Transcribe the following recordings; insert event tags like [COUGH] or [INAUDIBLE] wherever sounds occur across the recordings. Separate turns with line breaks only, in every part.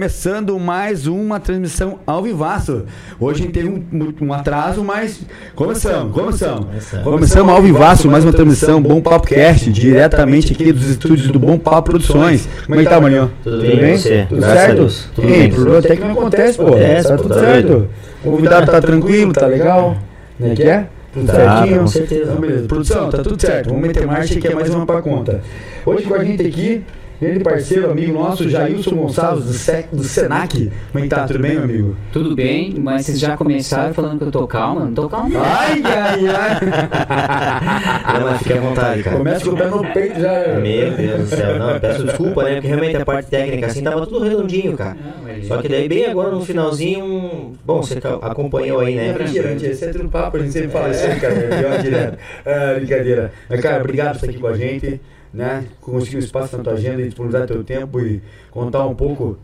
começando mais uma transmissão ao vivaço. Hoje teve um, um atraso, mas começamos, começamos. Começamos ao vivaço, mais uma transmissão Bom Papo Cast, diretamente aqui dos estúdios do Bom Papo Produções. Como é que tá, Maninho?
Tudo bem, bem? Você?
Tudo certo?
Tudo bem.
problema até que não acontece, pô.
Acontece,
Tá tudo certo. O convidado tá tranquilo, tá legal? Né que é? Tudo
Tá,
certinho?
com certeza.
Então, beleza. Produção, tá tudo certo. Vamos meter marcha que é mais uma pra conta. Hoje com a gente aqui, grande parceiro, amigo nosso, Jailson Gonçalves, do, Se do Senac. Como é que tá? Tudo bem, meu amigo?
Tudo bem, mas vocês já começaram falando que eu tô calma? Não tô calma. não.
Ai, ai, ai.
Não, mas fique à vontade, cara.
Começa com o pé no peito já.
Meu Deus do céu, não, peço desculpa, né? Porque realmente a parte técnica assim tava tudo redondinho, cara.
Não,
Só que daí bem agora no finalzinho, bom, você acompanhou aí,
É
né?
mentira, mentira. Isso é tudo papo, a gente sempre fala isso aí, cara. É direto. É, brincadeira. Mas, cara, obrigado por estar aqui com a gente, né? Conseguir um espaço na tua agenda e disponibilizar teu tempo e contar um pouco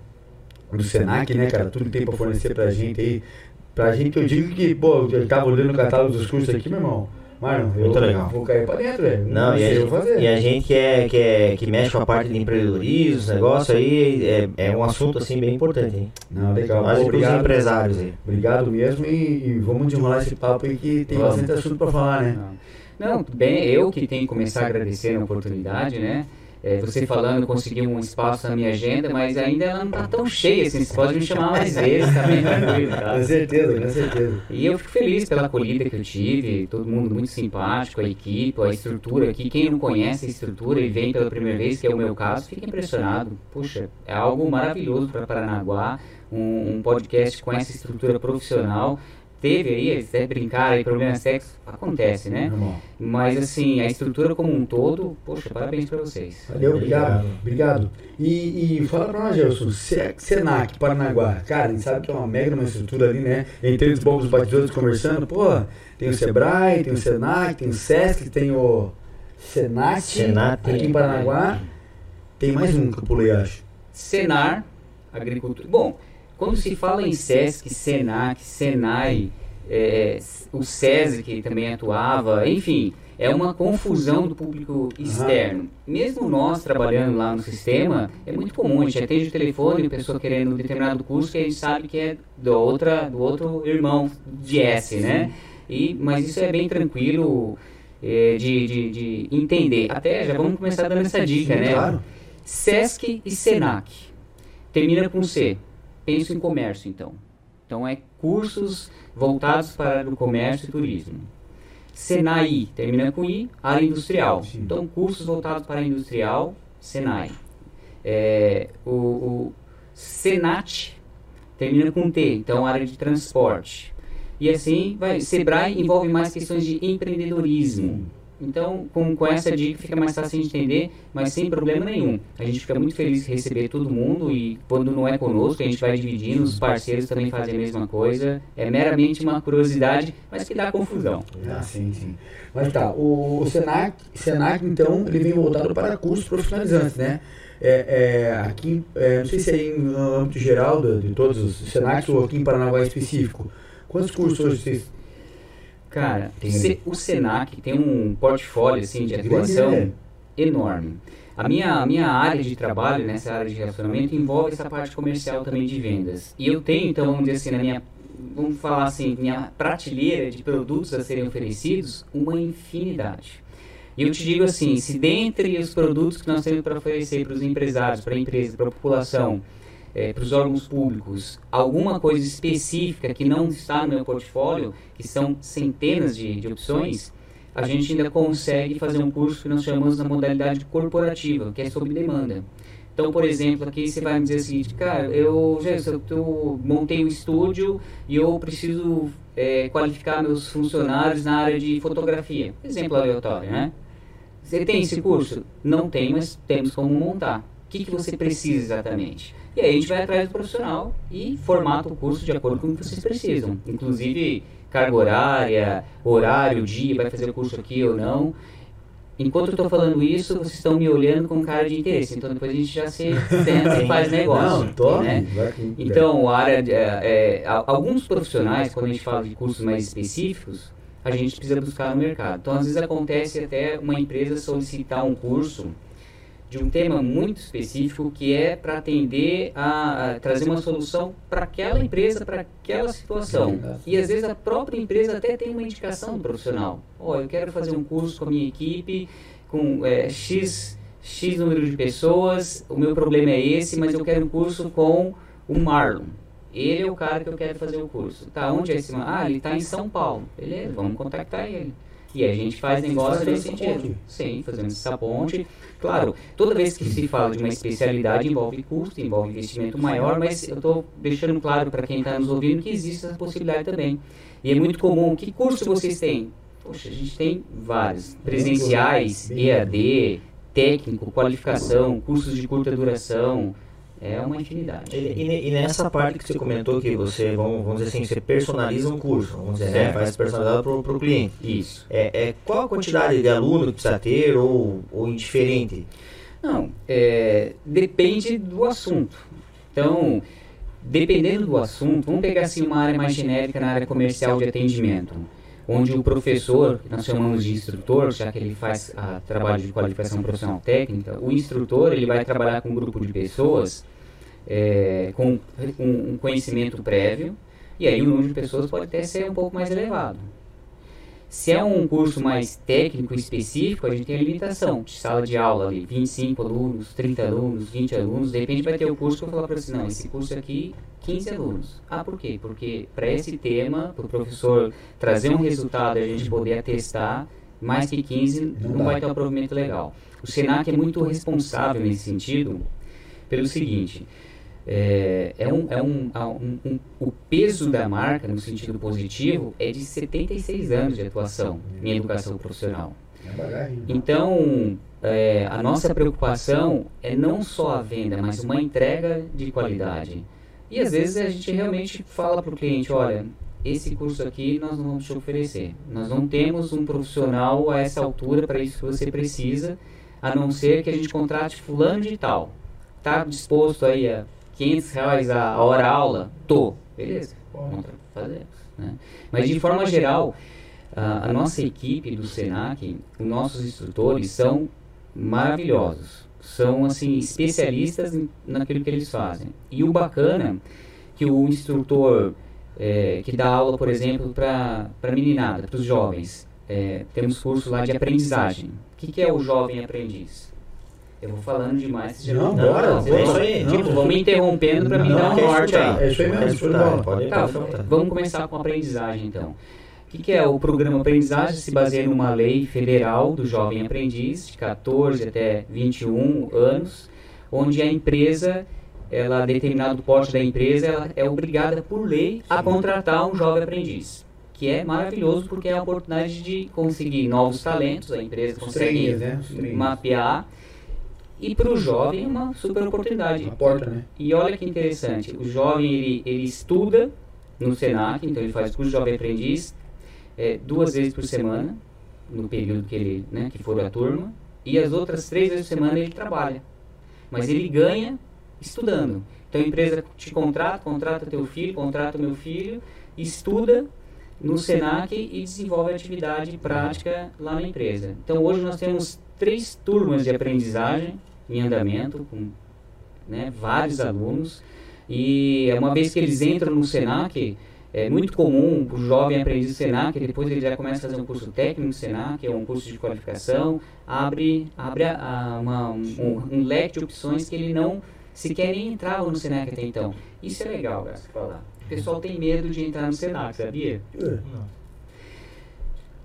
do Senac, né, cara? Tudo tem pra fornecer pra gente aí. Pra gente, eu digo que, pô, eu tava olhando o catálogo dos cursos aqui, meu irmão. Mano, eu
Muito legal.
vou cair pra dentro, velho.
Não, e
sei o
a,
fazer.
e a gente que, é, que, é, que mexe com a parte de empreendedorismo, esse negócio aí, é, é um assunto assim bem importante, hein?
Não, legal.
Nós e
obrigado.
empresários aí.
Obrigado mesmo e, e vamos desenrolar esse papo aí que tem
Vamos.
bastante assunto pra falar, né?
Não, não, tudo bem, eu que tenho que começar agradecendo a oportunidade, né? É, você falando, consegui um espaço na minha agenda, mas ainda ela não tá tão cheia, assim, você pode me chamar mais vezes, tá bem tranquilo, tá?
Com certeza, com certeza.
E eu fico feliz pela acolhida que eu tive, todo mundo muito simpático, a equipe, a estrutura aqui. Quem não conhece a estrutura e vem pela primeira vez, que é o meu caso, fica impressionado. Puxa, é algo maravilhoso para Paranaguá, um, um podcast com essa estrutura profissional. Teve aí, até brincar aí, problema de sexo, acontece, né?
Normal.
Mas assim, a estrutura como um todo, poxa, parabéns para vocês.
Valeu, obrigado. Obrigado. E, e fala pra nós, Gelson, Se- Senac, Paranaguá. Cara, a gente sabe que é uma mega uma estrutura ali, né? Entre os bons batidores conversando, pô, tem o Sebrae, tem o Senac, tem o Sesc, tem o Senat,
Senat.
aqui em Paranaguá. Tem mais um que eu pulei, acho.
Senar, agricultura. Bom, quando se fala em SESC, SENAC, SENAI, é, o SESI que também atuava, enfim, é uma confusão do público externo. Mesmo nós trabalhando lá no sistema, é muito comum, a gente atende o telefone, a pessoa querendo um determinado curso que a gente sabe que é do, outra, do outro irmão de S, né? E, mas isso é bem tranquilo é, de, de, de entender. Até já vamos começar dando essa dica,
Sim,
né?
claro.
SESC e SENAC. Termina com C. Penso em comércio, então. Então, é cursos voltados para o comércio e turismo. SENAI, termina com I, área industrial.
Sim.
Então, cursos voltados para a industrial, SENAI. É, o, o SENAT, termina com T, então área de transporte. E assim, vai. Sebrae envolve mais questões de empreendedorismo. Então, com, com essa dica fica mais fácil de entender, mas sem problema nenhum. A gente fica muito feliz de receber todo mundo e quando não é conosco, a gente vai dividindo, os parceiros também fazem a mesma coisa. É meramente uma curiosidade, mas que dá confusão.
Ah, sim, sim. Mas tá, o, o Senac, Senac, então, ele vem voltado para cursos profissionalizantes, né? É, é, aqui, é, não sei se é em âmbito geral de, de todos os Senacs ou aqui em Paranaguá em específico. Quantos cursos vocês
Cara,
Tem
o Senac tem um portfólio assim, de
Grande,
atuação
né?
enorme. A minha, a minha área de trabalho nessa área de relacionamento envolve essa parte comercial também de vendas. E eu tenho, então, vamos dizer assim, na minha, vamos falar assim, minha prateleira de produtos a serem oferecidos, uma infinidade. E eu te digo assim, se dentre os produtos que nós temos para oferecer para os empresários, para a empresa, para a população, eh, para os órgãos públicos, alguma coisa específica que não está no meu portfólio, que são centenas de, de opções, a gente ainda consegue fazer um curso que nós chamamos na modalidade corporativa, que é sob demanda. Então, por exemplo, aqui você vai me dizer o seguinte, cara, eu já eu, montei um estúdio e eu preciso eh, qualificar meus funcionários na área de fotografia. Exemplo aleatório, né? Você tem esse curso? Não tem, mas temos como montar. O que, que você precisa exatamente? E aí a gente vai atrás do profissional e formata o curso de acordo com o que vocês precisam. Inclusive carga horária, horário, dia, vai fazer o curso aqui ou não. Enquanto eu estou falando isso, vocês estão me olhando com cara de interesse. Então depois a gente já se [LAUGHS] senta e faz negócio.
Não, top.
né? Então, a área de, é, é, alguns profissionais, quando a gente fala de cursos mais específicos, a gente precisa buscar no mercado. Então, às vezes acontece até uma empresa solicitar um curso de um tema muito específico que é para atender a, a, trazer uma solução para aquela empresa, para aquela situação. E às vezes a própria empresa até tem uma indicação profissional. Ó, oh, eu quero fazer um curso com a minha equipe, com é, X, X número de pessoas, o meu problema é esse, mas eu quero um curso com o Marlon. Ele é o cara que eu quero fazer o curso. Tá, onde é esse? Ah, ele está em São Paulo. Beleza, vamos contactar ele. E a gente faz negócio nesse sentido. Sim, fazendo essa ponte. Claro, toda vez que se fala de uma especialidade envolve custo, envolve investimento maior, mas eu estou deixando claro para quem está nos ouvindo que existe essa possibilidade também. E é muito comum. Que curso vocês têm? Poxa, a gente tem vários. Presenciais, EAD, técnico, qualificação, cursos de curta duração, é uma infinidade.
E, e, e, nessa parte que você comentou que você, vamos, vamos dizer assim, você personaliza um curso, vamos dizer, né, faz personalizado para o cliente.
Isso.
É, é, qual a quantidade de aluno que precisa ter ou, ou indiferente?
Não, é, depende do assunto. Então, dependendo do assunto, vamos pegar assim uma área mais genérica na área comercial de atendimento onde o professor, nós chamamos de instrutor, já que ele faz a, trabalho de qualificação profissional técnica, o instrutor ele vai trabalhar com um grupo de pessoas é, com um conhecimento prévio, e aí o número de pessoas pode até ser um pouco mais elevado. Se é um curso mais técnico específico, a gente tem a limitação de sala de aula ali, 25 alunos, 30 alunos, 20 alunos, de repente vai ter o curso que eu falar para você, não, esse curso aqui 15 alunos. Ah, por quê? Porque para esse tema, para o professor trazer um resultado e a gente poder atestar, mais que 15 não vai ter um provimento legal. O SENAC é muito responsável nesse sentido, pelo seguinte, é, é, um, é um, um, um, o peso da marca, no sentido positivo, é de 76 anos de atuação em educação profissional. É então, é, a nossa preocupação é não só a venda, mas uma entrega de qualidade. E às vezes a gente realmente fala para o cliente, olha, esse curso aqui nós não vamos te oferecer. Nós não temos um profissional a essa altura para isso que você precisa, a não ser que a gente contrate fulano de tal. Está disposto aí a 500 reais a hora aula? Tô. Beleza, vamos fazer. Né? Mas de forma geral, a, a nossa equipe do SENAC, os nossos instrutores são maravilhosos são assim especialistas naquilo que eles fazem. E o bacana que o instrutor é, que dá aula, por exemplo, para a meninada, para os jovens, é, temos curso lá de aprendizagem. O que, que é o jovem aprendiz? Eu vou falando demais.
Você não, não, bora. Não,
é isso aí. Não, tipo, vão me interrompendo para me dar um norte aí.
É isso aí mesmo.
Tá, vamos começar com a aprendizagem, então. O que, que, é o programa aprendizagem? Se baseia numa lei federal do jovem aprendiz, de 14 até 21 anos, onde a empresa, ela, determinado porte da empresa, ela é obrigada por lei a contratar um jovem aprendiz. Que é maravilhoso porque é a oportunidade de conseguir novos talentos, a empresa consegue né? mapear. E para o jovem é uma super oportunidade.
Uma porta, né?
E olha que interessante, o jovem ele, ele estuda no Senac, então ele faz curso de jovem aprendiz, é, duas vezes por semana, no período que ele, né, que for a turma, e as outras três vezes por semana ele trabalha. Mas ele ganha estudando. Então a empresa te contrata, contrata teu filho, contrata meu filho, estuda no Senac e desenvolve atividade prática lá na empresa. Então hoje nós temos três turmas de aprendizagem em andamento, com né, vários alunos, e uma vez que eles entram no Senac, é muito comum o jovem aprendiz do Senac, depois ele já começa a fazer um curso técnico no Senac, que é um curso de qualificação, abre, abre a, a, uma, um, um, leque de opções que ele não sequer nem entrava no Senac até então. Isso é legal, falar. O pessoal tem medo de entrar no Senac, sabia? É. Não.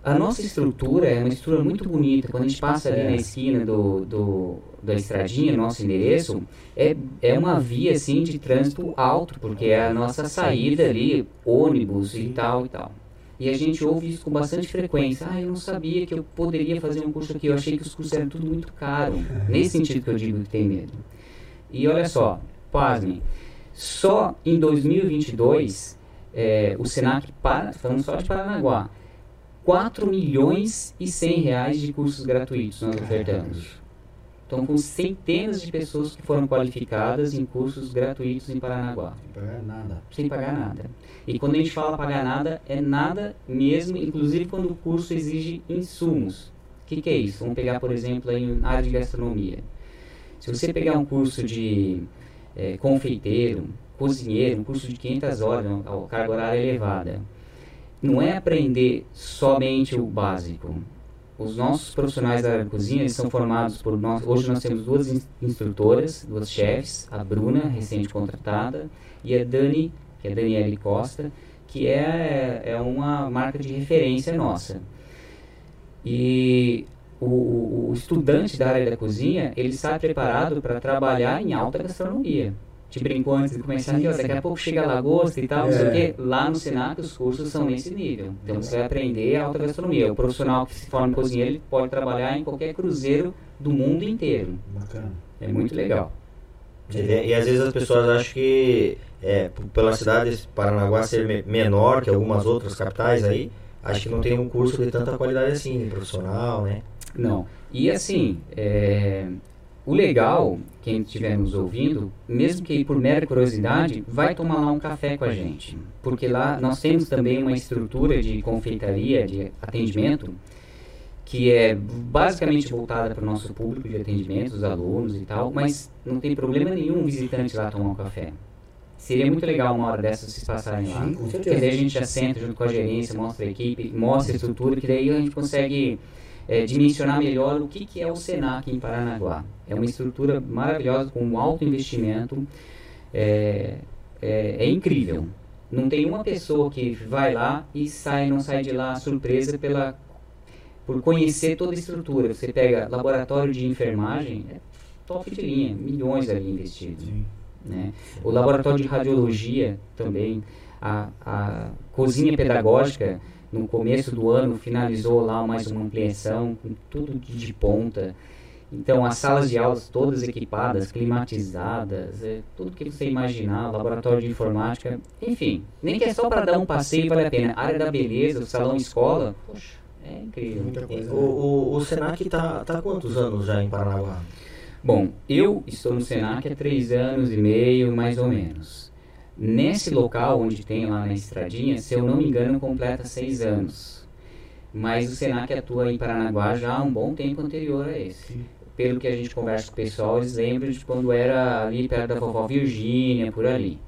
A nossa estrutura é uma estrutura muito bonita. Quando a gente passa ali na esquina do, do, da estradinha, nosso endereço, é, é uma via assim de trânsito alto, porque é a nossa saída ali, ônibus e tal e tal. E a gente ouve isso com bastante frequência. Ah, eu não sabia que eu poderia fazer um curso aqui. Eu achei que os cursos eram tudo muito caro. [LAUGHS] Nesse sentido que eu digo que tem medo. E olha só, pasmem. Só em 2022, é, o Senac, para, falando só de Paranaguá, 4 milhões e 100 reais de cursos gratuitos nós ofertamos. Então, com centenas de pessoas que foram qualificadas em cursos gratuitos em Paranaguá.
Sem pagar nada.
Sem pagar nada. E quando a gente fala pagar nada, é nada mesmo, inclusive quando o curso exige insumos. O que, que é isso? Vamos pegar, por exemplo, em área de gastronomia. Se você pegar um curso de é, confeiteiro, cozinheiro, um curso de 500 horas, a carga horária elevada, não é aprender somente o básico. Os nossos profissionais da cozinha são formados por nós. Hoje nós temos duas instrutoras, duas chefes, a Bruna, recente contratada, e a Dani, que é a Daniele Costa, que é, é uma marca de referência nossa. E o, o estudante da área da cozinha, ele está preparado para trabalhar em alta gastronomia te brincou antes de começar aqui, ó, daqui a pouco chega a lagosta e tal, não sei o quê. Lá no Senac os cursos são nesse nível. Então você vai aprender a alta gastronomia. O profissional que se forma em cozinheiro, ele pode trabalhar em qualquer cruzeiro do mundo inteiro. Bacana. É muito legal.
E, e às vezes as pessoas acham que é, pela cidade de Paranaguá ser menor que algumas outras capitais aí, acho que não tem um curso de tanta qualidade assim, profissional, né?
Não. E assim, é, o legal, quem estiver nos ouvindo, mesmo que por mera curiosidade, vai tomar lá um café com a gente. Porque lá nós temos também uma estrutura de confeitaria, de atendimento, que é basicamente voltada para o nosso público de atendimento, os alunos e tal, mas não tem problema nenhum visitante lá tomar um café. Seria muito legal uma hora dessas vocês passarem lá. Sim, Porque daí a gente já senta junto com a gerência, mostra a equipe, mostra a estrutura, que daí a gente consegue é, dimensionar melhor o que, que é o SENAC em Paranaguá. É uma estrutura maravilhosa, com um alto investimento, é, é, é, incrível. Não tem uma pessoa que vai lá e sai, não sai de lá surpresa pela, por conhecer toda a estrutura. Você pega laboratório de enfermagem, é top de linha, milhões ali investidos. Né? O laboratório de radiologia também, a, a cozinha pedagógica, no começo do ano finalizou lá mais uma ampliação com tudo de ponta. Então, as salas de aulas todas equipadas, climatizadas, é, tudo que você imaginar, laboratório de informática, enfim, nem que é só para dar um passeio vale a pena. A área da beleza, o salão escola, poxa, é incrível. Muita
coisa, o, o, o Senac está tá há quantos anos já em Paranaguá?
Bom, eu estou no Senac há três anos e meio, mais ou menos. Nesse local onde tem lá na estradinha, se eu não me engano, completa seis anos. Mas o Senac atua em Paranaguá já há um bom tempo anterior a esse. Pelo que a gente conversa com o pessoal, eles lembram de quando era ali perto da vovó Virgínia, por ali.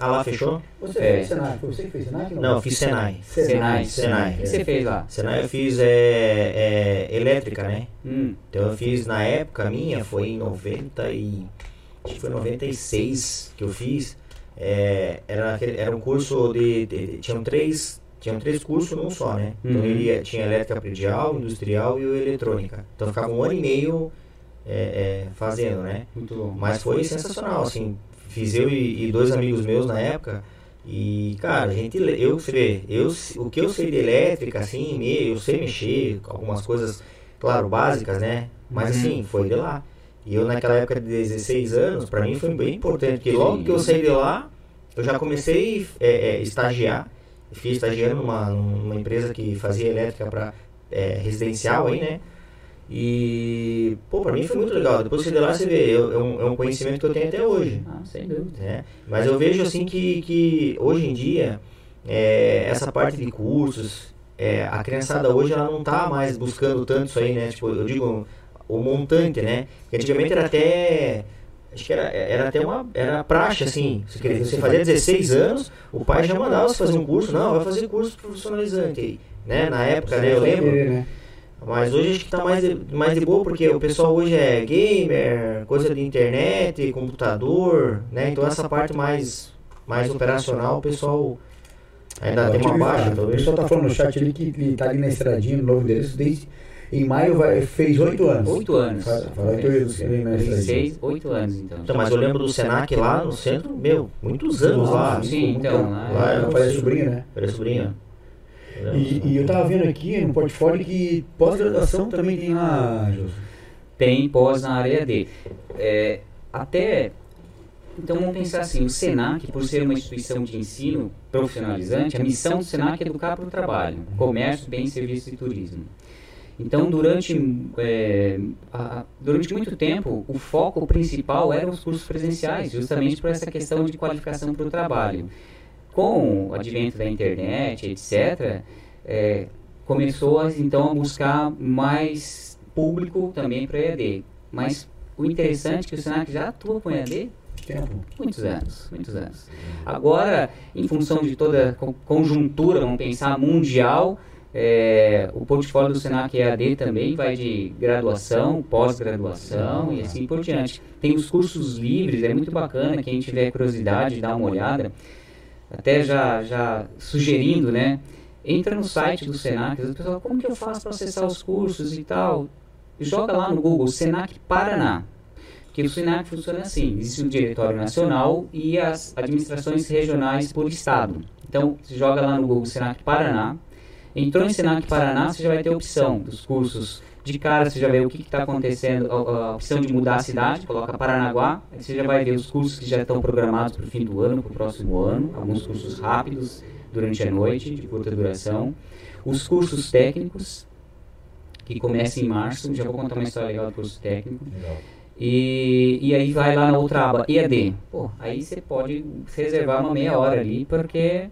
Ah, lá fechou?
Você é. fez Senai? Foi você que fez Senai?
Não, não eu fiz Senai.
Senai.
Senai.
O que você fez lá?
Senai eu fiz é, é elétrica, né? Hum. Então eu fiz, na época minha, foi em 90 e... Acho que foi 96 que eu fiz. É, era, era um curso de, de, de, Tinham três. Tinham três cursos num só, né? Então uhum. ele tinha elétrica predial, industrial e eletrônica. Então ficava um ano e meio é, é, fazendo, né? Mas foi sensacional, assim. Fiz eu e, e dois amigos meus na época. E, cara, a gente, eu, você eu, o que eu sei de elétrica, assim, eu sei mexer, algumas coisas, claro, básicas, né? Mas, uhum. assim, foi de lá. E eu, naquela época de 16 anos, para mim foi bem importante, porque logo que eu saí de lá, eu já comecei a é, é, estagiar. Fiz estagiando numa, numa empresa que fazia elétrica para é, residencial aí, né? E, pô, pra mim foi muito legal. Depois que você de lá, você vê, eu, é, um, é um conhecimento que eu tenho até hoje.
Ah, sem dúvida.
Né? Mas eu vejo, assim, que, que hoje em dia, é, essa parte de cursos, é, a criançada hoje, ela não tá mais buscando tanto isso aí, né? Tipo, eu digo, o montante, né? Porque antigamente era até acho que era, era até uma era praxe assim. Você, você fazia 16 anos o pai já mandava você fazer um curso. Não vai fazer curso profissionalizante aí né? Na época né? Eu lembro. né? mas hoje acho que está mais de, mais de boa porque o pessoal hoje é gamer coisa de internet computador né? Então essa parte mais mais operacional o pessoal ainda tem uma baixa
o pessoal está falando no chat ali que está ali na estradinha no novo endereço desde em maio vai, fez oito anos.
Oito anos.
Fala oito anos.
Seis, oito anos, então.
então. Mas eu lembro do Senac lá no centro, meu, muitos anos lá.
Sim, então. Lá,
lá é, parece sobrinha, né?
Parece sobrinha.
E, e, eu tava vendo aqui no portfólio que pós-graduação também tem lá, José.
Tem pós na área D. É, até então vamos pensar assim, o SENAC, por ser uma instituição de ensino profissionalizante, a missão do SENAC é educar para o trabalho, comércio, bem, serviço e turismo. Então, durante, é, a, durante muito tempo, o foco principal eram os cursos presenciais, justamente por essa questão de qualificação para o trabalho. Com o advento da internet, etc., é, começou então a buscar mais público também para EAD. Mas o interessante é que o Senac já atua com EAD
Tempo.
muitos anos, muitos anos. Agora, em função de toda a co- conjuntura, vamos pensar mundial, é, o portfólio do Senac EAD também vai de graduação, pós-graduação e assim por diante. Tem os cursos livres, é muito bacana, quem tiver curiosidade, dá uma olhada. Até já, já sugerindo, né? Entra no site do Senac, o pessoal, como que eu faço para acessar os cursos e tal? Joga lá no Google, Senac Paraná. Porque o Senac funciona assim: existe o Diretório Nacional e as administrações regionais por estado. Então, joga lá no Google Senac Paraná. Entrou em Senac Paraná, você já vai ter a opção dos cursos. De cara, você já vê o que está acontecendo, a, a opção de mudar a cidade, coloca Paranaguá. Você já vai ver os cursos que já estão programados para o fim do ano, para o próximo ano. Alguns cursos rápidos, durante a noite, de curta duração. Os cursos técnicos, que começam em março. Já vou contar uma história legal do curso técnico.
Legal.
E, e aí vai lá na outra aba, EAD. Pô, aí você pode reservar uma meia hora ali, porque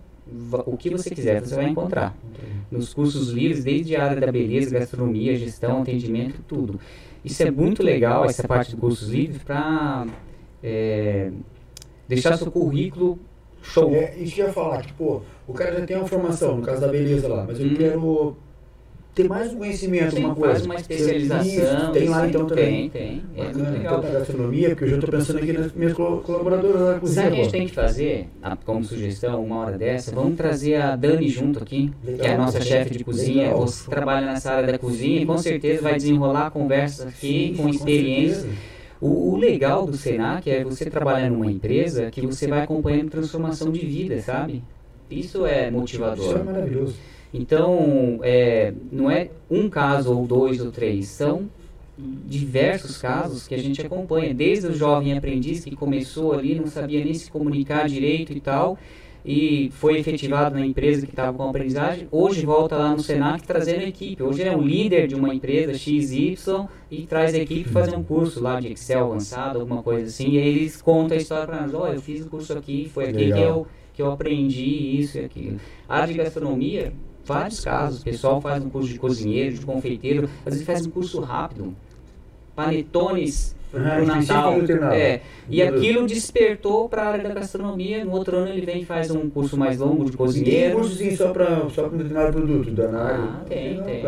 o que você quiser você vai encontrar. Nos cursos livres, desde a área da beleza, gastronomia, gestão, atendimento, tudo. Isso é muito legal, essa parte dos cursos livres, para deixar seu currículo show.
É, isso que eu ia falar, pô, o cara já tem uma formação, no caso da beleza lá, mas eu
Hum.
quero ter mais um conhecimento,
Sim,
uma coisa.
uma especialização.
Isso, tem lá então também.
Tem, tem. É
Bacana,
muito legal.
tanto na gastronomia, porque eu já estou pensando aqui nas minhas colaboradoras lá na cozinha.
Sabe o que a gente tem que fazer, a- como sugestão, uma hora dessa? Vamos trazer a Dani junto aqui, que é a
Legal.
nossa chefe de cozinha.
Legal.
Você trabalha nessa área da cozinha e com certeza vai desenrolar conversas aqui
Sim,
com experiência. O, o legal do Senac é você trabalhar numa empresa que você vai acompanhando transformação de vida, sabe? Isso é
Isso é
motivador.
maravilhoso.
Então, é, não é um caso ou dois ou três, são diversos casos que a gente acompanha, desde o jovem aprendiz que começou ali, não sabia nem se comunicar direito e tal, e foi efetivado na empresa que estava com aprendizagem, hoje volta lá no Senac trazendo a equipe, hoje é um líder de uma empresa XY e traz a equipe fazer um curso lá de Excel avançado, alguma coisa assim, e aí eles contam a história para nós, ó, eu fiz o curso aqui, foi aqui que eu, que eu aprendi isso e aquilo. A de gastronomia, vários casos, o pessoal faz um curso de cozinheiro, de confeiteiro, às vezes faz um curso rápido, panetones
Ah,
Natal. É, e aquilo despertou para a área da gastronomia. No outro ano ele vem e faz um curso mais longo de
E tem
cozinheiro.
cursozinho só para só pra determinado produto da
Ah, tem, tem.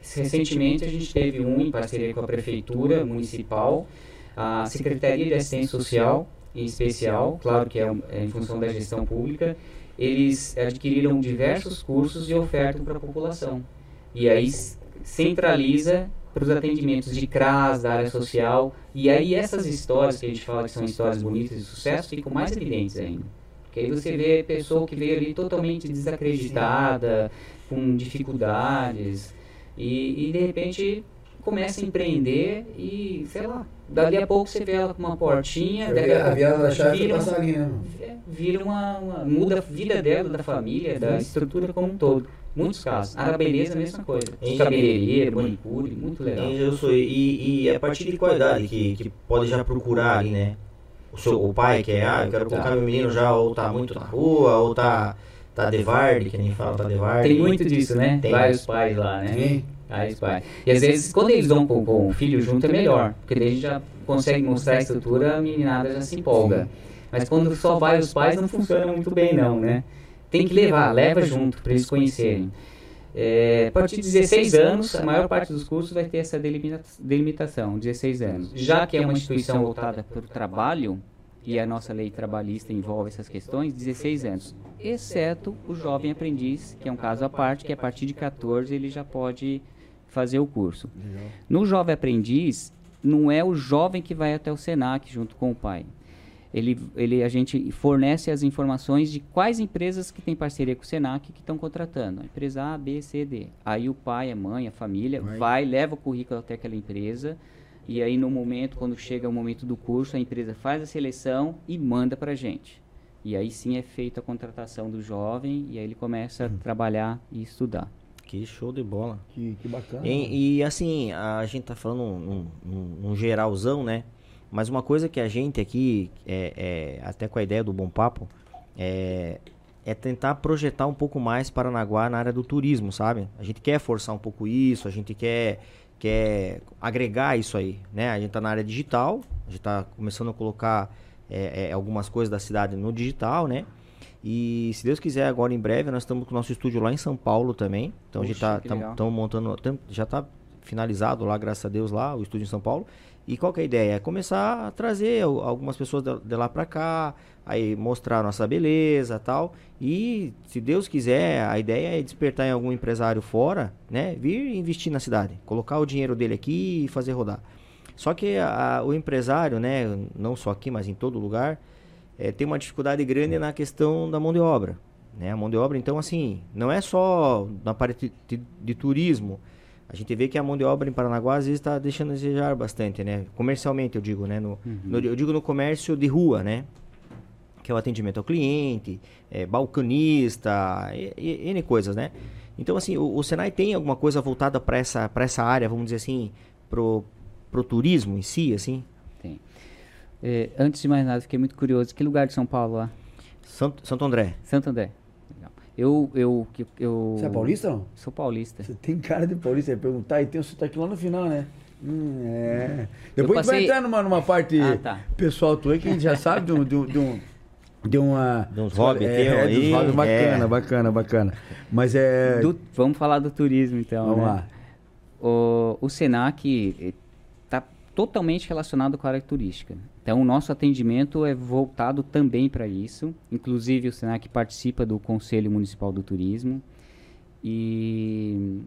Recentemente a gente teve um em parceria com a prefeitura municipal, a Secretaria de Assistência Social, em especial, claro que é, é em função da gestão pública, eles adquiriram diversos cursos e ofertam para a população. E aí centraliza para os atendimentos de CRAS, da área social, e aí essas histórias que a gente fala que são histórias bonitas de sucesso ficam mais evidentes ainda. Porque aí você vê a pessoa que veio ali totalmente desacreditada, com dificuldades, e, e de repente começa a empreender e, sei lá, dali a pouco você vê ela com uma portinha,
A
daqui
vi- a virada da chave
vira,
passa ali, né?
é, vira uma, uma- muda a vida dela, da família, da estrutura como um todo. Muitos casos. A beleza, a mesma coisa.
E-
Cabeleireiro, manicure, muito legal.
É, Eu sou, e, e a partir de qual idade que, que pode já procurar ali, né? O, seu, o pai que é, ah, eu quero colocar
Tá.
meu menino já ou tá muito na rua, ou tá, tá devarde, que nem fala, tá devarde.
Tem muito disso, né?
Tem.
Vários pais lá, né?
Sim.
Pais. E às vezes, quando eles vão com, com o filho junto, é melhor. Porque daí a gente já consegue mostrar a estrutura, a meninada já se empolga. Mas quando só vai os pais, não funciona muito bem, não, né? Tem que levar, leva junto para eles conhecerem. É, a partir de 16 anos, a maior parte dos cursos vai ter essa delimita- delimitação, 16 anos. Já que é uma instituição voltada para o trabalho, e a nossa lei trabalhista envolve essas questões, 16 anos. Exceto o jovem aprendiz, que é um caso à parte, que a partir de 14 ele já pode fazer o curso. No jovem aprendiz, não é o jovem que vai até o SENAC junto com o pai. Ele, ele, a gente fornece as informações de quais empresas que têm parceria com o Senac que estão contratando. A empresa A, B, C, D. Aí o pai, a mãe, a família
Vai.
vai, leva o currículo até aquela empresa. E aí no momento, quando chega o momento do curso, a empresa faz a seleção e manda para a gente. E aí sim é feita a contratação do jovem e aí ele começa a trabalhar e estudar.
Que show de bola.
Que, que bacana.
E, e, assim, a gente tá falando num, num- num geralzão, né? Mas uma coisa que a gente aqui, é, é, até com a ideia do Bom Papo, é, é tentar projetar um pouco mais Paranaguá na área do turismo, sabe? A gente quer forçar um pouco isso, a gente quer, quer agregar isso aí, né? A gente está na área digital, a gente está começando a colocar é, é, algumas coisas da cidade no digital, né? E se Deus quiser, agora em breve, nós estamos com o nosso estúdio lá em São Paulo também. Então
Poxa,
a gente está montando, tam, já está finalizado lá, graças a Deus, lá, o estúdio em São Paulo. E qual que é a ideia? É começar a trazer algumas pessoas de, lá para cá, aí mostrar a nossa beleza tal. E se Deus quiser, a ideia é despertar em algum empresário fora, né? Vir investir na cidade, colocar o dinheiro dele aqui e fazer rodar. Só que a, o empresário, né, não só aqui, mas em todo lugar, é, tem uma dificuldade grande na questão da mão de obra. Né? A mão de obra, então, assim, não é só na parte de, de, de turismo. A gente vê que a mão de obra em Paranaguá às vezes está deixando a desejar bastante, né? Comercialmente, eu digo, né? No, uhum. no, eu digo no comércio de rua, né? Que é o atendimento ao cliente, é, balconista, e, e, N coisas, né? Então, assim, o, o Senai tem alguma coisa voltada para essa, essa área, vamos dizer assim, pro, pro turismo em si, assim?
É, antes de mais nada, fiquei muito curioso. Que lugar de São Paulo lá?
Santo, Santo André.
Santo André. Eu, eu, eu,
Você é paulista ou não?
Sou paulista.
Você tem cara de paulista, ia perguntar e tem o sotaque lá no final, né? Hum, é. Depois passei... a gente vai entrar numa, numa parte ah, tá. pessoal tua que a gente já sabe de um. De, de um de uma.
De uns hobbies, é,
é, aí, dos hobbies bacana, é. bacana, bacana. Mas é.
Do, vamos falar do turismo então. Vamos né? lá. O, o Senac totalmente relacionado com a área turística. Então, o nosso atendimento é voltado também para isso. Inclusive, o Senac participa do Conselho Municipal do Turismo. E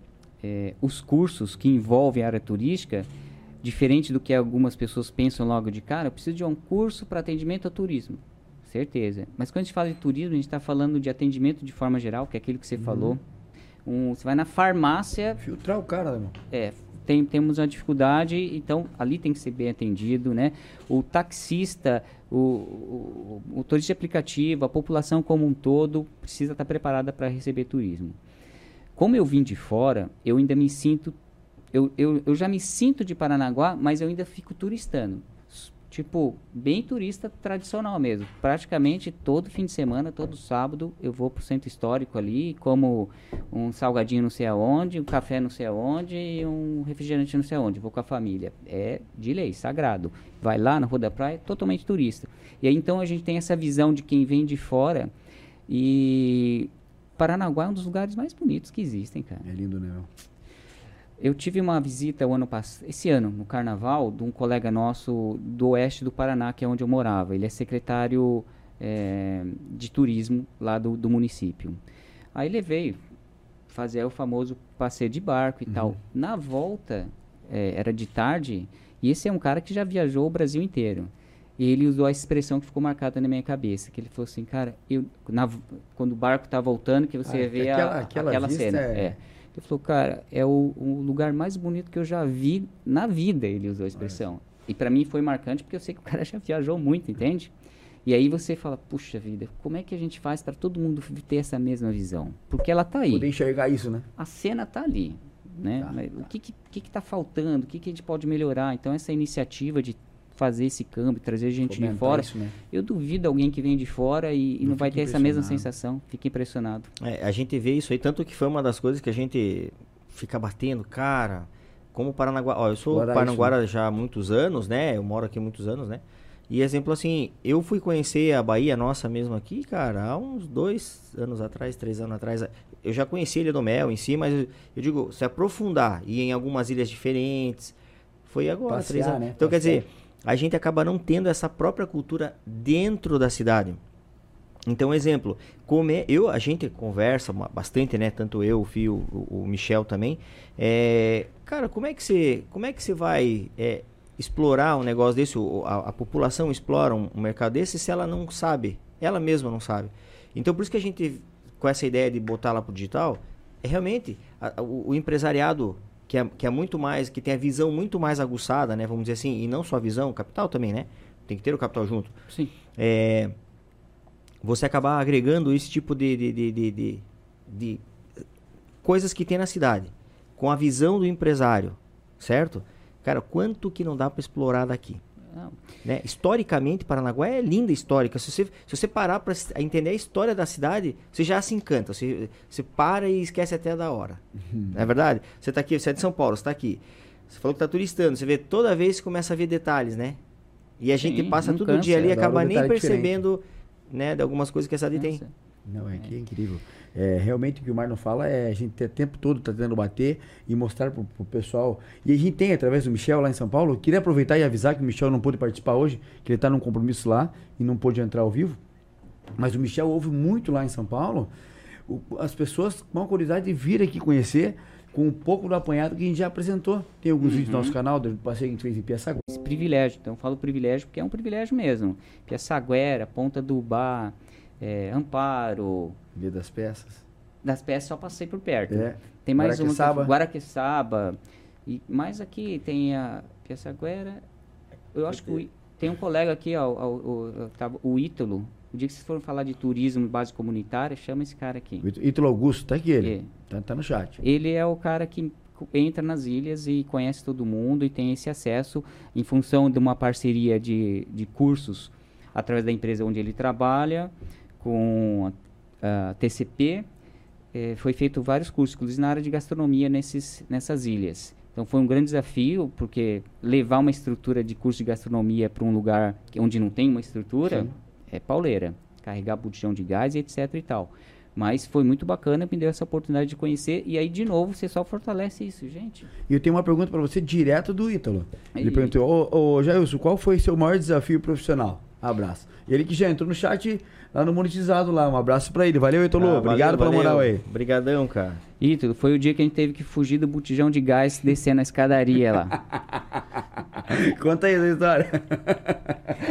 é, os cursos que envolvem a área turística, diferente do que algumas pessoas pensam logo de cara, eu preciso de um curso para atendimento ao turismo. Certeza. Mas quando a gente fala de turismo, a gente está falando de atendimento de forma geral, que é aquilo que você uhum. falou. Um, você vai na farmácia.
Filtrar o cara, irmão.
É, tem, temos uma dificuldade, então ali tem que ser bem atendido, né? O taxista, o, o, o turista aplicativo, a população como um todo precisa estar preparada para receber turismo. Como eu vim de fora, eu ainda me sinto, eu, eu, eu já me sinto de Paranaguá, mas eu ainda fico turistando tipo, bem turista tradicional mesmo. Praticamente todo fim de semana, todo sábado, eu vou pro centro histórico ali, como um salgadinho não sei aonde, um café não sei aonde e um refrigerante não sei aonde. Vou com a família. É de lei, sagrado. Vai lá na Rua da Praia, totalmente turista. E aí então a gente tem essa visão de quem vem de fora e Paranaguá é um dos lugares mais bonitos que existem, cara.
É lindo, né?
Eu tive uma visita o ano passado, esse ano, no carnaval, de um colega nosso do oeste do Paraná, que é onde eu morava. Ele é secretário é, de turismo lá do, do município. Aí levei fazer o famoso passeio de barco e uhum. tal. Na volta, é, era de tarde, e esse é um cara que já viajou o Brasil inteiro. E ele usou a expressão que ficou marcada na minha cabeça, que ele falou assim, cara, eu, na, quando o barco está voltando, que você ah, vê aquela, a, aquela, aquela cena. É... é ele falou, cara, é o, o, lugar mais bonito que eu já vi na vida, ele usou a expressão. E para mim foi marcante porque eu sei que o cara já viajou muito, entende? E aí você fala, puxa vida, como é que a gente faz para todo mundo ter essa mesma visão? Porque ela tá aí.
Poder enxergar isso, né?
A cena tá ali, né? Tá, tá. O que que, que que tá faltando? O que que a gente pode melhorar? Então essa iniciativa de fazer esse câmbio, trazer gente de fora. Isso, né? Eu duvido alguém que vem de fora e, e não, não vai ter essa mesma sensação. Fica impressionado.
É, a gente vê isso aí, tanto que foi uma das coisas que a gente fica batendo, cara. Como Paranaguá. Ó, eu sou Guará Paranaguara né? já há muitos anos, né? Eu moro aqui há muitos anos, né? E exemplo assim, eu fui conhecer a Bahia nossa mesmo aqui, cara, há uns dois anos atrás, três anos atrás. Eu já conheci a Ilha do Mel em si, mas eu, eu digo, se aprofundar e em algumas ilhas diferentes, foi agora, Passear, três anos. Né? Então Passear. quer dizer, a gente acaba não tendo essa própria cultura dentro da cidade. Então, exemplo, como é, eu, a gente conversa bastante, né? Tanto eu, o Fio, o, o Michel também. É, cara, como é que você, como é que você vai é, explorar um negócio desse? A, a população explora um, um, mercado desse se ela não sabe, ela mesma não sabe. Então, por isso que a gente, com essa ideia de botar lá pro digital, é realmente a, o, o empresariado que é, que é muito mais, que tem a visão muito mais aguçada, né? Vamos dizer assim, e não só a visão, capital também, né? Tem que ter o capital junto.
Sim.
É, você acabar agregando esse tipo de, de, de, de, de, de coisas que tem na cidade, com a visão do empresário, certo? Cara, quanto que não dá para explorar daqui? Né? Historicamente, Paranaguá é linda histórica. Se você, se você parar para entender a história da cidade, você já se encanta. Você, você para e esquece até da hora. Uhum. Não é verdade? Você está aqui, você é de São Paulo, você está aqui. Você falou que tá turistando, você vê toda vez começa a ver detalhes, né? E a gente
Sim,
passa todo
cansa,
dia ali e
adoro
acaba nem
detalhe
percebendo, né, de algumas coisas que essa ali tem.
Não, é que é incrível. É, realmente o que o Marlon fala é a gente o tempo todo tá tentando bater e mostrar pro, pro pessoal. E a gente tem, através do Michel lá em São Paulo, queria aproveitar e avisar que o Michel não pôde participar hoje, que ele tá num compromisso lá e não pôde entrar ao vivo. Mas o Michel ouve muito lá em São Paulo. O- as pessoas com a curiosidade de vir aqui conhecer com um pouco do apanhado que a gente já apresentou. Tem alguns vídeos no nosso canal do passeio que a gente fez em Piaçaguá.
Esse privilégio, então eu falo privilégio porque é um privilégio mesmo. Piaçaguera, Ponta do Bar, é, Amparo,
Dia das Peças.
das peças só passei por perto.
É.
Tem mais uma
Guaraqueçaba.
fui- Guaraqueçaba. E mais aqui tem a Piaçaguera. Eu acho que o tem um colega aqui, ó, o, o, tava- o Ítalo. O dia que vocês forem falar de turismo base comunitária, chama esse cara aqui.
O Ítalo- Augusto, tá aqui ele.
É.
Tá, tá no chat.
Ele é o cara que entra nas ilhas e conhece todo mundo e tem esse acesso em função de uma parceria de, de cursos através da empresa onde ele trabalha com a, a TCP. eh, foi feito vários cursos, inclusive na área de gastronomia nesses, nessas ilhas. Então foi um grande desafio, porque levar uma estrutura de curso de gastronomia para um lugar que- onde não tem uma estrutura
Sim.
é pauleira. Carregar botijão de gás e etc e tal. Mas foi muito bacana, me deu essa oportunidade de conhecer. E aí, de novo, você só fortalece isso, gente.
E eu tenho uma pergunta pra você direto do Ítalo. Ele
Aí.
perguntou, ô, ô Jailson, qual foi seu maior desafio profissional? Abraço. E ele que já entrou no chat lá no monetizado lá. Um abraço pra ele. Valeu, Ítalo.
Ah,
Obrigado
valeu,
pela moral
valeu.
aí.
Obrigadão, cara.
Ítalo, foi o dia que a gente teve que fugir do botijão de gás descendo a escadaria lá. [LAUGHS]
Conta aí essa história. [LAUGHS]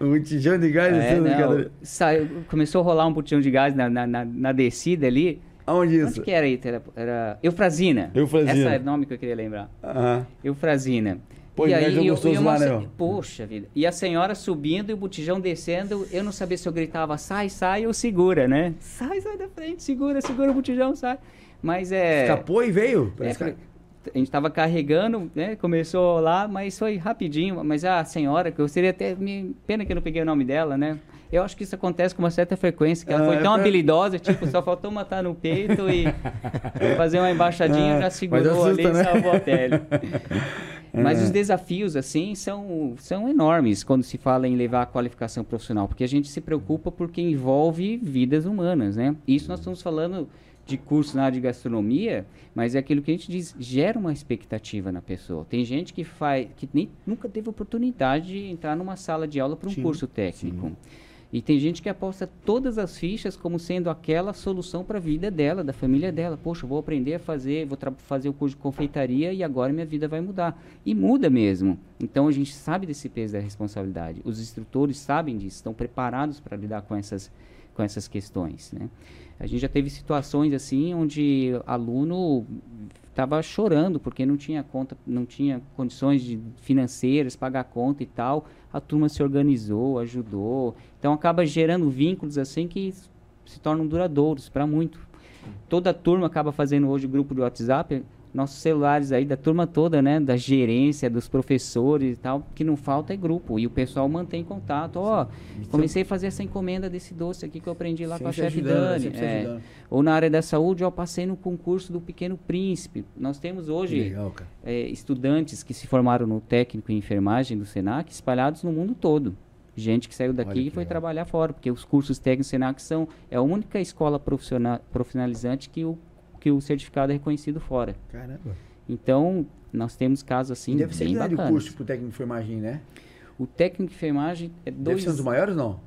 o tijão de gás
É,
descendo de cada-
saiu- começou a rolar um botijão de gás na, na, na- na descida ali.
Aonde isso?
Onde que era, Ítalo? Era, era Eufrazina.
Eufrazina.
Esse é o nome que eu queria lembrar.
Aham.
Eufrazina.
Pô, e é jogo
eu-
gostoso
eu
lá, né, meu?
Poxa vida. E a senhora subindo e o botijão descendo, eu não sabia se eu gritava sai, sai ou segura, né? Sai, sai da frente, segura, segura o botijão, sai. Mas é.
Escapou e veio?
é, a gente estava carregando, né? Começou lá, mas foi rapidinho. Mas a senhora, que eu seria até. Me, pena que eu não peguei o nome dela, né? Eu acho que isso acontece com uma certa frequência, que ela
Ah,
foi
é
tão
pra-
habilidosa, tipo, só faltou matar no peito e [LAUGHS] fazer uma embaixadinha,
Ah,
já segurou
assusta,
ali e
né?
salvou a pele. [LAUGHS] Mas
É.
os desafios, assim, são, são enormes quando se fala em levar a qualificação profissional, porque a gente se preocupa porque envolve vidas humanas, né? Isso nós estamos falando de curso na área de gastronomia, mas é aquilo que a gente diz, gera uma expectativa na pessoa. Tem gente que faz, que nem, nunca teve oportunidade de entrar numa sala de aula para um
Sim,
curso técnico. E tem gente que aposta todas as fichas como sendo aquela solução para a vida dela, da família dela. Poxa, vou aprender a fazer, vou fazer o curso de confeitaria e agora minha vida vai mudar. E muda mesmo. Então a gente sabe desse peso da responsabilidade. Os instrutores sabem disso, estão preparados para lidar com essas, com essas questões. Né? A gente já teve situações assim onde aluno estava chorando porque não tinha conta, não tinha condições de financeiras, pagar conta e tal. A turma se organizou, ajudou. Então acaba gerando vínculos assim que se tornam duradouros para muito. Toda turma acaba fazendo hoje grupo de WhatsApp, nossos celulares aí da turma toda, né, da gerência, dos professores e tal, que não falta é grupo e o pessoal mantém contato. Ó, comecei a fazer essa encomenda desse doce aqui que eu aprendi lá com a
Sempre
chefe
né?
Dani.
Sempre
é. Ou na área da saúde, eu passei no concurso do Pequeno Príncipe. Nós temos hoje
legal,
é, estudantes que se formaram no técnico em enfermagem do Senac espalhados no mundo todo. Gente que saiu daqui
Olha
e foi
legal.
trabalhar fora, porque os cursos técnicos Senac são é a única escola profissional, profissionalizante que o, que o certificado é reconhecido fora.
Caramba.
Então, nós temos casos assim
E deve ser
bem
o curso pro técnico de enfermagem, né?
O técnico de enfermagem é
Deve
dois
ser um dos maiores, não?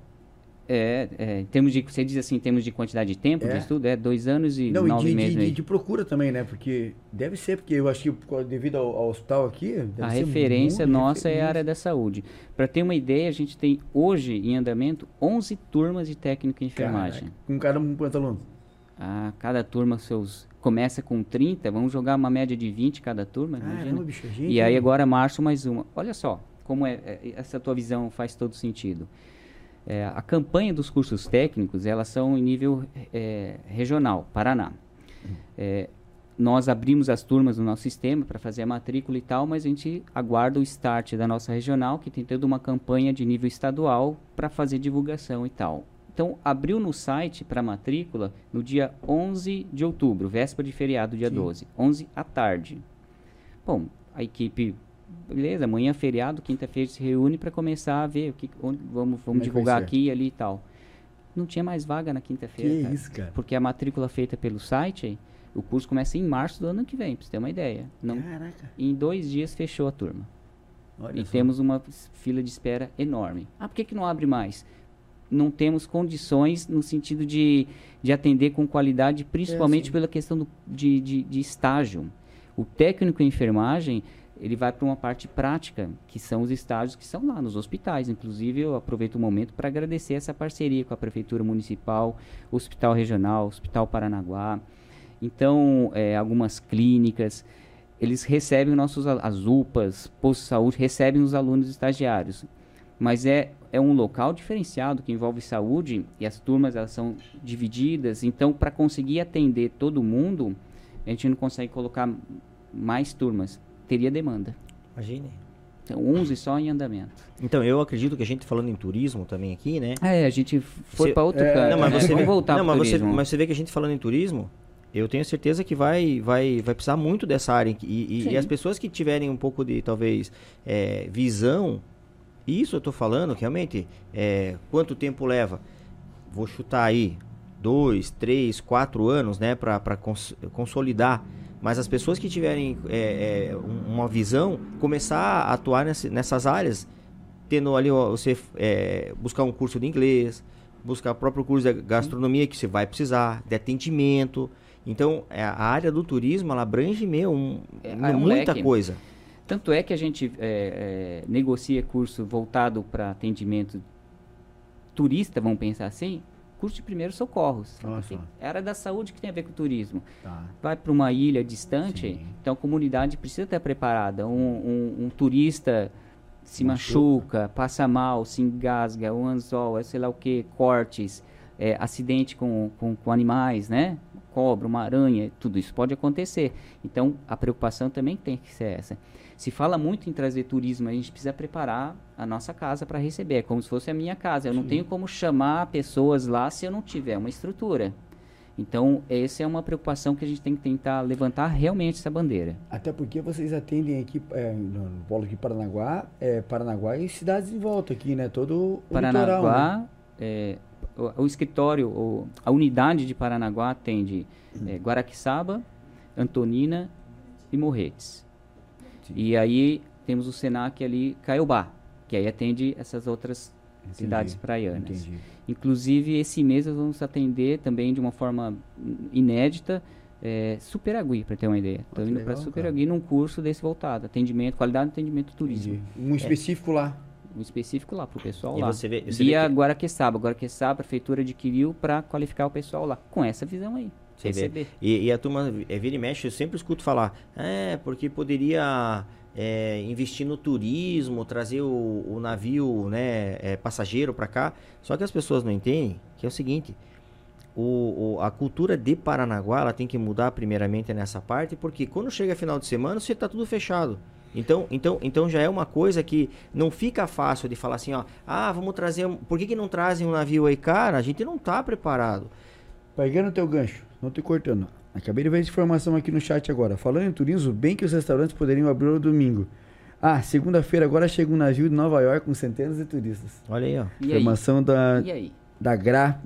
é, é, em termos de você diz assim, em termos de quantidade de tempo
É.
de estudo, é dois anos e
Não, e
nove
de,
meses.
de, de, de procura também, né? Porque deve ser, porque eu acho que devido ao, ao hospital aqui. deve
A referência nossa é a
referência.
área da saúde. Para ter uma ideia, a gente tem hoje em andamento 11 turmas de técnico em enfermagem.
Caraca, Com cada um quantos alunos?
Ah, cada turma seus começa com 30, vamos jogar uma média de 20 cada turma,
Caramba,
imagina.
bicho, gente.
E aí agora março mais uma. Olha só como é, é, essa tua visão faz todo sentido. É, a campanha dos cursos técnicos, elas são em nível é, regional, Paraná. É, nós abrimos as turmas no nosso sistema para fazer a matrícula e tal, mas a gente aguarda o start da nossa regional, que tem toda uma campanha de nível estadual para fazer divulgação e tal. Então, abriu no site para matrícula no dia 11 de outubro, véspera de feriado, dia
Sim.
12, 11 à tarde. Bom, a equipe, beleza, amanhã é feriado, quinta-feira se reúne para começar a ver o que onde, vamos, vamos
é
divulgar aqui ali e tal. Não tinha mais vaga na quinta-feira.
Que
cara,
isso, cara.
Porque a matrícula feita pelo site, o curso começa em março do ano que vem, pra você ter uma ideia. Não,
Caraca.
em dois dias fechou a turma.
Olha
e
só.
temos uma fila de espera enorme. Ah, por que, que não abre mais? Não temos condições no sentido de, de atender com qualidade, principalmente
sim.
pela questão do, de, de, de estágio. O técnico em enfermagem, ele vai para uma parte prática, que são os estágios que são lá nos hospitais. Inclusive, eu aproveito o momento para agradecer essa parceria com a Prefeitura Municipal, Hospital Regional, Hospital Paranaguá. Então, eh, algumas clínicas, eles recebem nossos as UPAs, postos de saúde, recebem os alunos estagiários. Mas é, é um local diferenciado que envolve saúde e as turmas elas são divididas. Então, para conseguir atender todo mundo, a gente não consegue colocar mais turmas. Teria demanda.
Imagine.
Então, 11 só em andamento.
Então, eu acredito que a gente falando em turismo também aqui, né?
É, a gente foi para outro
é,
canto.
Não, mas
né?
você vê,
voltar
não, mas você, mas você vê que a gente falando em turismo, eu tenho certeza que vai, vai, vai precisar muito dessa área. E, e- e as pessoas que tiverem um pouco de, talvez, é, visão, isso eu tô falando, realmente, é, quanto tempo leva? Vou chutar aí, dois, três, quatro anos, né, para cons consolidar. Mas as pessoas que tiverem é, é, um- uma visão, começar a atuar nesse- nessas áreas, tendo ali ó, você é, buscar um curso de inglês, buscar o próprio curso de gastronomia que você vai precisar, de atendimento. Então, é, a área do turismo, ela abrange meu, um,
É, um
muita
leque.
coisa.
Tanto é que a gente é, é, negocia curso voltado para atendimento turista, vamos pensar assim, curso de primeiros socorros.
Olha
Assim,
só.
a área da saúde que tem a ver com turismo.
Tá.
Vai para uma ilha distante,
Sim.
então a comunidade precisa estar preparada. Um, um- um turista se
Machuca.
machuca, passa mal, se engasga, um anzol, é sei lá o que, cortes, é, acidente com, com, com animais, né? Cobra, uma aranha, tudo isso pode acontecer. Então a preocupação também tem que ser essa. Se fala muito em trazer turismo, a gente precisa preparar a nossa casa para receber, é como se fosse a minha casa. Eu não tenho como chamar pessoas lá se eu não tiver uma estrutura. Então, essa é uma preocupação que a gente tem que tentar levantar realmente essa bandeira.
Até porque vocês atendem aqui é, no, polo aqui Paranaguá, é, Paranaguá e cidades em volta aqui, né? Todo o litoral, né?
Paranaguá, é, o, o escritório, o- a unidade de Paranaguá atende é, Guaraqueçaba, Antonina e Morretes. E aí temos o Senac ali, Caiobá, que aí atende essas outras
Entendi,
cidades praianas.
Entendi.
Inclusive, esse mês nós vamos atender também de uma forma inédita é, Superagui, para ter uma ideia. Estou
que
indo para Superagui num curso desse voltado, atendimento, qualidade de atendimento turismo.
Entendi. Um específico lá.
Um específico lá para o pessoal
E
lá.
você vê- você
Via
vê que-
Guaraqueçaba. Guaraqueçaba, a prefeitura adquiriu para qualificar o pessoal lá. Com essa visão aí.
Você. E, e a turma é, vira e mexe, eu sempre escuto falar, é, porque poderia é, investir no turismo, trazer o, o navio né, é, passageiro para cá. Só que as pessoas não entendem que é o seguinte, o, o- a cultura de Paranaguá ela tem que mudar primeiramente nessa parte, porque quando chega final de semana, você está tudo fechado. Então, então, então já é uma coisa que não fica fácil de falar assim, ó, ah, vamos trazer, um- por que, que não trazem um navio aí? Cara, a gente não tá preparado.
Pegando o teu gancho, não te cortando. Acabei de ver essa informação aqui no chat agora. Falando em turismo, bem que os restaurantes poderiam abrir no domingo. Ah, segunda-feira agora chega um navio de Nova York com centenas de turistas.
Olha aí, ó.
E aí?
informação da,
E aí?
da Gra.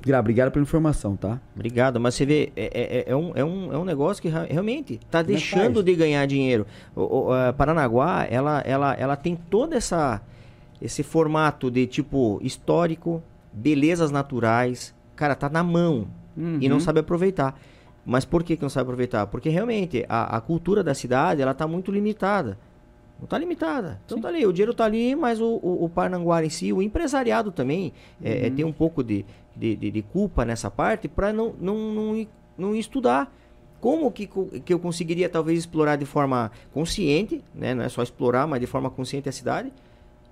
Gra, obrigado pela informação, tá?
Obrigado, mas você vê, é, é, é um, é, um, é um negócio que realmente está
Como é
deixando de ganhar dinheiro. O, o, a Paranaguá, ela, ela, ela tem todo essa, esse formato de tipo histórico, belezas naturais. Cara, tá na mão e não
Uhum.
sabe aproveitar. Mas por que, que não sabe aproveitar? Porque realmente a, a cultura da cidade ela tá muito limitada. Não tá limitada. Então
Sim.
tá ali, o dinheiro tá ali, mas o, o, o Paranaguá em si, o empresariado também, é, é, tem um pouco de, de, de- de culpa nessa parte para não, não, não, não estudar. Como que, que eu conseguiria talvez explorar de forma consciente, né? não é só explorar, mas de forma consciente a cidade,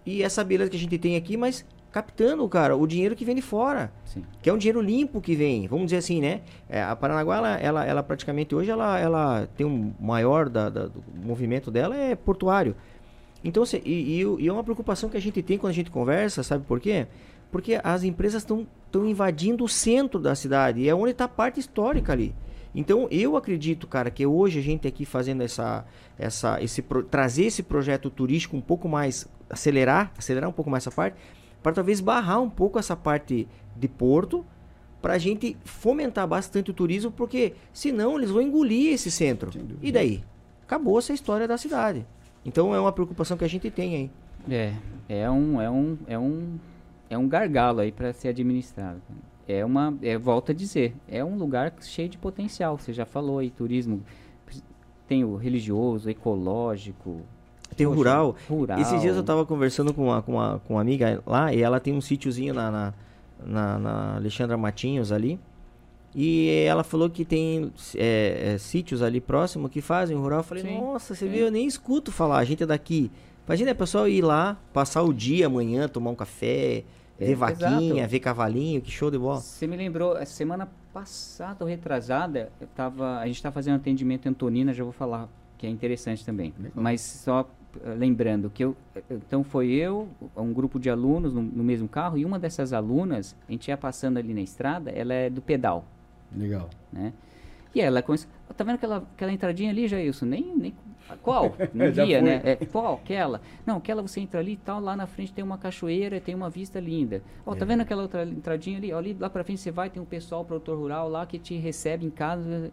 e essa beleza que a gente tem aqui, mas captando, cara, o dinheiro que vem de fora
Sim.
que é um dinheiro limpo que vem, vamos dizer assim, né? É, a Paranaguá, ela, ela, ela praticamente hoje, ela, ela tem um maior da, da- do movimento dela é portuário. Então, cê- e, e e é uma preocupação que a gente tem quando a gente conversa, sabe por quê? Porque as empresas estão invadindo o centro da cidade, e é onde está a parte histórica ali. Então eu acredito, cara, que hoje a gente aqui fazendo essa, essa, esse trazer esse projeto turístico um pouco mais, acelerar, acelerar um pouco mais essa parte, para talvez barrar um pouco essa parte de porto, para a gente fomentar bastante o turismo, porque senão eles vão engolir esse centro. E daí? Acabou essa história da cidade. Então é uma preocupação que a gente tem aí.
É, é um, é um, é um, é um gargalo aí para ser administrado. É uma, é, volta a dizer, é um lugar cheio de potencial. Você já falou aí, turismo tem o religioso, ecológico,
tem o rural.
rural.
Esses dias eu estava conversando com uma, com, uma, com uma amiga lá e ela tem um sítiozinho na, na, na, na Alexandra Matinhos ali. E ela falou que tem é, é, sítios ali próximo que fazem rural. Eu falei, Sim. nossa, você viu? Eu nem escuto falar, a gente é daqui. Imagina o pessoal ir lá, passar o dia amanhã, tomar um café, é, ver vaquinha, exato. ver cavalinho, que show de bola.
Você me lembrou, semana passada ou retrasada, eu tava, a gente está fazendo atendimento em Antonina, já vou falar, que é interessante também. Legal. Mas só lembrando que eu, então foi eu, um grupo de alunos no, no mesmo carro, e uma dessas alunas, a gente ia passando ali na estrada, ela é do pedal.
Legal.
Né? E ela começou, tá vendo aquela, aquela entradinha ali, Jailson? Nem, nem qual? [LAUGHS] Não via, né? É, qual? Aquela? Não, aquela você entra ali e tal, lá na frente tem uma cachoeira, tem uma vista linda. Ó, oh, tá é. vendo aquela outra entradinha ali? Ó, ali lá pra frente você vai, tem um pessoal produtor rural lá que te recebe em casa.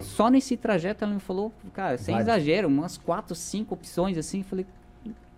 Só nesse trajeto ela me falou, cara, sem exagero, umas quatro, cinco opções assim. Falei,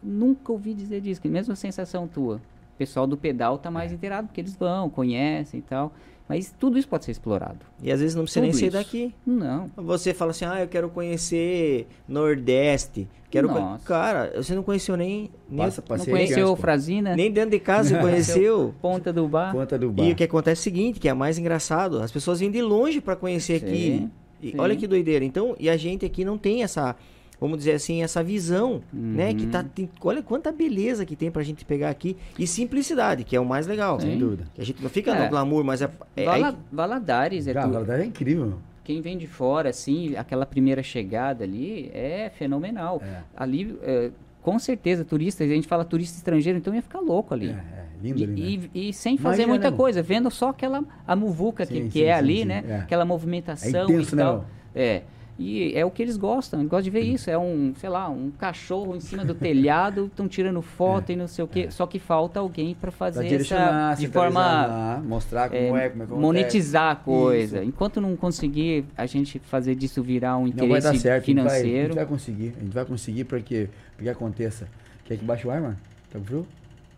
nunca ouvi dizer disso. Que mesma sensação tua. O pessoal do pedal tá mais é. inteirado, porque eles vão, conhecem e tal. Mas tudo isso pode ser explorado.
E às vezes não precisa tudo nem
ser
daqui.
Não.
Você fala assim, ah, eu quero conhecer Nordeste. Quero Nossa. Cara, você não conheceu nem. nem
Passa, não conheceu Frazina?
Nem dentro de casa você conheceu.
Ponta do Bar.
Ponta do Bar.
E o que acontece é o seguinte, que é mais engraçado. As pessoas vêm de longe para conhecer sim, aqui. E olha que doideira. Então, e a gente aqui não tem essa vamos dizer assim, essa visão, uhum. né? Que tá, tem, olha quanta beleza que tem pra gente pegar aqui. E simplicidade, que é o mais legal.
Sem dúvida.
Que a gente não fica é. no glamour, mas é. é
Vala, Valadares é
tudo. Valadares é incrível.
Quem vem de fora, assim, aquela primeira chegada ali é fenomenal. É. Ali, é, com certeza, turistas, a gente fala turista estrangeiro, então ia ficar louco ali. É, é
lindo ali,
e, né? e, e, sem fazer Imagina, muita né, coisa, vendo só aquela a muvuca sim, que, sim, que é sim, ali, né? É. Aquela movimentação é intenso, e tal. Né, é. E é o que eles gostam, eles gostam de ver isso. É um, sei lá, um cachorro em cima do telhado, estão tirando foto é, e não sei o quê. É. Só que falta alguém para fazer essa. De forma.
Mostrar como é, é como é que
Monetizar a coisa. Isso. Enquanto não conseguir a gente fazer disso virar um interesse não vai dar certo, financeiro. A
gente, vai, a gente vai conseguir. A gente vai conseguir para que, que aconteça. Quer que baixe o ar, mano? Tá com frio?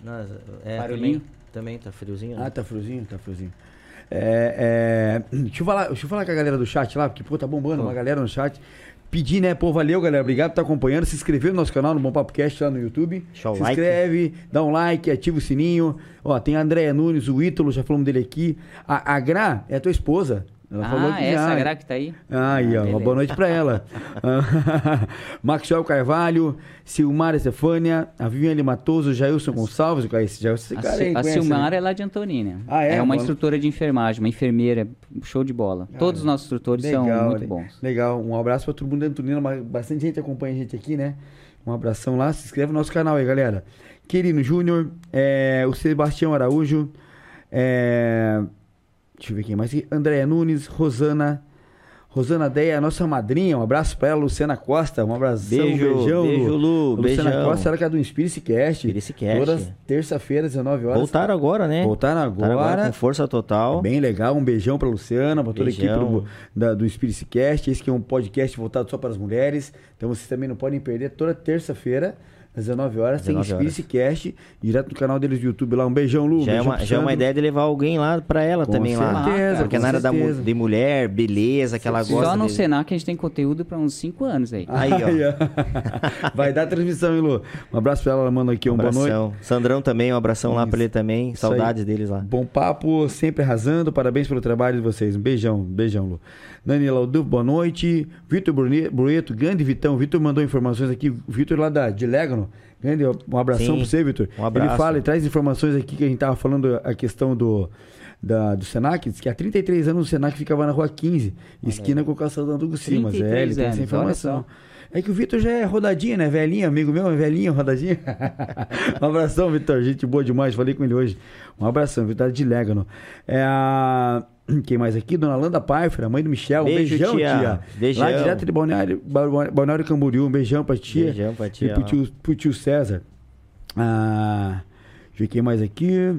Não, é, Barulhinho? Também, também tá friozinho.
Né? Ah, tá friozinho? Tá friozinho. É, é, deixa, eu falar, deixa eu falar com a galera do chat lá, porque, pô, tá bombando uma galera no chat. Pedir, né, pô, valeu, galera. Obrigado por estar acompanhando. Se inscrever no nosso canal, no Bom Papo Cast lá no YouTube. Show Se like. inscreve, dá um like, ativa o sininho. Ó, tem a Andréia Nunes, o Ítalo, já falamos dele aqui. A, a Gra é a tua esposa.
Ela ah, falou que essa já... Gra que tá aí?
Ah, aí, ah, ó, uma boa noite pra ela. [LAUGHS] Maxwell Carvalho, Silmar Estefânia, a Viviane Matoso, Jailson Gonçalves, esse, esse
cara aí, A Silmar né? é lá de Antonina. Ah, é? É uma instrutora de enfermagem, uma enfermeira, show de bola. Ah, Todos os nossos instrutores legal, são muito bons.
Legal, um abraço pra todo mundo de Antonina, bastante gente acompanha a gente aqui, né? Um abração lá, se inscreve no nosso canal aí, galera. Quirino Júnior, é, o Sebastião Araújo, é, Deixa eu ver quem mais. Andréia Nunes, Rosana. Rosana Deia, nossa madrinha, um abraço pra ela, Luciana Costa, um abraço,
beijo, beijão. Beijo, Lu,
Luciana
beijão.
Costa, ela que é do Inspirice Cast.
Inspirice Cast.
Todas terça-feira, 19 horas.
Voltaram agora, né?
Voltaram agora. Voltaram agora
com força total.
Bem legal, um beijão pra Luciana, pra toda beijão. a equipe do, da, do Inspirice Cast. Esse que é um podcast voltado só para as mulheres. Então vocês também não podem perder toda terça-feira às 19 horas, 19 tem Space Cast, direto no canal deles do YouTube lá. Um beijão, Lu.
Já,
é,
uma, já é uma ideia de levar alguém lá pra ela com também certeza, lá. Porque na área da, de mulher, beleza, que ela gosta.
Só no
de...
Senac a gente tem conteúdo pra uns 5 anos aí.
Aí, ó. [LAUGHS] Vai dar transmissão, hein, Lu? Um abraço pra ela, ela manda aqui um, um boa noite.
Sandrão também, um abração Isso. lá pra ele também. Saudades deles lá.
Bom papo, sempre arrasando. Parabéns pelo trabalho de vocês. Um beijão, beijão, Lu. Daniela Alduf, boa noite. Vitor Bruneto, grande Vitão. Vitor mandou informações aqui. Vitor lá da, de Legano. Grande, um abração para você, Vitor. Um abraço. Ele fala e traz informações aqui que a gente tava falando a questão do, da, do Senac, diz que há 33 anos o Senac ficava na rua 15, esquina com o calçadão do Simas. É, ele tem essa informação. É que o Vitor já é rodadinha, né? Velhinho, amigo meu, é velhinho, rodadinha. [LAUGHS] um abração, Vitor. Gente boa demais. Falei com ele hoje. Um abração, Vitor de Légano. É a. Quem mais aqui? Dona Landa Pfeiffer, mãe do Michel. Um
Beijo,
beijão,
tia.
tia.
Beijão.
Lá direto de Balneário, Ba- Balneário Camboriú. Um beijão pra tia.
Beijão pra tia,
E pro tio, pro tio César. Ah, quem mais aqui.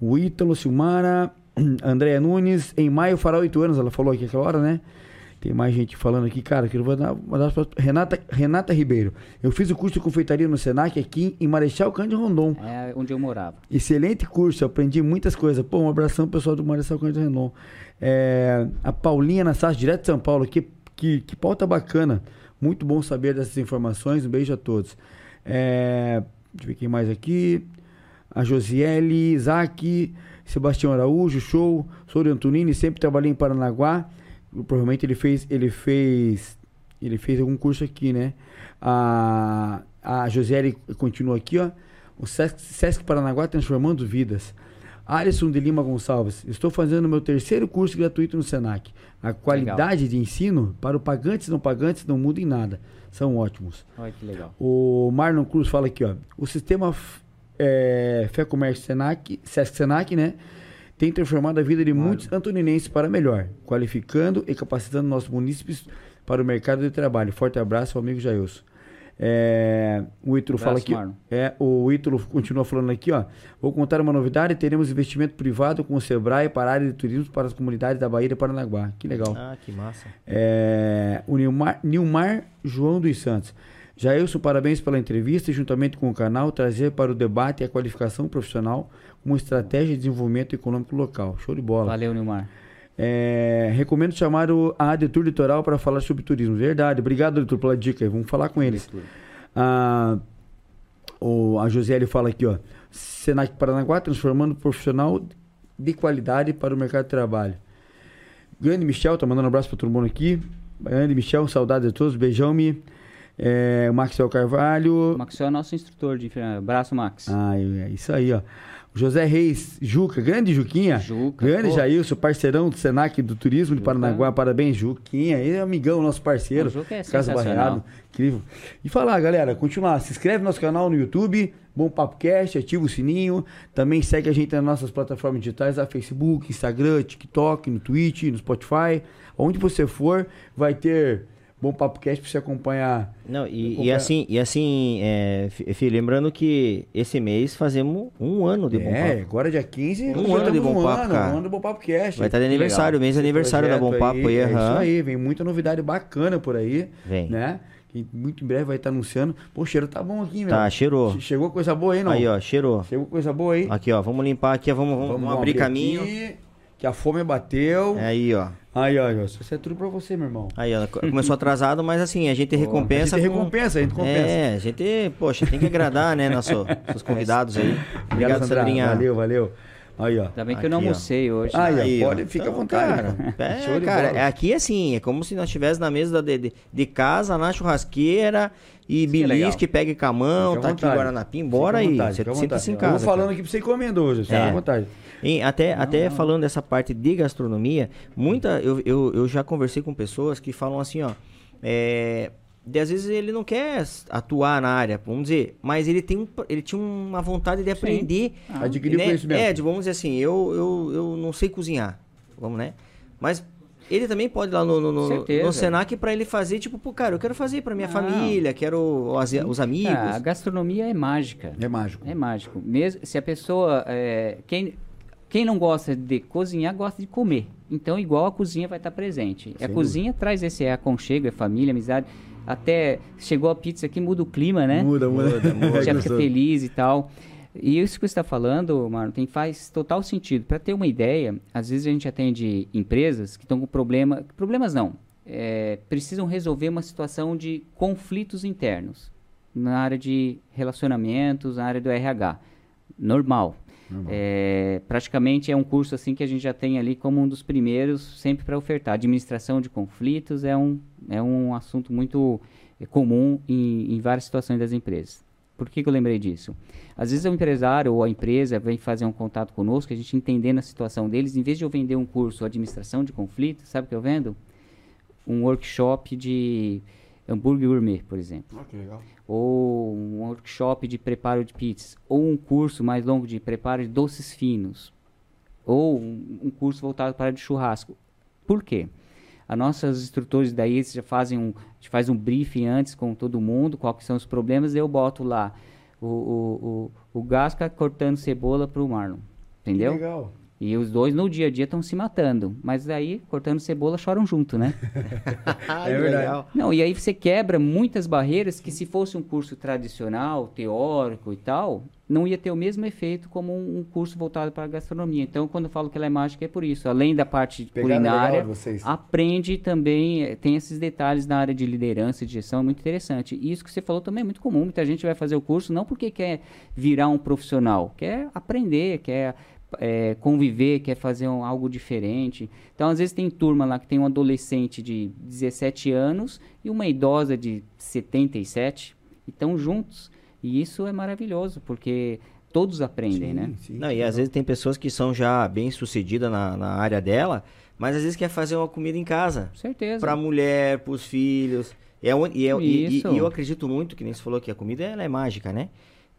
O Ítalo, Silmara, [CLEARS THROAT] Andréia Nunes. Em maio fará oito anos, ela falou aqui aquela hora, né? Tem mais gente falando aqui, cara, que eu vou dar uma das Renata, Renata Ribeiro. Eu fiz o curso de confeitaria no Senac aqui em Marechal Cândido Rondon.
É onde eu morava.
Excelente curso, aprendi muitas coisas. Pô, um abração pessoal do Marechal Cândido Rondon. É, a Paulinha Nassas, direto de São Paulo, que, que, que pauta bacana. Muito bom saber dessas informações. Um beijo a todos. É, deixa eu ver quem mais aqui. A Josiele, Isaac, Sebastião Araújo, show. Sou de Antonini, sempre trabalhei em Paranaguá. Provavelmente ele fez, ele fez, ele fez algum curso aqui, né? A, a Josiele continua aqui, ó. O Sesc, Sesc Paranaguá transformando vidas. Alisson de Lima Gonçalves, estou fazendo meu terceiro curso gratuito no Senac. A qualidade de ensino para o pagantes e não pagantes não muda em nada. São ótimos.
Olha que legal.
O Marlon Cruz fala aqui, ó. O sistema é, Fé Comércio Senac, Sesc Senac, né? Tem transformado a vida de muitos antoninenses para melhor, qualificando e capacitando nossos munícipes para o mercado de trabalho. Forte abraço, amigo Jailson. É, o Ítalo fala aqui.
Marlon.
É, o Ítalo continua falando aqui, ó. Vou contar uma novidade: teremos investimento privado com o Sebrae para a área de turismo para as comunidades da Bahia e Paranaguá. Que legal.
Ah, que massa.
É, o Nilmar, Nilmar João dos Santos. Jailson, parabéns pela entrevista e juntamente com o canal trazer para o debate a qualificação profissional como estratégia de desenvolvimento econômico local. Show de bola.
Valeu, Nilmar.
É, recomendo chamar o, a Adetur Litoral para falar sobre turismo. Verdade. Obrigado, Adetur, pela dica. Vamos falar com eles. Ah, o, a Josiele fala aqui, ó. Senac Paranaguá transformando profissional de qualidade para o mercado de trabalho. Grande Michel, tá mandando um abraço para todo mundo aqui. Grande Michel, saudades a todos. Beijão, me. É, o Maxwell Carvalho.
O Max é nosso instrutor de enfermagem. Abraço, Max.
Ah, é isso aí, ó. José Reis, Juca, grande Juquinha.
Juca,
Grande
pô.
Jailson, parceirão do Senac do Turismo de
Juca.
Paranaguá. Parabéns, Juquinha. Ele é amigão, nosso parceiro.
O Juca é
Casa
sensacional.
Barreado. Incrível. E falar, galera, continuar. Se inscreve no nosso canal no YouTube, Bom Papo Cast, ativa o sininho. Também segue a gente nas nossas plataformas digitais, a Facebook, Instagram, TikTok, no Twitch, no Spotify. Onde você for, vai ter Bom Papo Cast pra você acompanhar.
Não, e,
Acompanhar-
e assim, e assim é, fi- fi- lembrando que esse mês fazemos um ano de Bom
é,
Papo.
agora dia 15,
Um ano de Bom
um
Papo,
ano,
cara.
um ano do Bom Papo Cast.
Vai estar de
Legal.
aniversário, mês de aniversário da Bom Papo aí,
É
aham.
isso aí, vem muita novidade bacana por aí.
Vem.
Né? Que muito em breve vai estar anunciando. Pô, o cheiro tá bom aqui, meu.
Tá, cheirou.
Che- Chegou coisa boa aí, não?
Aí, ó, cheirou.
Chegou coisa boa aí.
Aqui, ó, vamos limpar aqui, vamos, vamos, vamos abrir caminho.
aqui, que a fome bateu.
É aí, ó.
Aí, ó, isso é tudo pra você, meu irmão.
Aí, ó, começou atrasado, mas assim, a gente recompensa.
a gente
com-
recompensa, a gente compensa.
É, a gente, poxa, tem que agradar, né, nosso, nossos convidados aí. Obrigado,
Sandra.
Sandrinha.
Valeu, valeu. Aí, ó.
Ainda bem que eu não
Aqui, ó.
almocei hoje.
Aí,
Aí,
ó,
ó.
pode, fica à
Então,
vontade.
cara,
pô. [LAUGHS]
É, cara, é aqui assim, é como se nós estivéssemos na mesa de, de, de casa, na churrasqueira, e
Isso que é
belisque, pegue com a mão,
Fica
tá aqui
vontade.
Guaranapim, bora
Fica
aí.
vontade,
Você
fica
sinta-se em
vontade.
casa.
Eu vou falando aqui pra você comendo hoje, fica
É.
à vontade.
Hein, até até falando dessa parte de gastronomia, muita eu, eu, eu já conversei com pessoas que falam assim, ó, é, de às vezes ele não quer atuar na área, vamos dizer, mas ele tem um, ele tinha uma vontade de aprender,
Ah,
Adquirir
né?
conhecimento.
É, de, vamos dizer assim, eu, eu, eu não sei cozinhar, vamos né? Mas ele também pode ir lá no, no, no, no Senac pra ele fazer, tipo, pô, cara, eu quero fazer pra minha
Não.
família, quero as- os amigos.
Ah, a gastronomia é mágica.
É mágico.
É mágico. Mesmo se a pessoa. é, quem, quem não gosta de cozinhar, gosta de comer. Então, igual a cozinha vai estar presente. a
Sem
cozinha traz esse aconchego, é família, amizade. Até chegou a pizza aqui, muda o clima, né?
Muda, muda.
Muda, muda.
Já fica feliz e tal. E isso que você está falando, Marlon, tem, faz total sentido. Para ter uma ideia, às vezes a gente atende empresas que estão com problema. Problemas não. é, precisam resolver uma situação de conflitos internos na área de relacionamentos, na área do RH. Normal. É, praticamente é um curso assim que a gente já tem ali como um dos primeiros sempre para ofertar. Administração de conflitos é um, é um assunto muito é, comum em, em várias situações das empresas. Por que, que eu lembrei disso? Às vezes o empresário ou a empresa vem fazer um contato conosco, a gente entendendo a situação deles, em vez de eu vender um curso administração de conflitos, sabe o que eu vendo? Um workshop de hambúrguer gourmet, por exemplo.
Ah, que legal.
Ou um workshop de preparo de pizzas. Ou um curso mais longo de preparo de doces finos. Ou um, um curso voltado para de churrasco. Por quê? As nossas instrutores daí já fazem um, faz um briefing antes com todo mundo, quais são os problemas, e eu boto lá o, o, o, o Gasca cortando cebola para o Marlon. Entendeu?
Que legal.
E os dois no dia a dia estão se matando. Mas aí, cortando cebola, choram junto, né? [LAUGHS]
É verdade.
Não, e aí você quebra muitas barreiras que se fosse um curso tradicional, teórico e tal, não ia ter o mesmo efeito como um, um curso voltado para a gastronomia. Então, quando eu falo que ela é mágica, é por isso. Além da parte culinária, aprende também, eh, tem esses detalhes na área de liderança e de gestão, é muito interessante. E isso que você falou também é muito comum. Muita gente vai fazer o curso não porque quer virar um profissional, quer aprender, quer eh, conviver, quer fazer um- algo diferente. Então, às vezes tem turma lá que tem um adolescente de 17 anos e uma idosa de 77 e estão juntos. E isso é maravilhoso, porque todos aprendem, né?
Sim,
Não, e às vezes tem pessoas que são já bem sucedidas na, na área dela, mas às vezes quer fazer uma comida em casa.
Com certeza.
Pra mulher, pros filhos. É, e, é- e- e- e eu acredito muito, que nem você falou que a comida ela é mágica, né?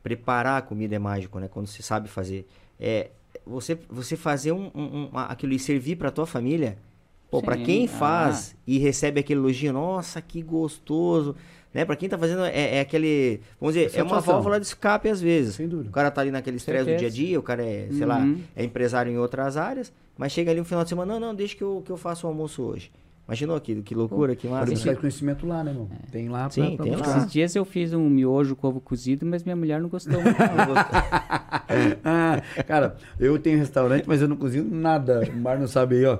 Preparar a comida é mágico, né? Quando você sabe fazer. É, você, você fazer um, um- um- aquilo e servir pra tua família. Pô, pra
Sim,
quem
ah.
faz e recebe aquele elogio, nossa, que gostoso. Né? Pra quem tá fazendo, é, é aquele. Vamos dizer, é uma
Satisfação.
válvula de escape às vezes.
Sem dúvida.
O cara tá ali naquele estresse do dia a dia, o cara é, sei lá,
Uhum.
é empresário em outras áreas, mas chega ali no final de semana, não, não, deixa que eu, que eu faço o almoço hoje. Imaginou aquilo? Que loucura, que massa. Hein?
buscar conhecimento lá, né, irmão? Tem lá pra,
Sim,
pra
tem
buscar.
lá.
Esses dias eu fiz um miojo com ovo cozido, mas minha mulher não gostou muito. não. [LAUGHS]
Ah, cara, eu tenho restaurante, mas eu não cozinho nada. O Mar não sabe aí, ó.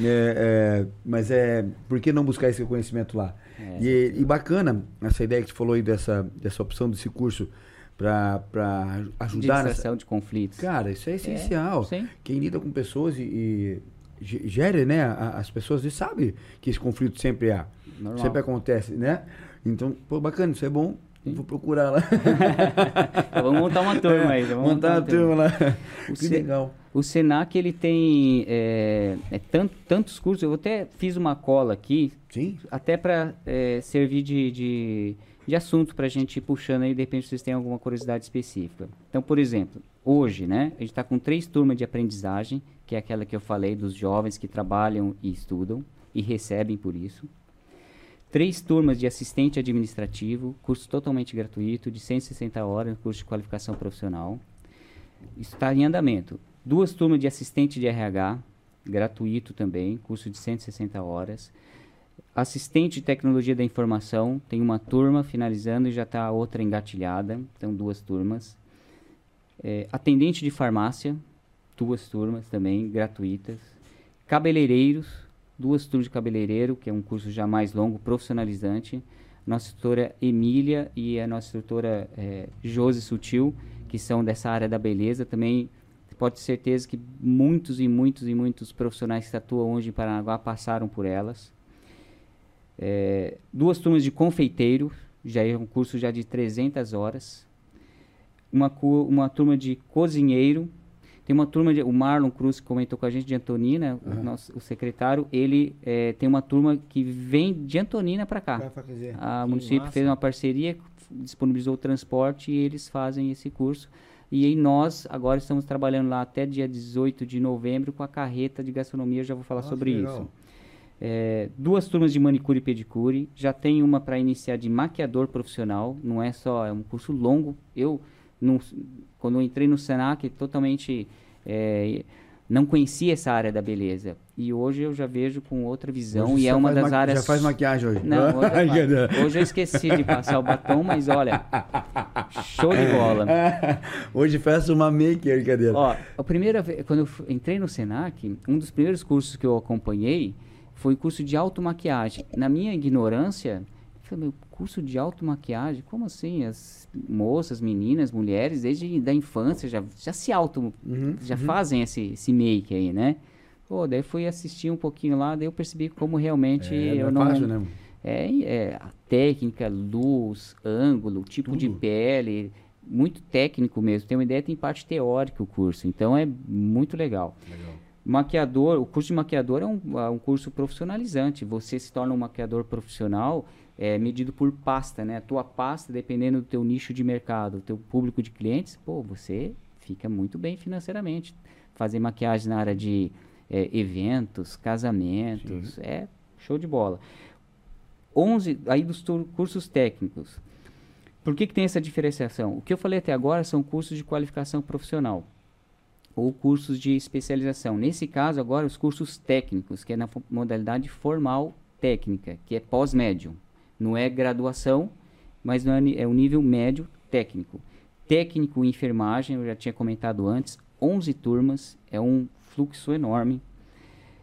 É, é, mas é. Por que não buscar esse conhecimento lá?
É.
E, e bacana essa ideia que você falou aí dessa, dessa opção desse curso pra, pra
de
ajudar nessa.
distração de conflitos.
Cara, isso é essencial.
sim.
Quem lida com pessoas e, e gere, né, as pessoas e sabe que esse conflito sempre há.
Normal.
Sempre acontece, né? Então, pô, bacana, isso é bom. Vou procurar lá. [LAUGHS]
Então, vamos montar uma turma aí. vamos
Montar a turma lá.
O
que
C-
legal.
O Senac, ele tem é, é tant- tantos cursos. Eu até fiz uma cola aqui,
Sim?
até para servir de, de, de assunto para a gente ir puxando aí, de repente vocês têm alguma curiosidade específica. Então, por exemplo, hoje, né, a gente está com três turmas de aprendizagem, que é aquela que eu falei dos jovens que trabalham e estudam e recebem por isso. Três turmas de assistente administrativo, curso totalmente gratuito, de 160 horas, curso de qualificação profissional. Isso está em andamento. Duas turmas de assistente de RH, gratuito também, curso de 160 horas. Assistente de tecnologia da informação, tem uma turma finalizando e já está outra engatilhada, então duas turmas. É, atendente de farmácia, duas turmas também, gratuitas. Cabeleireiros, duas turmas de cabeleireiro, que é um curso já mais longo, profissionalizante. Nossa instrutora Emília e a nossa instrutora é, Josi Sutil, que são dessa área da beleza, também pode ter certeza que muitos e muitos e muitos profissionais que atuam hoje em Paranaguá passaram por elas. É, duas turmas de confeiteiro, já é um curso já de 300 horas. Uma, uma turma de cozinheiro. Tem uma turma de. O Marlon Cruz que comentou com a gente de Antonina, o, nosso, o secretário, ele é, tem uma turma que vem de Antonina para cá. A
Que
município
massa.
fez uma parceria, disponibilizou o transporte e eles fazem esse curso. E aí nós agora estamos trabalhando lá até dia 18 de novembro com a carreta de gastronomia, eu já vou falar
Nossa,
sobre isso. É, duas turmas de manicure e pedicure, já tem uma para iniciar de maquiador profissional, não é só, é um curso longo. Eu, não- quando eu entrei no Senac, totalmente é, não conhecia essa área da beleza. E hoje eu já vejo com outra visão
Hoje
e é uma das áreas...
Já faz maquiagem hoje.
Não, hoje. [LAUGHS] Hoje eu esqueci de passar o batom, mas olha, show de bola. [LAUGHS]
hoje faço uma maker, brincadeira.
Ó, a primeira vez, quando eu entrei no Senac, um dos primeiros cursos que eu acompanhei foi o curso de automaquiagem. Na minha ignorância, falei, meu, curso de automaquiagem? Como assim? As moças, meninas, mulheres, desde da infância já, já se auto,
Uhum,
já fazem esse, esse make aí, né? Pô, daí fui assistir um pouquinho lá, daí eu percebi como realmente
É,
eu
não é
não...
fácil, né?
É, é a técnica, luz, ângulo, tipo de
Tudo.
pele, muito técnico mesmo. Tem uma ideia, tem parte teórica o curso, então é muito legal. Maquiador, o curso de maquiador é um, é um curso profissionalizante. Você se torna um maquiador profissional é, medido por pasta, né? A tua pasta, dependendo do teu nicho de mercado, teu público de clientes, pô, você fica muito bem financeiramente. Fazer maquiagem na área de é, eventos, casamentos, Sim. é show de bola. 11 aí dos cursos técnicos. Por que, que tem essa diferenciação? O que eu falei até agora são cursos de qualificação profissional ou cursos de especialização. Nesse caso, agora, os cursos técnicos, que é na modalidade formal técnica, que é pós-médio. Não é graduação, mas não é, é o nível médio técnico. Técnico em enfermagem, eu já tinha comentado antes, 11 turmas, é um fluxo enorme.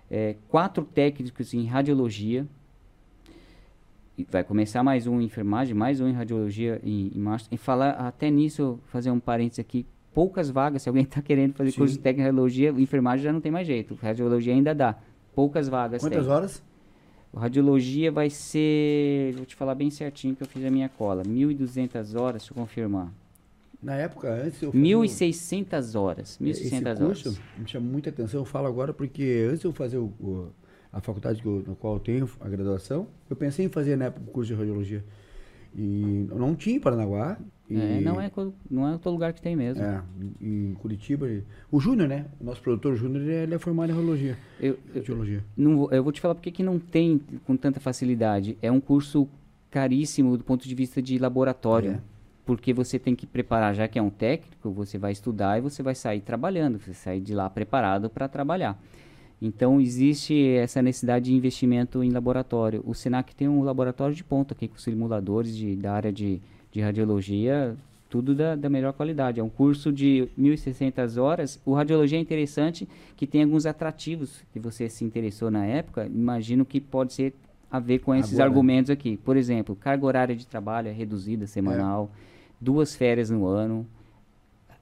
É, quatro técnicos em radiologia. E vai começar mais um em enfermagem, mais um em radiologia em, em março. E falar até nisso, fazer um parênteses aqui, poucas vagas. [LAUGHS] Se alguém está querendo fazer Sim. curso de técnica em radiologia, enfermagem já não tem mais jeito. Radiologia ainda dá. Poucas vagas.
Quantas
tem.
horas?
Radiologia vai ser, vou te falar bem certinho que eu fiz a minha cola, 1.200 horas, deixa eu confirmar.
Na época, antes eu
1.600 horas, 1.600
horas. me chama muita atenção, eu falo agora porque antes de eu fazer o, o, a faculdade eu, no qual eu tenho a graduação, eu pensei em fazer na época o curso de radiologia. E não tinha em Paranaguá.
É, não é, não é todo lugar que tem mesmo.
É, em Curitiba. O Júnior, né? O nosso produtor Júnior, ele é formado em radiologia.
Eu, eu, não, eu vou te falar porque que não tem com tanta facilidade. É um curso caríssimo do ponto de vista de laboratório. É. Porque você tem que preparar, já que é um técnico, você vai estudar e você vai sair trabalhando. Você sai de lá preparado para trabalhar. Então, existe essa necessidade de investimento em laboratório. O SENAC tem um laboratório de ponta aqui com simuladores de, da área de, de radiologia, tudo da, da, melhor qualidade. É um curso de 1.600 horas. O Radiologia é interessante que tem alguns atrativos que você se interessou na época. Imagino que pode ser a ver com esses Agora. argumentos aqui. Por exemplo, carga horária de trabalho é reduzida semanal, é. duas férias no ano,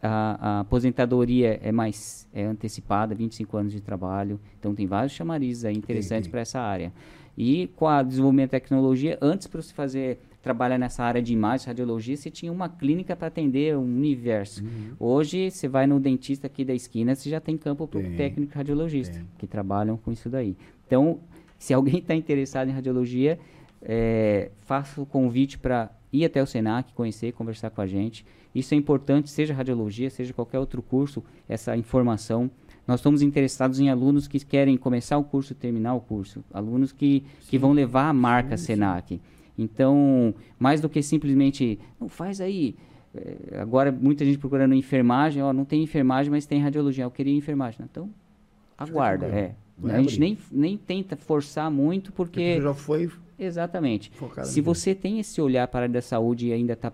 a, a, aposentadoria é mais é antecipada, 25 anos de trabalho. Então tem vários chamarizes aí interessantes para essa área. E com o desenvolvimento da tecnologia, antes para você fazer trabalhar nessa área de imagem, radiologia, você tinha uma clínica para atender um universo. Uhum. Hoje, você vai no dentista aqui da esquina, você já tem campo para o técnico radiologista, tem. que trabalham com isso daí. Então, se alguém está interessado em radiologia, é, faça o convite para ir até o SENAC, conhecer, conversar com a gente. Isso é importante, seja radiologia, seja qualquer outro curso, essa informação. Nós estamos interessados em alunos que querem começar o curso e terminar o curso, alunos que, que vão levar a marca sim, SENAC. Sim. Então, mais do que simplesmente, não faz aí. É, agora, muita gente procurando enfermagem, ó, não tem enfermagem, mas tem radiologia. Eu queria enfermagem. Então, aguarda. É. A gente nem, nem tenta forçar muito, porque.
Você já foi.
Exatamente. Se você tem esse olhar para a área da saúde e ainda está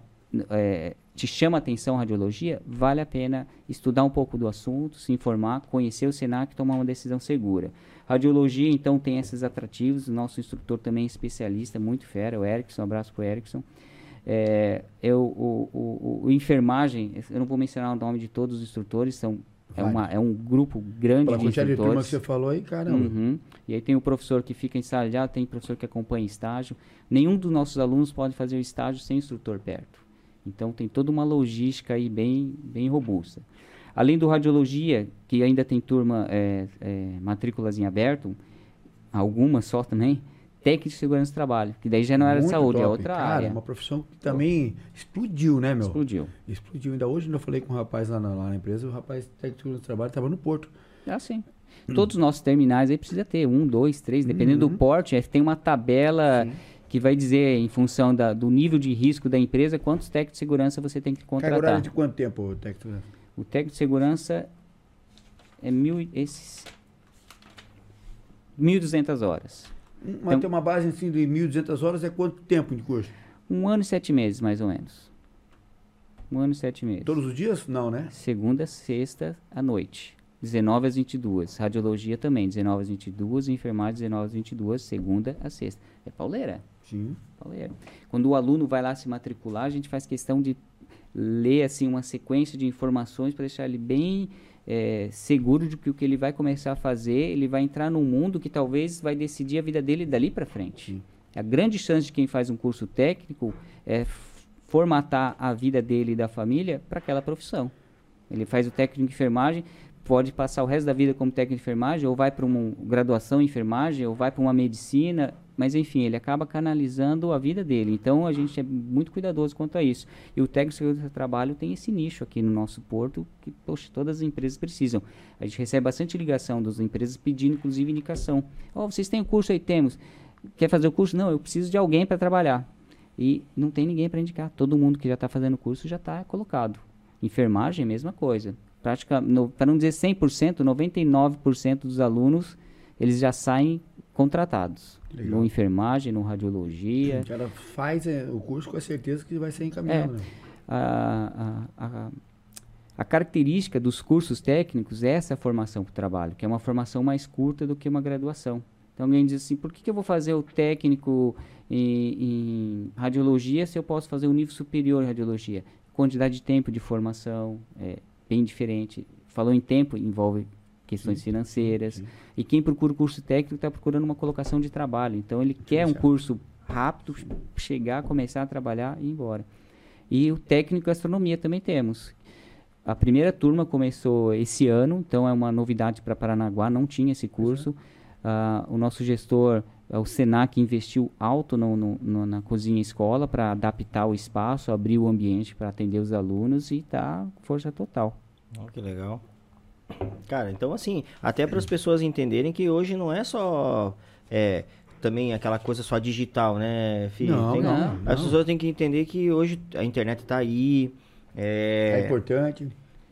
é, te chama atenção a radiologia, vale a pena estudar um pouco do assunto, se informar, conhecer o SENAC e tomar uma decisão segura. Radiologia, então, tem esses atrativos. O nosso instrutor também é especialista, muito fera, o Erickson, um abraço para o Erickson. É, eu, o, o, o, enfermagem, eu não vou mencionar o nome de todos os instrutores, são é, uma, é um grupo grande Pela de instrutores. de turma que
você falou aí, caramba.
Uhum. E aí tem o professor que fica aula, tem professor que acompanha estágio. Nenhum dos nossos alunos pode fazer o estágio sem instrutor perto. Então tem toda uma logística aí bem, bem robusta. Além do radiologia, que ainda tem turma, é, é, matrículas em aberto, algumas só também, técnico de segurança do trabalho, que daí já não era Muito saúde, é top. é outra Cara, área.
uma profissão que também explodiu, né, meu?
Explodiu.
Explodiu. Ainda hoje eu falei com um rapaz lá na, lá na empresa, o rapaz técnico de segurança do trabalho estava no Porto.
Ah, sim. Hum. Todos os nossos terminais aí precisa ter um, dois, três, dependendo uhum. do porte, é, tem uma tabela... Sim que vai dizer, em função da, do nível de risco da empresa, quantos técnicos de segurança você tem que contratar. Carga
de quanto tempo o técnico de segurança?
O técnico de segurança é mil, esses, 1.200 horas.
Mas então, tem uma base assim de 1.200 horas é quanto tempo de curso?
Um ano e sete meses, mais ou menos. Um ano e sete meses.
Todos os dias? Não, né?
Segunda, sexta, à noite. 19 às 22. Radiologia também, 19 às 22. Enfermagem, 19 às 22. Segunda a sexta. É pauleira.
Sim.
Pauleira. Quando o aluno vai lá se matricular, a gente faz questão de ler assim uma sequência de informações para deixar ele bem é, seguro de que o que ele vai começar a fazer, ele vai entrar num mundo que talvez vai decidir a vida dele dali para frente. A grande chance de quem faz um curso técnico é formatar a vida dele e da família para aquela profissão. Ele faz o técnico de enfermagem, pode passar o resto da vida como técnico de enfermagem, ou vai para uma graduação em enfermagem, ou vai para uma medicina, mas enfim, ele acaba canalizando a vida dele. Então a gente é muito cuidadoso quanto a isso. E o técnico de trabalho tem esse nicho aqui no nosso porto que, poxa, todas as empresas precisam. A gente recebe bastante ligação das empresas pedindo, inclusive, indicação. Oh, vocês têm o curso aí? Temos. Quer fazer o curso? Não, eu preciso de alguém para trabalhar. E não tem ninguém para indicar. Todo mundo que já está fazendo o curso já está colocado. Enfermagem, mesma coisa. Prática, para não dizer 100%, 99% dos alunos eles já saem contratados. Legal. No enfermagem, no radiologia.
O cara faz é, o curso com a certeza que vai ser encaminhado. É, né?
a, a, a, a, característica dos cursos técnicos é essa formação para o trabalho, que é uma formação mais curta do que uma graduação. Então alguém diz assim, por que, que eu vou fazer o técnico em, em, radiologia se eu posso fazer o nível superior em radiologia? Quantidade de tempo de formação é bem diferente. Falou em tempo, envolve questões sim, financeiras. Sim. E quem procura o curso técnico está procurando uma colocação de trabalho. Então ele quer um curso rápido, chegar, começar a trabalhar e ir embora. E o técnico de astronomia também temos. A primeira turma começou esse ano, então é uma novidade para Paranaguá, não tinha esse curso. Uh, o nosso gestor, o Senac, investiu alto no, no, no, na cozinha escola para adaptar o espaço, abrir o ambiente para atender os alunos e está força total.
Oh, que legal. Cara, então assim, até para as pessoas entenderem que hoje não é só é, também aquela coisa só digital, né, filho?
Não,
Tem,
não,
As pessoas têm que entender que hoje a internet está aí. É,
é importante.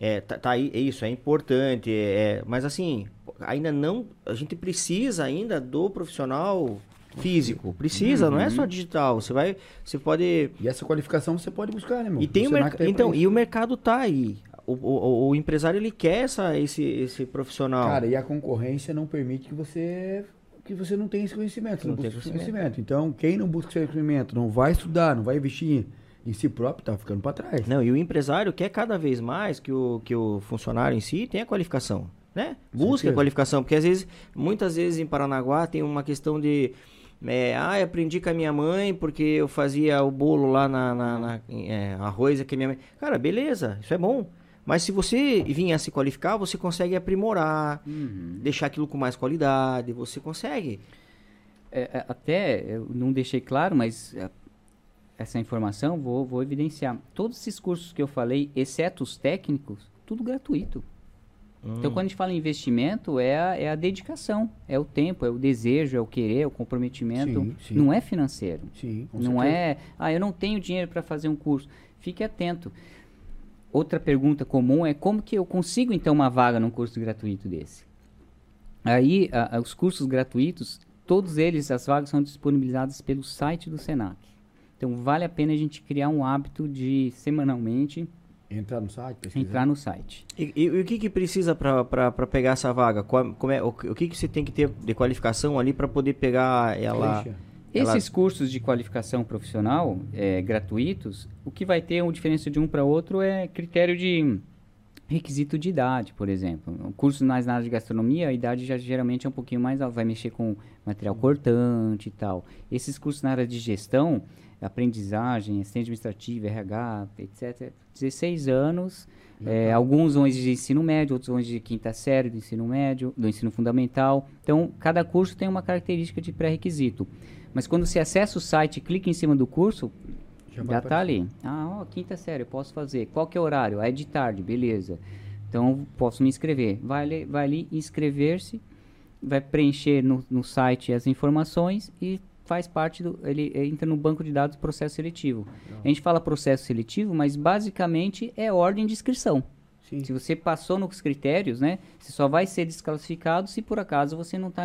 É, tá, tá, aí, é isso, é importante. É, mas assim, ainda não. A gente precisa ainda do profissional físico. Precisa, uhum. não é só uhum. digital. Você vai. Você pode.
E essa qualificação você pode buscar, né, irmão?
E tem o merc... Então, e o mercado tá aí o, o, o, empresário ele quer essa, esse, esse profissional.
Cara, e a concorrência não permite que você que você não tenha esse conhecimento, não, não busca conhecimento. conhecimento. Então, quem não busca esse conhecimento, não vai estudar, não vai investir em si próprio, tá ficando para trás.
Não, e o empresário quer cada vez mais que o, que o funcionário em si tenha qualificação, né? Busca a qualificação, porque às vezes, muitas vezes em Paranaguá tem uma questão de é, ah, aprendi com a minha mãe porque eu fazia o bolo lá na, na, na é, arroz que minha mãe. Cara, beleza, isso é bom. Mas se você vir a se qualificar, você consegue aprimorar, uhum. deixar aquilo com mais qualidade, você consegue.
É, é até, eu não deixei claro, mas é, essa informação vou, vou evidenciar. Todos esses cursos que eu falei, exceto os técnicos, tudo gratuito. Hum. Então, quando a gente fala em investimento, é a, é a dedicação, é o tempo, é o desejo, é o querer, é o comprometimento. Sim, sim. Não é financeiro.
Sim,
não certeza. é, ah, eu não tenho dinheiro para fazer um curso. Fique atento. Outra pergunta comum é como que eu consigo então uma vaga num curso gratuito desse? Aí, a, a, os cursos gratuitos, todos eles, as vagas são disponibilizadas pelo site do Senac. Então, vale a pena a gente criar um hábito de semanalmente
entrar no site,
pesquisar. entrar no site.
E, e, e o que, que precisa para pegar essa vaga? Qual, como é, o, o que, que você tem que ter de qualificação ali para poder pegar ela? Deixa.
Esses ela... cursos de qualificação profissional é, gratuitos, o que vai ter uma diferença de um para outro é critério de requisito de idade, por exemplo. O curso mais na área de gastronomia, a idade já geralmente é um pouquinho mais alta, vai mexer com material cortante e tal. Esses cursos na área de gestão, aprendizagem, assistente administrativa, RH, etc., 16 anos, é, alguns vão exigir ensino médio, outros vão exigir quinta série do ensino médio, do ensino fundamental. Então, cada curso tem uma característica de pré-requisito. Mas quando você acessa o site e clica em cima do curso, já está ali. Ah, ó, quinta série, eu posso fazer. Qual que é o horário? Ah, é de tarde, beleza. Então, posso me inscrever. Vai, ali, vai ali inscrever-se, vai preencher no, no site as informações e faz parte do. Ele entra no banco de dados do processo seletivo. A gente fala processo seletivo, mas basicamente é ordem de inscrição. Sim. Se você passou nos critérios, né? Você só vai ser desclassificado se por acaso você não está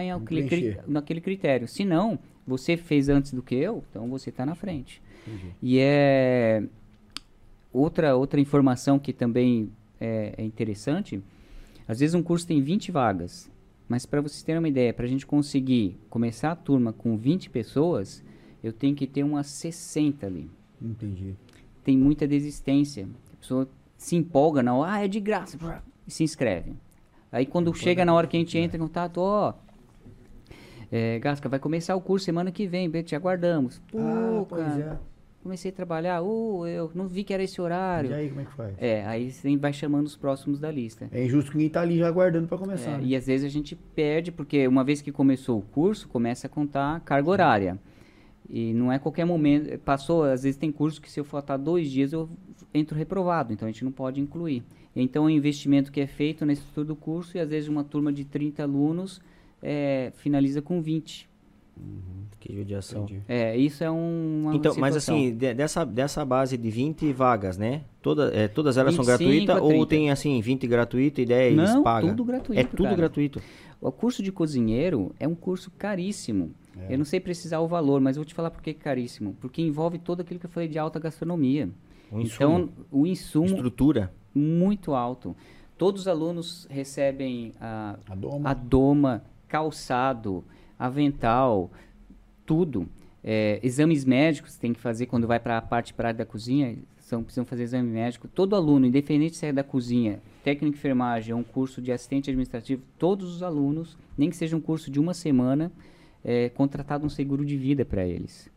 naquele critério. Se não, você fez antes do que eu, então você está na frente. Entendi. E é outra outra informação que também é, é, interessante. Às vezes um curso tem 20 vagas, mas para vocês terem uma ideia, para a gente conseguir começar a turma com 20 pessoas, eu tenho que ter umas 60 ali.
Entendi.
Tem muita desistência. A pessoa se empolga, não, ah, é de graça, e se inscreve. Aí quando chega na hora que a gente entra em contato, ó, é, Gasca, vai começar o curso semana que vem, te aguardamos. Pô, ah, cara. É. comecei a trabalhar, uh, eu não vi que era esse horário.
E aí, como é que faz?
É, aí você vai chamando os próximos da lista.
É injusto quem tá ali já aguardando para começar.
É,
né?
e às vezes a gente perde, porque uma vez que começou o curso, começa a contar carga horária. E não é qualquer momento. Passou, às vezes tem curso que se eu faltar dois dias eu entro reprovado, então a gente não pode incluir. Então o investimento que é feito na estrutura do curso, e às vezes uma turma de 30 alunos é, finaliza com 20.
Que judiação.
Entendi.
É, isso é um, uma
Então, mas
situação.
assim, de- dessa, dessa base de 20 vagas, né? Toda, é, todas elas são
25
gratuitas ou
30?
tem assim, 20 gratuito e 10
Não,
paga?
tudo gratuito,
É tudo
cara.
gratuito.
O curso de cozinheiro é um curso caríssimo.
É.
Eu não sei precisar o valor, mas eu vou te falar por que é caríssimo. Porque envolve todo aquilo que eu falei de alta gastronomia.
Um
então, o insumo
Estrutura.
muito alto. Todos os alunos recebem a,
A doma.
a doma, calçado, avental, tudo. É, exames médicos tem que fazer quando vai para a parte prática da cozinha, são, precisam fazer exame médico. Todo aluno, independente se é da cozinha, técnico de enfermagem ou um curso de assistente administrativo, todos os alunos, nem que seja um curso de uma semana, é contratado um seguro de vida para eles.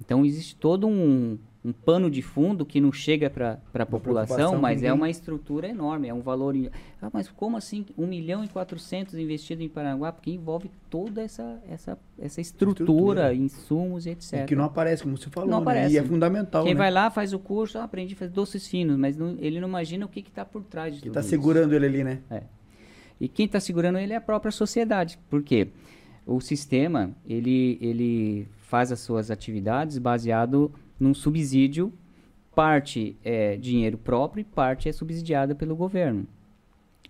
Então existe todo um, um pano de fundo que não chega para a população, mas é
ninguém-
uma estrutura enorme, é um valor. Ah, mas como assim 1 milhão e 400 investido em Paranaguá? Porque envolve toda essa, essa, essa estrutura,
Estrutura.
insumos e etc.
E que não aparece, como você falou,
Não
né?
aparece.
E é fundamental,
Quem
né?
vai lá faz o curso, ah, aprendi a fazer doces finos, mas não- ele não imagina o que está por trás de
Que
tudo
tá
isso.
segurando ele ali, né?
E quem está segurando ele é a própria sociedade. Por quê? O sistema, ele, ele faz as suas atividades baseado num subsídio. Parte é dinheiro próprio e parte é subsidiada pelo governo.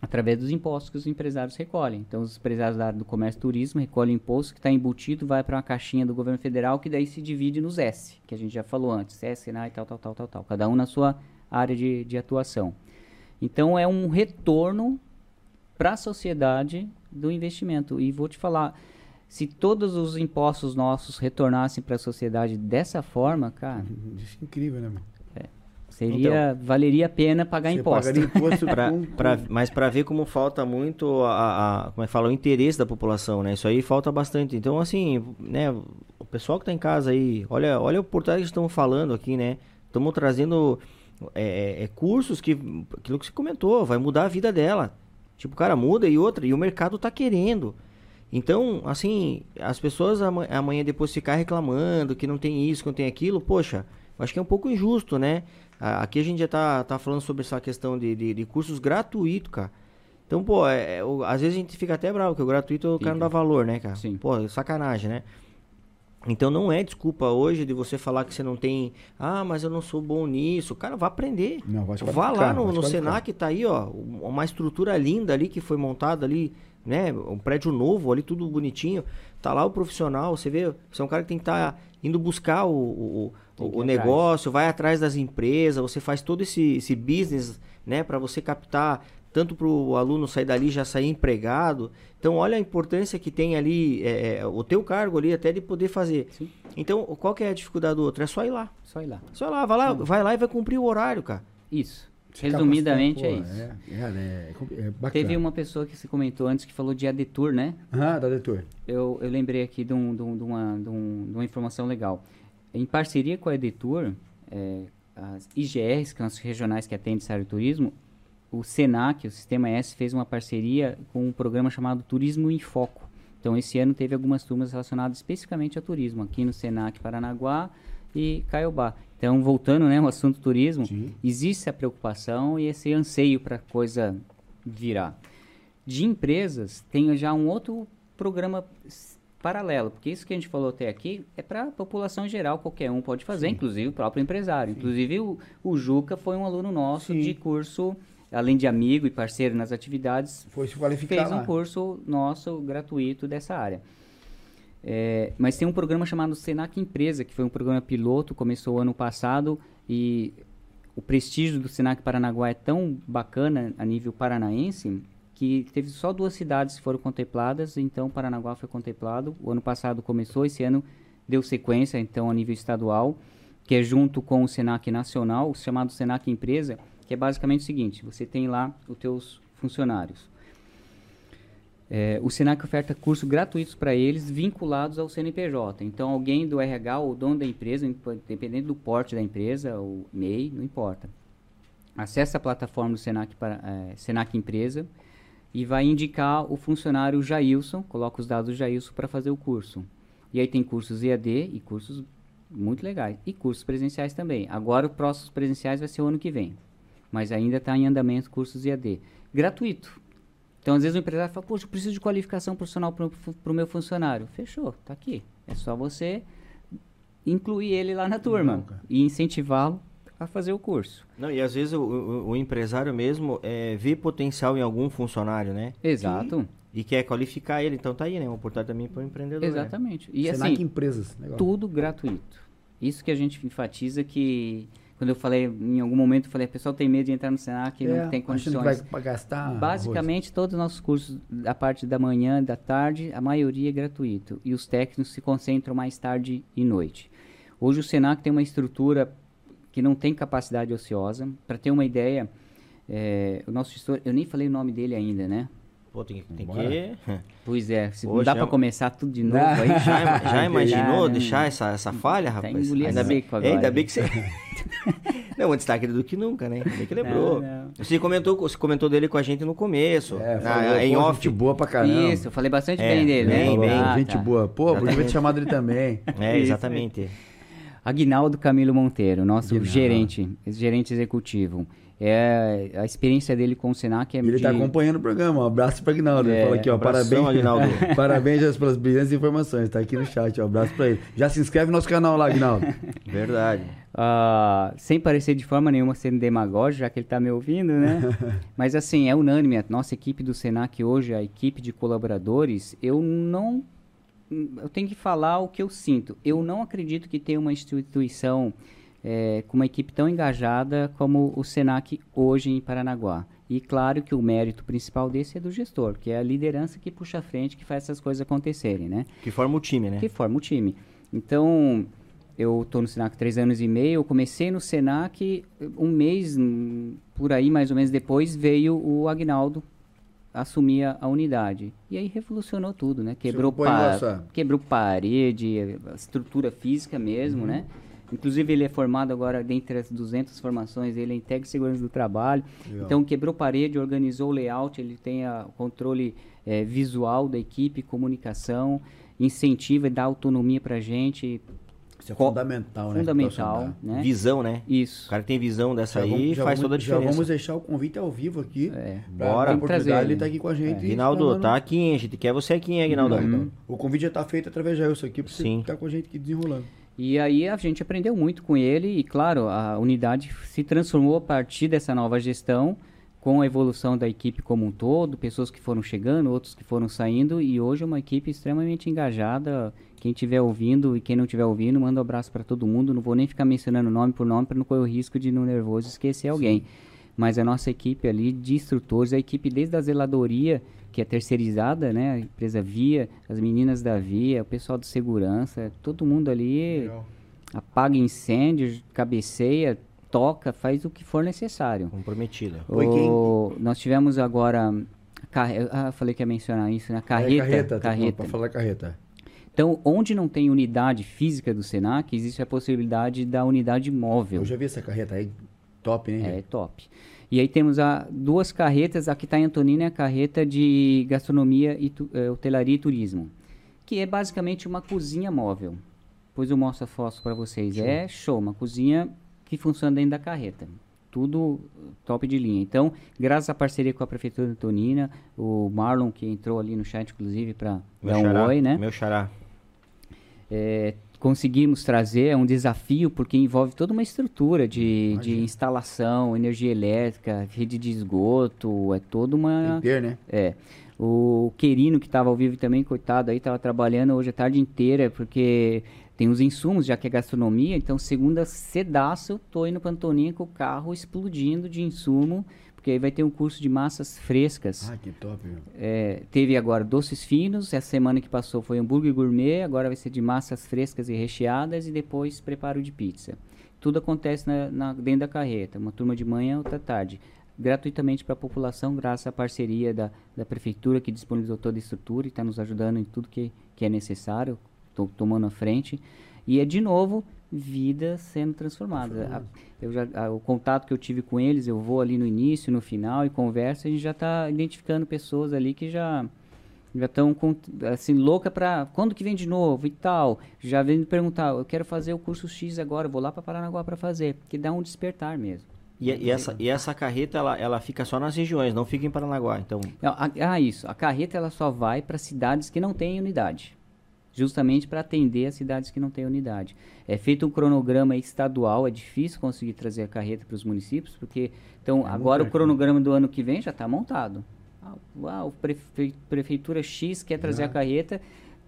Através dos impostos que os empresários recolhem. Então, os empresários da área do comércio e turismo recolhem imposto que está embutido, vai para uma caixinha do governo federal, que daí se divide nos S, que a gente já falou antes. S, Senai, tal, tal, tal, tal, tal. Cada um na sua área de, de atuação. Então, é um retorno para a sociedade do investimento. E vou te falar, se todos os impostos nossos retornassem para a sociedade dessa forma, cara,
Isso é incrível, né, mano?
seria valeria a pena pagar imposto.
imposto [LAUGHS]
Pra, pra- mas para ver como falta muito a, a- como é que fala, o interesse da população, né? Isso aí falta bastante. Então, assim, né, o pessoal que tá em casa aí, olha, olha o portal que estamos falando aqui, né? Estamos trazendo é, é, cursos que, aquilo que você comentou, vai mudar a vida dela. Tipo, cara, muda e outra, e o mercado tá querendo. Então, assim, as pessoas ama- amanhã depois ficar reclamando que não tem isso, que não tem aquilo, poxa, eu acho que é um pouco injusto, né? Aqui a gente já tá, tá falando sobre essa questão de, de, de cursos gratuitos, cara. Então, pô, é, é, o- às vezes a gente fica até bravo, que o gratuito o cara não dá valor, né, cara?
Sim.
Pô, sacanagem, né? Então não é desculpa hoje de você falar que você não tem. Ah, mas eu não sou bom nisso. Cara, vá aprender.
Não, vai
Vá lá no, no. Senac, tá aí, ó. Uma estrutura linda ali que foi montada ali, né? Um prédio novo ali, tudo bonitinho. Tá lá o profissional, você vê, você é um cara que tem que estar tá indo buscar o, o, o, o negócio, vai atrás das empresas, você faz todo esse, esse business, né? para você captar tanto para o aluno sair dali já sair empregado. Então, olha a importância que tem ali, é, é, o teu cargo ali, até de poder fazer.
Sim.
Então, qual que é a dificuldade do outro? É só ir lá.
Só ir lá.
Só ir lá, vai lá, vai lá e vai cumprir o horário, cara.
Isso. Resumidamente é isso.
É, é, é.
Teve uma pessoa que se comentou antes que falou de ADTUR, né?
Ah, da Detor.
Eu, eu lembrei aqui de, um- de um- de uma, de, um- de uma informação legal. Em parceria com a Edetur, é, as IGRs, que são as regionais que atendem de turismo, o SENAC, o Sistema S, fez uma parceria com um programa chamado Turismo em Foco. Então, esse ano teve algumas turmas relacionadas especificamente a turismo, aqui no SENAC Paranaguá e Caiobá. Então, voltando né, ao assunto turismo,
Sim.
existe essa preocupação e esse anseio para a coisa virar. De empresas, tem já um outro programa paralelo, porque isso que a gente falou até aqui é para a população geral, qualquer um pode fazer, inclusive o próprio empresário. Inclusive o, o Juca foi um aluno nosso
Sim.
de curso, além de amigo e parceiro nas atividades, fez um
lá.
curso nosso gratuito dessa área. É, mas tem um programa chamado Senac Empresa, que foi um programa piloto, começou ano passado e o prestígio do Senac Paranaguá é tão bacana a nível paranaense que teve só duas cidades que foram contempladas, então Paranaguá foi contemplado. O ano passado começou, esse ano deu sequência, então a nível estadual, que é junto com o Senac Nacional, chamado Senac Empresa, que é basicamente o seguinte: você tem lá os teus funcionários. É, o Senac oferta cursos gratuitos para eles vinculados ao CNPJ. Então, alguém do RH ou dono da empresa, independente do porte da empresa, ou MEI, não importa. Acesse a plataforma do Senac, para, é, Senac Empresa e vai indicar o funcionário Jailson, coloca os dados do Jailson para fazer o curso. E aí tem cursos EAD e cursos muito legais. E cursos presenciais também. Agora, o próximo presenciais vai ser o ano que vem. Mas ainda está em andamento cursos EAD. Gratuito. Então, às vezes o empresário fala, poxa, eu preciso de qualificação profissional para o meu funcionário. Fechou, tá aqui. É só você incluir ele lá na turma Não, e incentivá-lo a fazer o curso.
Não, e às vezes o, o, o empresário mesmo é, vê potencial em algum funcionário, né?
Exato.
E, e quer qualificar ele, então tá aí, né? Uma oportunidade também para o empreendedor. Né?
Exatamente. Né? E Senac assim, empresas. Legal. tudo gratuito. Isso que a gente enfatiza que quando eu falei, em algum momento, eu falei, o pessoal tem medo de entrar no Senac, é, não tem condições.
vai gastar.
Basicamente, arroz. todos os nossos cursos, a parte da manhã, da tarde, a maioria é gratuito. E os técnicos se concentram mais tarde e noite. Hoje o Senac tem uma estrutura que não tem capacidade ociosa. Para ter uma ideia, é, o nosso gestor, eu nem falei o nome dele ainda, né?
Pô, tem, tem que. [LAUGHS]
Pois é, se não dá para começar tudo de novo aí.
Já, [LAUGHS] já imaginou deixar essa, essa falha, tá rapaz?
Ainda bem, agora,
é, ainda bem que você. [LAUGHS] não, antes está do que nunca, né? Ainda bem que lembrou. Não, não. Você, comentou, você comentou dele com a gente no começo. É,
na, em off. Gente boa pra caramba.
Isso, eu falei bastante é, bem dele, né?
Bem, bem. Ah, gente tá. boa. Pô, podia ter chamado ele também.
É, exatamente.
Aguinaldo Camilo Monteiro, nosso Aguinaldo. gerente, gerente executivo. É, a experiência dele com o Senac é
Ele está de... acompanhando o programa. Um abraço para Aguinaldo. É, ele fala aqui, ó, parabéns,
Aguinaldo. [LAUGHS]
parabéns pelas brilhantes informações. Está aqui no chat, ó, um abraço para ele. Já se inscreve no nosso canal lá, Aguinaldo. [LAUGHS]
Verdade.
Uh, sem parecer de forma nenhuma sendo demagógico, já que ele está me ouvindo, né? [LAUGHS] Mas assim, é unânime. A nossa equipe do Senac hoje, a equipe de colaboradores, eu não eu tenho que falar o que eu sinto. Eu não acredito que tenha uma instituição é, com uma equipe tão engajada como o Senac hoje em Paranaguá. E claro que o mérito principal desse é do gestor, que é a liderança que puxa a frente, que faz essas coisas acontecerem, né?
Que forma o time, né?
Que forma o time. Então, eu estou no Senac três anos e meio, eu comecei no Senac um mês, hum, por aí mais ou menos depois, veio o Agnaldo assumir a, a, unidade. E aí revolucionou tudo, né? Quebrou, pa quebrou parede, a estrutura física mesmo, uhum. né? Inclusive ele é formado agora dentre as 200 formações, ele é de segurança do trabalho. Legal. Então quebrou parede, organizou o layout, ele tem o controle é, visual da equipe, comunicação, incentiva e dá autonomia para a gente.
Isso é fundamental,
né? Fundamental, né?
Visão, né?
Isso.
O cara tem visão dessa já aí vamos, faz vamos, toda a diferença.
Já vamos deixar o convite ao vivo aqui.
É. Bora.
Portugal, ele tá aqui com a gente.
É. Guinaldo, tá aqui, a gente quer você aqui, hein, Guinaldo?
Uhum. O convite já tá feito através de Elson aqui, pra Sim. você estar tá com a gente aqui desenrolando.
E aí a gente aprendeu muito com ele e, claro, a unidade se transformou a partir dessa nova gestão com a evolução da equipe como um todo, pessoas que foram chegando, outros que foram saindo, e hoje é uma equipe extremamente engajada. Quem estiver ouvindo e quem não estiver ouvindo, manda um abraço para todo mundo. Não vou nem ficar mencionando nome por nome para não correr o risco de, no nervoso, esquecer alguém. Sim. Mas a nossa equipe ali de instrutores, a equipe desde a zeladoria, que é terceirizada, né? A empresa Via, as meninas da Via, o pessoal de segurança, todo mundo ali Legal. apaga incêndio, cabeceia, toca, faz o que for necessário.
Comprometida.
O, nós tivemos agora. Carre, ah, falei que ia mencionar isso, né? Carreta. É, carreta, carreta.
Para falar carreta.
Então, onde não tem unidade física do Senac, existe a possibilidade da unidade móvel.
Eu já vi essa carreta aí, top, né?
É, top. E aí temos a, duas carretas, a que está em Antonina é a carreta de gastronomia, e tu, é, hotelaria e turismo, que é basicamente uma cozinha móvel. Depois eu mostro a foto para vocês. Show. É show, uma cozinha que funciona dentro da carreta. Tudo top de linha. Então, graças à parceria com a Prefeitura de Antonina, o Marlon, que entrou ali no chat, inclusive, para dar um xará, oi, né?
Meu xará.
É, conseguimos trazer, é um desafio, porque envolve toda uma estrutura de, de instalação, energia elétrica, rede de esgoto, é toda uma...
Ter, né?
É. O Querino, que estava ao vivo também, coitado, aí estava trabalhando hoje a tarde inteira, porque tem os insumos, já que é gastronomia, então segunda cedaço, tô indo para Antoninha com o carro explodindo de insumo, porque aí vai ter um curso de massas frescas.
Ah, que top.
É, teve agora doces finos, essa semana que passou foi hambúrguer gourmet, agora vai ser de massas frescas e recheadas e depois preparo de pizza. Tudo acontece na, na, dentro da carreta, uma turma de manhã, outra tarde. gratuitamente para a população, graças à parceria da, da prefeitura que disponibilizou toda a estrutura e está nos ajudando em tudo que, que é necessário, tô, tomando a frente. E é de novo vidas sendo transformadas. A, eu já, a, o contato que eu tive com eles, eu vou ali no início, no final e converso, a gente já está identificando pessoas ali que já já estão assim louca para quando que vem de novo e tal. Já vem me perguntar, eu quero fazer o curso X agora, vou lá para Paranaguá para fazer, que dá um despertar mesmo.
E, e, essa, e essa carreta ela, ela fica só nas regiões, não fica em Paranaguá, então.
Ah, isso. A carreta ela só vai para cidades que não têm unidade justamente para atender as cidades que não têm unidade. É feito um cronograma estadual, é difícil conseguir trazer a carreta para os municípios, porque então é agora o cronograma do ano que vem já está montado. Ah, a prefe prefeitura X quer trazer a carreta,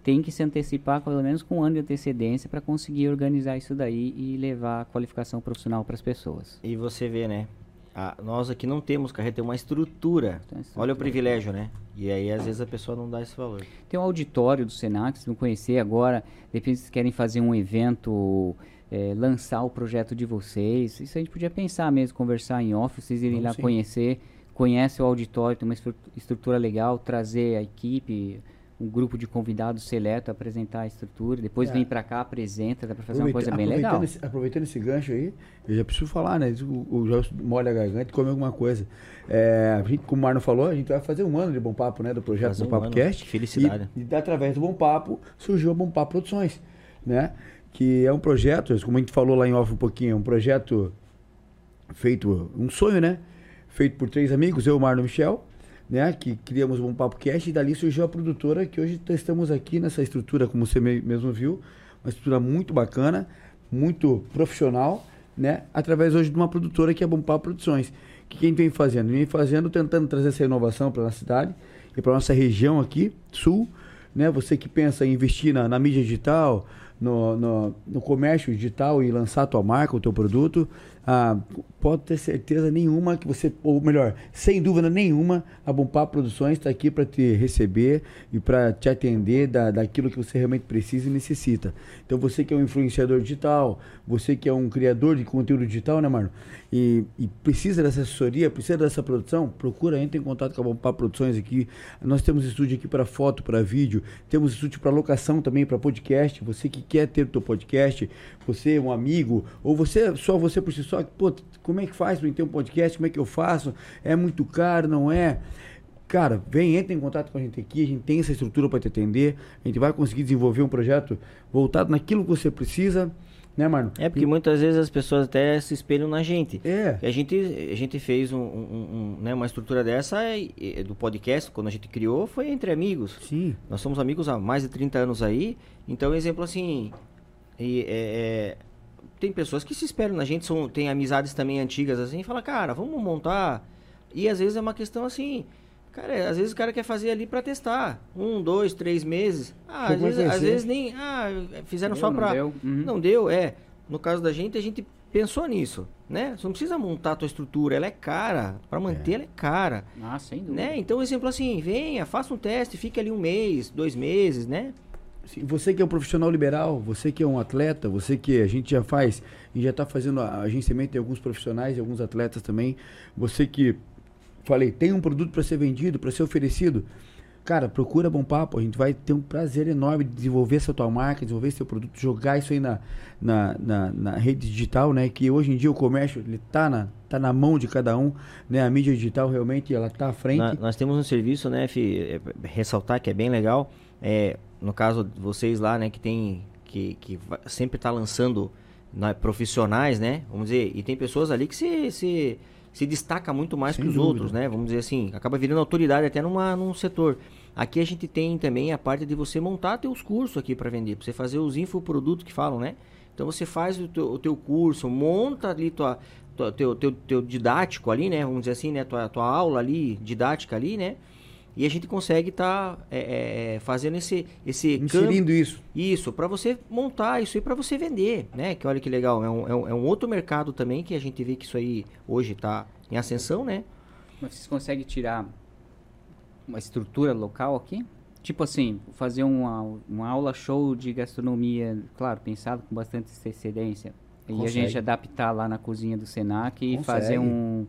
tem que se antecipar pelo menos com um ano de antecedência para conseguir organizar isso daí e levar a qualificação profissional para as pessoas.
E você vê, né? Ah, nós aqui não temos carreta, tem uma estrutura. estrutura. Olha o privilégio, né? E aí, às vezes, a pessoa não dá esse valor.
Tem um auditório do Senac, vocês vão conhecer agora. De repente, vocês querem fazer um evento, é, lançar o projeto de vocês. Isso a gente podia pensar mesmo, conversar em off, vocês irem lá sim. conhecer. Conhece o auditório, tem uma estrutura legal, trazer a equipe, um grupo de convidados seleto apresentar a estrutura, depois é. vem para cá, apresenta, dá para fazer uma coisa bem legal.
Esse, aproveitando esse gancho aí, eu já preciso falar, né? O, o Jorge molha a garganta e come alguma coisa. É, a gente, como o Marno falou, a gente vai fazer um ano de Bom Papo, né? Do projeto fazer Bom Papo um Cast.
Felicidade.
E, e através do Bom Papo surgiu o Bom Papo Produções, né? Que é um projeto, como a gente falou lá em off um pouquinho, é um projeto feito, um sonho, né? Feito por três amigos, eu, Marno e Michel né, que criamos um Papo Cast e dali surgiu a produtora que hoje estamos aqui nessa estrutura, como você mesmo viu, uma estrutura muito bacana, muito profissional, né, através hoje de uma produtora que é Bom Papo Produções. Que quem vem fazendo? Vem fazendo, tentando trazer essa inovação para a nossa cidade e para nossa região aqui, sul, né, você que pensa em investir na, na mídia digital, no, no, no, comércio digital e lançar a tua marca, o teu produto, ah, pode ter certeza nenhuma que você, ou melhor, sem dúvida nenhuma, a Bompar Produções está aqui para te receber e para te atender da, daquilo que você realmente precisa e necessita. Então você que é um influenciador digital, você que é um criador de conteúdo digital, né, Marno? E, e precisa dessa assessoria, precisa dessa produção, procura, entre em contato com a Bompar Produções aqui. Nós temos estúdio aqui para foto, para vídeo, temos estúdio para locação também, para podcast. Você que quer ter o teu podcast, você, um amigo, ou você, só você por si só, pô, como é que faz para ter um podcast? Como é que eu faço? É muito caro, não é? Cara, vem, entra em contato com a gente aqui, a gente tem essa estrutura para te atender, a gente vai conseguir desenvolver um projeto voltado naquilo que você precisa. Né, Marno?
É porque e... muitas vezes as pessoas até se espelham na gente.
É.
A gente, a gente fez um, um, um né, uma estrutura dessa e, e, do podcast, quando a gente criou, foi entre amigos.
Sim.
Nós somos amigos há mais de 30 anos aí. Então, exemplo assim, e, é, é, tem pessoas que se esperam na gente, são, tem amizades também antigas assim, e fala, cara, vamos montar. E às vezes é uma questão assim, cara, às vezes o cara quer fazer ali para testar. Um, dois, três meses. Ah, às vezes, às vezes, nem. Ah, fizeram deu, só pra. Não deu. Uhum. não deu, é. No caso da gente, a gente pensou nisso, né? Você não precisa montar a tua estrutura, ela é cara. Para manter, é. ela é cara.
Ah, sem dúvida.
Né? Então, exemplo assim, venha, faça um teste, fique ali um mês, dois meses, né?
você que é um profissional liberal, você que é um atleta, você que a gente já faz e já está fazendo agenciamento de alguns profissionais e alguns atletas também, você que, falei, tem um produto para ser vendido, para ser oferecido, cara, procura Bom Papo, a gente vai ter um prazer enorme de desenvolver essa tua marca, desenvolver seu produto, jogar isso aí na, na, na, na rede digital, né, que hoje em dia o comércio, ele tá na, tá na mão de cada um, né, a mídia digital realmente, ela tá à frente. Na,
nós temos um serviço, né, Fi, é, ressaltar que é bem legal, é, no caso de vocês lá, né, que tem que, que sempre está lançando né, profissionais, né, vamos dizer, e tem pessoas ali que se, se, se destaca muito mais Sem que os dúvida. outros, né, vamos dizer assim, acaba virando autoridade até numa, num setor. Aqui a gente tem também a parte de você montar teus cursos aqui para vender, para você fazer os infoprodutos que falam, né? Então você faz o teu, o teu curso, monta ali tua, tua, teu, teu, teu didático ali, né? Vamos dizer assim, né? Tua, tua aula ali, didática ali, né? E a gente consegue estar tá, é, é, fazendo esse esse
inserindo campo, isso
isso para você montar isso aí para você vender, né? Que olha que legal, é um, é um, é um outro mercado também que a gente vê que isso aí hoje está em ascensão, né?
Mas vocês conseguem tirar uma estrutura local aqui? Tipo assim, fazer uma, uma aula show de gastronomia, claro, pensado com bastante antecedência. E a gente adaptar lá na cozinha do Senac e Consegue. fazer um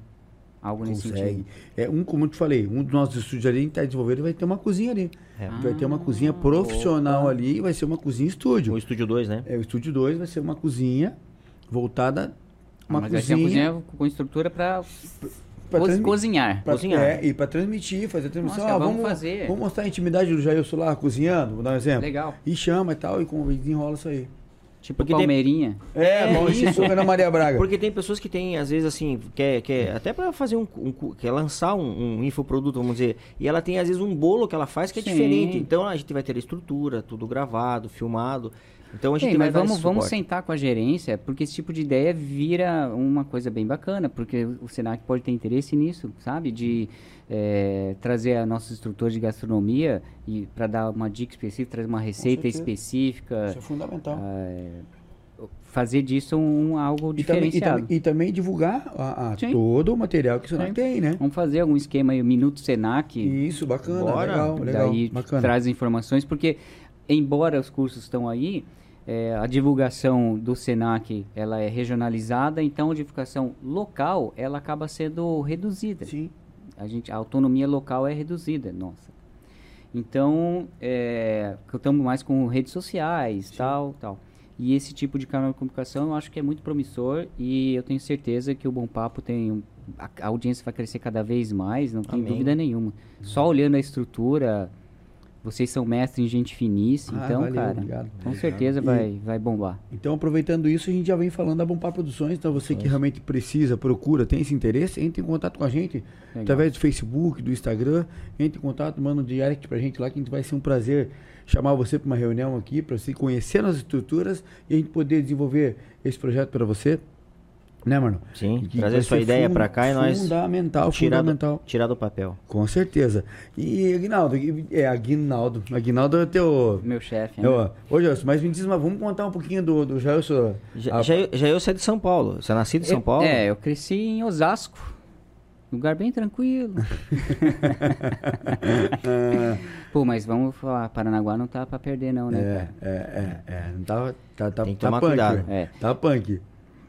Algo nesse
Consegue.
sentido.
É, um, como eu te falei, um dos nossos estúdios ali, a gente está desenvolvendo, vai ter uma cozinha ali.
É.
Vai ter uma
Ah,
cozinha profissional ali, vai ser uma cozinha estúdio.
O Estúdio 2, né?
É, o estúdio 2 vai ser uma cozinha voltada. Uma
Mas vai ser uma
cozinha.
cozinha com estrutura para
pra transmi-
cozinhar.
pra-
cozinhar.
É, e para transmitir, fazer transmissão.
Nossa,
Ah,
vamos fazer.
Vamos mostrar a intimidade do Jailson lá cozinhando, vou dar um exemplo.
Legal.
E chama e tal, e com- e desenrola isso aí.
Tipo
Porque tem-
Palmeirinha.
É,
É
bom,
isso.
isso Ana Maria Braga.
Porque tem pessoas que têm, às vezes, assim, quer, quer até para fazer um, um quer lançar um, um infoproduto, vamos dizer, e ela tem, às vezes, um bolo que ela faz que é
Sim.
diferente. Então a gente vai ter a estrutura, tudo gravado, filmado. Então a gente
Sim,
vai
mas vamos, vamos sentar com a gerência, porque esse tipo de ideia vira uma coisa bem bacana, porque o Senac pode ter interesse nisso, sabe? De eh, trazer a nossos instrutores de gastronomia e para dar uma dica específica, trazer uma receita específica,
Isso é fundamental.
fazer disso um, algo
E também, e,
diferenciado.
também, e também divulgar a, a todo o material que o Senac
Sim.
tem, né?
Vamos fazer algum esquema aí, o Minuto Senac.
Isso, bacana,
Bora.
legal, legal.
daí
bacana.
traz informações, porque embora os cursos estão aí, é, a divulgação do Senac ela é regionalizada, então a divulgação local ela acaba sendo reduzida.
Sim.
A, gente, a autonomia local é reduzida, nossa. Então, é, estamos mais com redes sociais, tal, tal. E esse tipo de canal de comunicação eu acho que é muito promissor e eu tenho certeza que o Bom Papo tem a, a audiência vai crescer cada vez mais, não tem dúvida nenhuma. Só olhando a estrutura, vocês são mestres em gente finíssima,
Ah,
então,
valeu,
cara,
obrigado.
com certeza
E-
vai, vai bombar.
Então, aproveitando isso, a gente já vem falando da Bompar Produções. Então, você que realmente precisa, procura, tem esse interesse, entre em contato com a gente
Legal.
através do Facebook, do Instagram. Entre em contato, manda um direct pra gente lá, que a gente vai ser um prazer chamar você para uma reunião aqui, para você conhecer as estruturas e a gente poder desenvolver esse projeto para você. Né, mano?
Sim,
E que
trazer sua ideia pra cá e nós
Fundamental,
tirar do,
fundamental.
tirar do papel.
Com certeza. E, Aguinaldo, é, Aguinaldo. Aguinaldo é teu.
Meu chefe, né?
Ô, Gelson, mas me diz, mas vamos contar um pouquinho do, do Gelson.
Já,
A-
já, eu- já eu saí de São Paulo. Você é nascido em São Paulo?
É, eu cresci em Osasco. Lugar bem tranquilo. [LAUGHS] Pô, mas vamos falar, Paranaguá não tá pra perder não, né?
É, é, é, é. Não tá, tá, tá,
Tem que
tá
tomar
punk.
cuidado.
É.
Tá punk.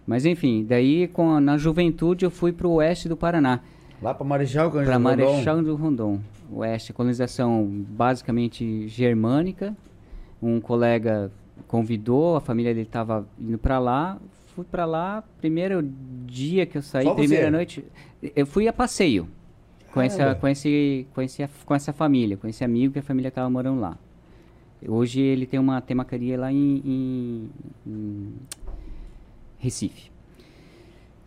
Mas enfim, daí com, na juventude eu fui pro oeste do Paraná,
Lá pra Marechal, Cândido Rondon.
Marechal do Rondon. Oeste, colonização basicamente germânica. Um colega convidou, a família dele tava indo pra lá. Fui pra lá, primeiro dia que eu saí,
Só você?
primeira noite, eu fui a passeio. Com essa,
Caramba.
com, esse, com, esse, com essa família, com esse amigo que a família tava morando lá. Hoje ele tem uma temacaria lá em, em- em Recife.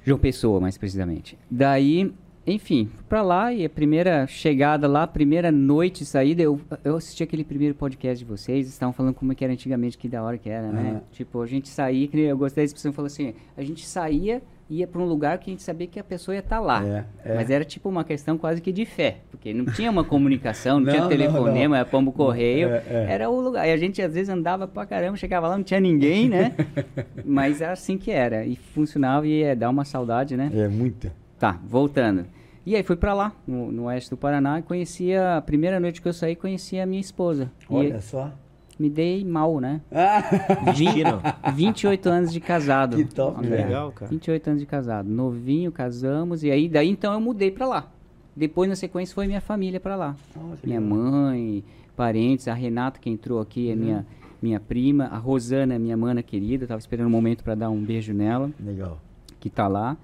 João Pessoa, mais precisamente. Daí, enfim, fui pra lá e a primeira chegada lá, a primeira noite saída, eu, eu assisti aquele primeiro podcast de vocês, estavam falando como é que era antigamente, que da hora que era, né?
Aham.
Tipo, a gente saía, que eu gostei da expressão, falou assim, a gente saía, ia pra um lugar que a gente sabia que a pessoa ia estar lá.
É, é.
Mas era tipo uma questão quase que de fé, porque não tinha uma comunicação, não, [LAUGHS]
Não,
tinha
não,
telefonema,
não.
era pombo correio,
É, é.
era o lugar. E a gente às vezes andava pra caramba, chegava lá, não tinha ninguém, né? [LAUGHS] Mas era assim que era, e funcionava e ia dar uma saudade, né?
É muita.
Tá, voltando. E aí fui pra lá, no, no oeste do Paraná, e conhecia, a primeira noite que eu saí, conheci a minha esposa.
Olha
E
só.
Me dei mal, né?
Ah,
Destino.
28 anos de casado.
Que top, velho.
Legal, cara.
28 anos de casado. Novinho, casamos, e aí daí então eu mudei pra lá. Depois, na sequência, foi minha família pra lá.
Que
Minha
legal.
mãe, parentes, a Renata que entrou aqui é minha, minha prima, a Rosana é minha mana querida, eu tava esperando um momento pra dar um beijo nela,
Legal.
que tá lá.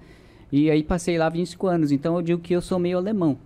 E aí passei lá 25 anos, então eu digo que eu sou meio alemão.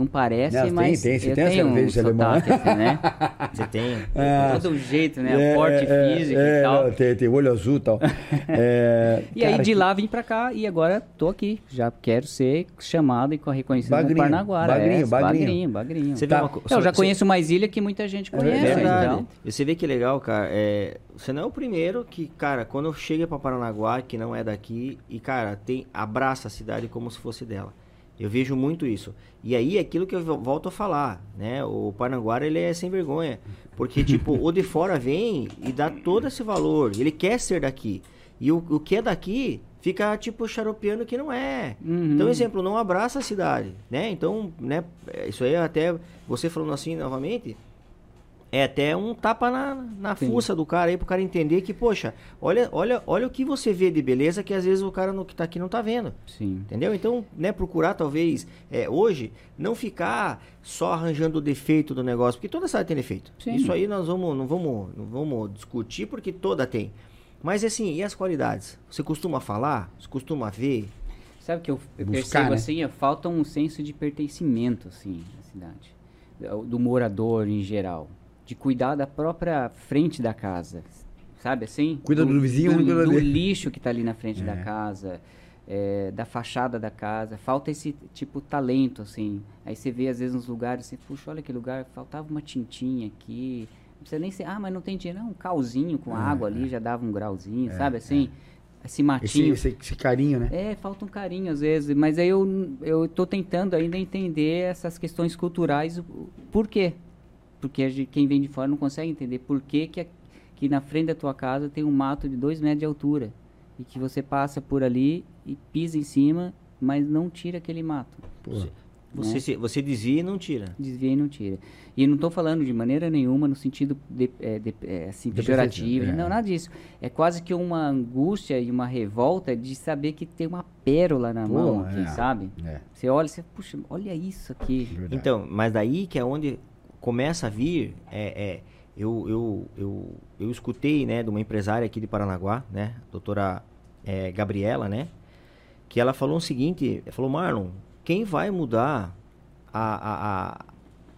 Não parece,
Não, tem-
mas
tem, você
eu
tem
tenho um
de alemão.
sotaque, assim, né? [LAUGHS]
Você tem.
Ah.
Todo jeito, né?
É,
Porte
é,
físico
é,
e tal.
não, tem, tem olho azul e tal. [LAUGHS] É,
E aí
cara,
de
que-
lá vim pra cá e agora tô aqui. Já quero ser chamado e co- reconhecido
Bagrinho,
como Parnaguara.
bagrinho,
é,
bagrinho.
bagrinho, bagrinho.
Você vê
Tá.
uma
Eu já
você-
conheço mais ilha que muita gente
É
conhece. Então,
E você vê que legal, cara. É, você não é o primeiro que, cara, quando eu chego pra Paranaguá, que não é daqui, e, cara, tem abraça a cidade como se fosse dela. Eu vejo muito isso. E aí, é aquilo que eu vo- volto a falar, né? O Paranaguara, ele é sem vergonha. Porque, tipo, o de fora vem e dá todo esse valor. Ele quer ser daqui. E o, o que é daqui fica, tipo, xaropeando que não é.
Uhum.
Então, exemplo, não abraça a cidade, né? Então, né? Isso aí até, você falando assim novamente, é até um tapa na, na fuça do cara aí pro cara entender que, poxa, olha, olha, olha o que você vê de beleza que às vezes o cara no, que tá aqui não tá vendo.
Sim.
Entendeu? Então, né, procurar talvez é, hoje não ficar só arranjando o defeito do negócio, porque toda cidade tem defeito.
Sim.
Isso aí nós vamos, não vamos, não vamos discutir porque toda tem. Mas assim, e as qualidades? Você costuma falar? Você costuma ver?
Sabe que eu eu
Buscar,
percebo
né?
assim, é, falta um senso de pertencimento assim na cidade, do, do morador em geral, de cuidar da própria frente da casa, sabe assim?
Cuida do vizinho,
do,
não cuida
do
dele.
lixo que está ali na frente da
É.
casa, é, da fachada da casa, falta esse tipo talento assim. Aí você vê às vezes nos lugares, você puxa, olha que lugar, faltava uma tintinha aqui. Não precisa nem ser, ah, mas não tem dinheiro, não, um calzinho com água ali já dava um grauzinho, sabe assim? Esse
Esse,
matinho.
esse, esse carinho, né?
É, falta um carinho às vezes, mas aí eu, eu tô tentando ainda entender essas questões culturais, por quê? Porque a gente- quem vem de fora não consegue entender por que, que, a- que na frente da tua casa tem um mato de dois metros de altura e que você passa por ali e pisa em cima, mas não tira aquele mato.
Você,
Né?
se- você desvia e não tira.
Desvia e não tira. E não estou falando de maneira nenhuma no sentido de, é, de- é, assim, pejorativo,
é.
não, nada disso. É quase que uma angústia e uma revolta de saber que tem uma pérola na
Pô,
mão aqui,
é.
sabe?
É,
Você olha e você, puxa, olha isso aqui.
verdade.
Então, mas daí que é onde começa a vir, é, é, eu, eu, eu, eu escutei, né, de uma empresária aqui de Paranaguá, né, doutora é, Gabriela, né, que ela falou o seguinte, falou, Marlon, quem vai mudar a, a,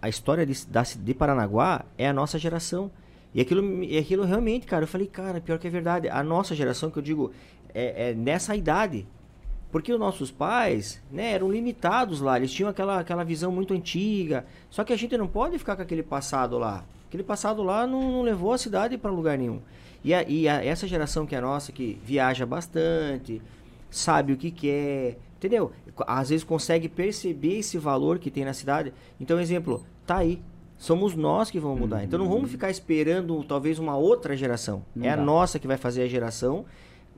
a, história de, da, de Paranaguá é a nossa geração. E aquilo, e aquilo realmente, cara, eu falei, cara, pior que é verdade. A nossa geração, que eu digo, é, é nessa idade. Porque os nossos pais, né, eram limitados lá, eles tinham aquela, aquela visão muito antiga. Só que a gente não pode ficar com aquele passado lá. Aquele passado lá não, não levou a cidade para lugar nenhum. E, a, e a- essa geração que é a nossa, que viaja bastante, sabe o que quer, entendeu? Às vezes consegue perceber esse valor que tem na cidade. Então, exemplo, tá aí. Somos nós que vamos mudar. Então não vamos ficar esperando talvez uma outra geração.
Não
é a
dá.
nossa que vai fazer a geração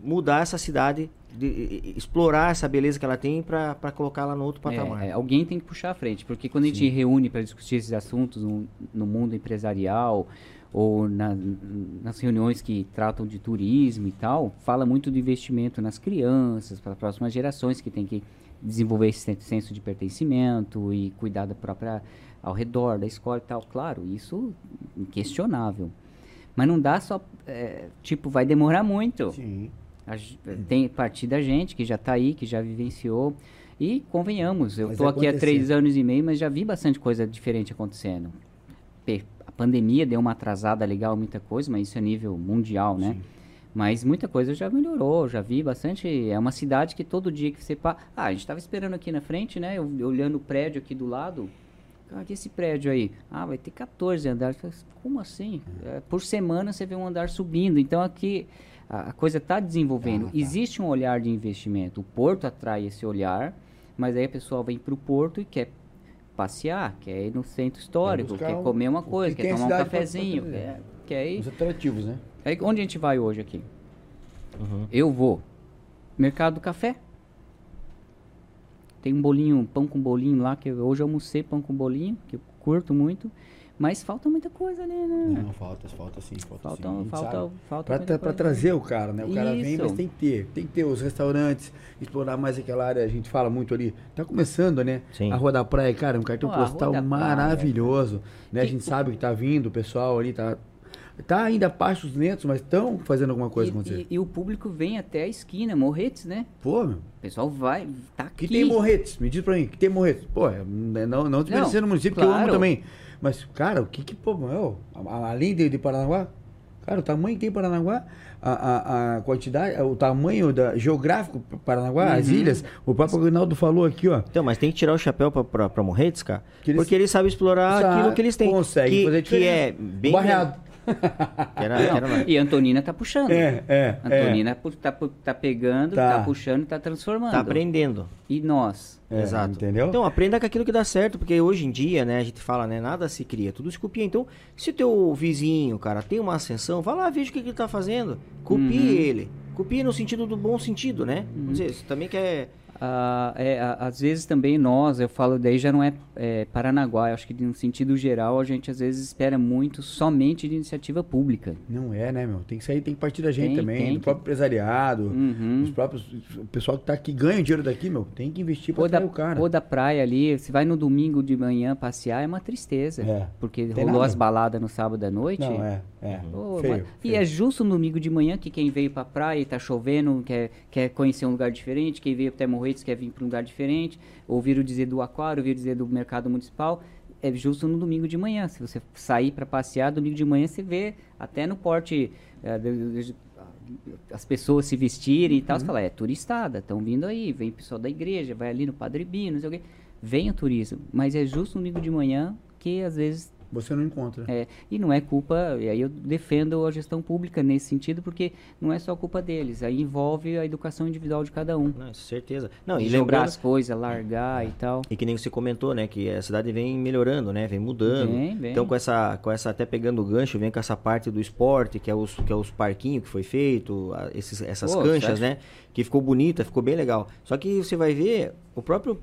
mudar essa cidade, de- explorar essa beleza que ela tem para colocá-la no outro patamar.
É, é, alguém tem que puxar a frente, porque quando a gente reúne para discutir esses assuntos no, no mundo empresarial ou na- nas reuniões que tratam de turismo e tal, fala muito do investimento nas crianças, para as próximas gerações que tem que desenvolver esse sen- senso de pertencimento e cuidar da própria ao redor da escola e tal. Claro, isso inquestionável. Mas não dá só, é, tipo, vai demorar muito.
Sim.
Tem parte da gente que já está aí, que já vivenciou. E convenhamos, eu estou aqui há três anos e meio, mas já vi bastante coisa diferente acontecendo. A pandemia deu uma atrasada legal, muita coisa, mas isso é nível mundial, né? Mas muita coisa já melhorou, já vi bastante. É uma cidade que todo dia que você passa. Ah, a gente estava esperando aqui na frente, né? Eu, olhando o prédio aqui do lado. Cara, que esse prédio aí? Ah, vai ter 14 andares. Eu Como assim? É, por semana você vê um andar subindo. Então aqui a, a coisa está desenvolvendo.
Tá, tá.
Existe um olhar de investimento. O porto atrai esse olhar, mas aí a pessoa vem para o porto e quer passear, quer ir no centro histórico, quer
um-
comer uma
que
coisa,
tem
quer
a
tomar um
cidade pra- pra
cafezinho, quer, quer ir.
Os atrativos, né?
Aí, onde a gente vai hoje aqui?
Uhum.
Eu vou. Mercado do Café. Tem um bolinho, pão com bolinho lá, que eu, hoje eu almocei pão com bolinho, que eu curto muito. Mas falta muita coisa ali, né?
Não, falta, falta sim, falta,
Falta,
sim. A
falta, falta
Pra, pra trazer o cara, né? O cara vem,
Isso.
mas tem que ter. Tem que ter os restaurantes, explorar mais aquela área. A gente fala muito ali. Tá começando, né?
Sim.
A Rua da Praia, cara, um cartão
Pô, a
postal
Praia,
maravilhoso. Né? A
Que-
gente sabe que tá vindo, o pessoal ali tá. Tá ainda passos lentos, mas estão fazendo alguma coisa
E,
acontecer.
e- e o público vem até a esquina, Morretes, né?
Pô, meu.
O pessoal vai, tá aqui.
Que tem morretes? Me diz pra mim, que tem morretes? Pô, é, não, não desmerecendo o município, que eu amo
claro.
também. Mas, cara, o que que, pô, meu, além de, de Paranaguá, cara, o tamanho que tem Paranaguá, a, a, a quantidade, o tamanho da, geográfico para Paranaguá, as
Uhum.
ilhas, o próprio Rinaldo falou aqui, ó.
Então, mas tem que tirar o chapéu pra Morretes, cara.
Eles-
porque eles sabem explorar
Sabe,
aquilo que eles têm.
conseguem
que,
fazer
que é
diferença.
bem.
Barreado. [LAUGHS]
Era, era.
E a Antonina tá puxando.
É, é, é.
Antonina pu- tá, tá pegando,
Tá.
tá, puxando e tá transformando.
Tá aprendendo.
E nós?
É,
Exato.
Entendeu?
Então, aprenda com aquilo que dá certo, porque hoje em dia, né, a gente fala, né, nada se cria, tudo se copia. Então, se o teu vizinho, cara, tem uma ascensão, vai lá, veja o que, que ele tá fazendo. Copie
Uhum.
ele. Copie no sentido do bom sentido, né? Vamos dizer, você também quer...
Ah, é, às vezes também nós, eu falo, daí já não é, é Paranaguá, eu acho que no sentido geral a gente às vezes espera muito somente de iniciativa pública.
Não é, né, meu? Tem que sair, tem que partir da gente
Tem,
também,
tem
do
que-
próprio empresariado,
Uhum.
os próprios. O pessoal que tá aqui ganha dinheiro daqui, meu. Tem que investir pra
da,
o cara.
ou da praia ali, você vai no domingo de manhã passear, é uma tristeza.
É.
Porque
Tem
rolou
nada.
as baladas no sábado à noite.
Não, é. É.
Ô,
feio,
mas- E
feio.
é justo no domingo de manhã que quem veio pra praia e tá chovendo, quer, quer conhecer um lugar diferente, quem veio até Morretes quer vir pra um lugar diferente, ouviram dizer do aquário, ouviram dizer do mercado municipal, é justo no domingo de manhã. Se você sair pra passear, domingo de manhã você vê até no porte de- de- as pessoas se vestirem e tal,
Uhum.
você fala, é turistada, estão vindo aí, vem pessoal da igreja, vai ali no Padre Bino, não sei o quê. Vem o turismo, mas é justo no domingo de manhã que às vezes
Você não encontra.
é, e não é culpa, e aí eu defendo a gestão pública nesse sentido, porque não é só culpa deles, aí envolve a educação individual de cada um.
Não, certeza. Não, e
Jogar
lembrando,
as coisas, largar e tal.
E que nem você comentou, né? Que a cidade vem melhorando, né? Vem mudando.
Vem, vem.
Então, com essa, com essa, até pegando o gancho, vem com essa parte do esporte, que é os, que é os parquinhos que foi feito, a- esses, essas
Pô,
canchas, né? Que ficou bonita, ficou bem legal. Só que você vai ver, o próprio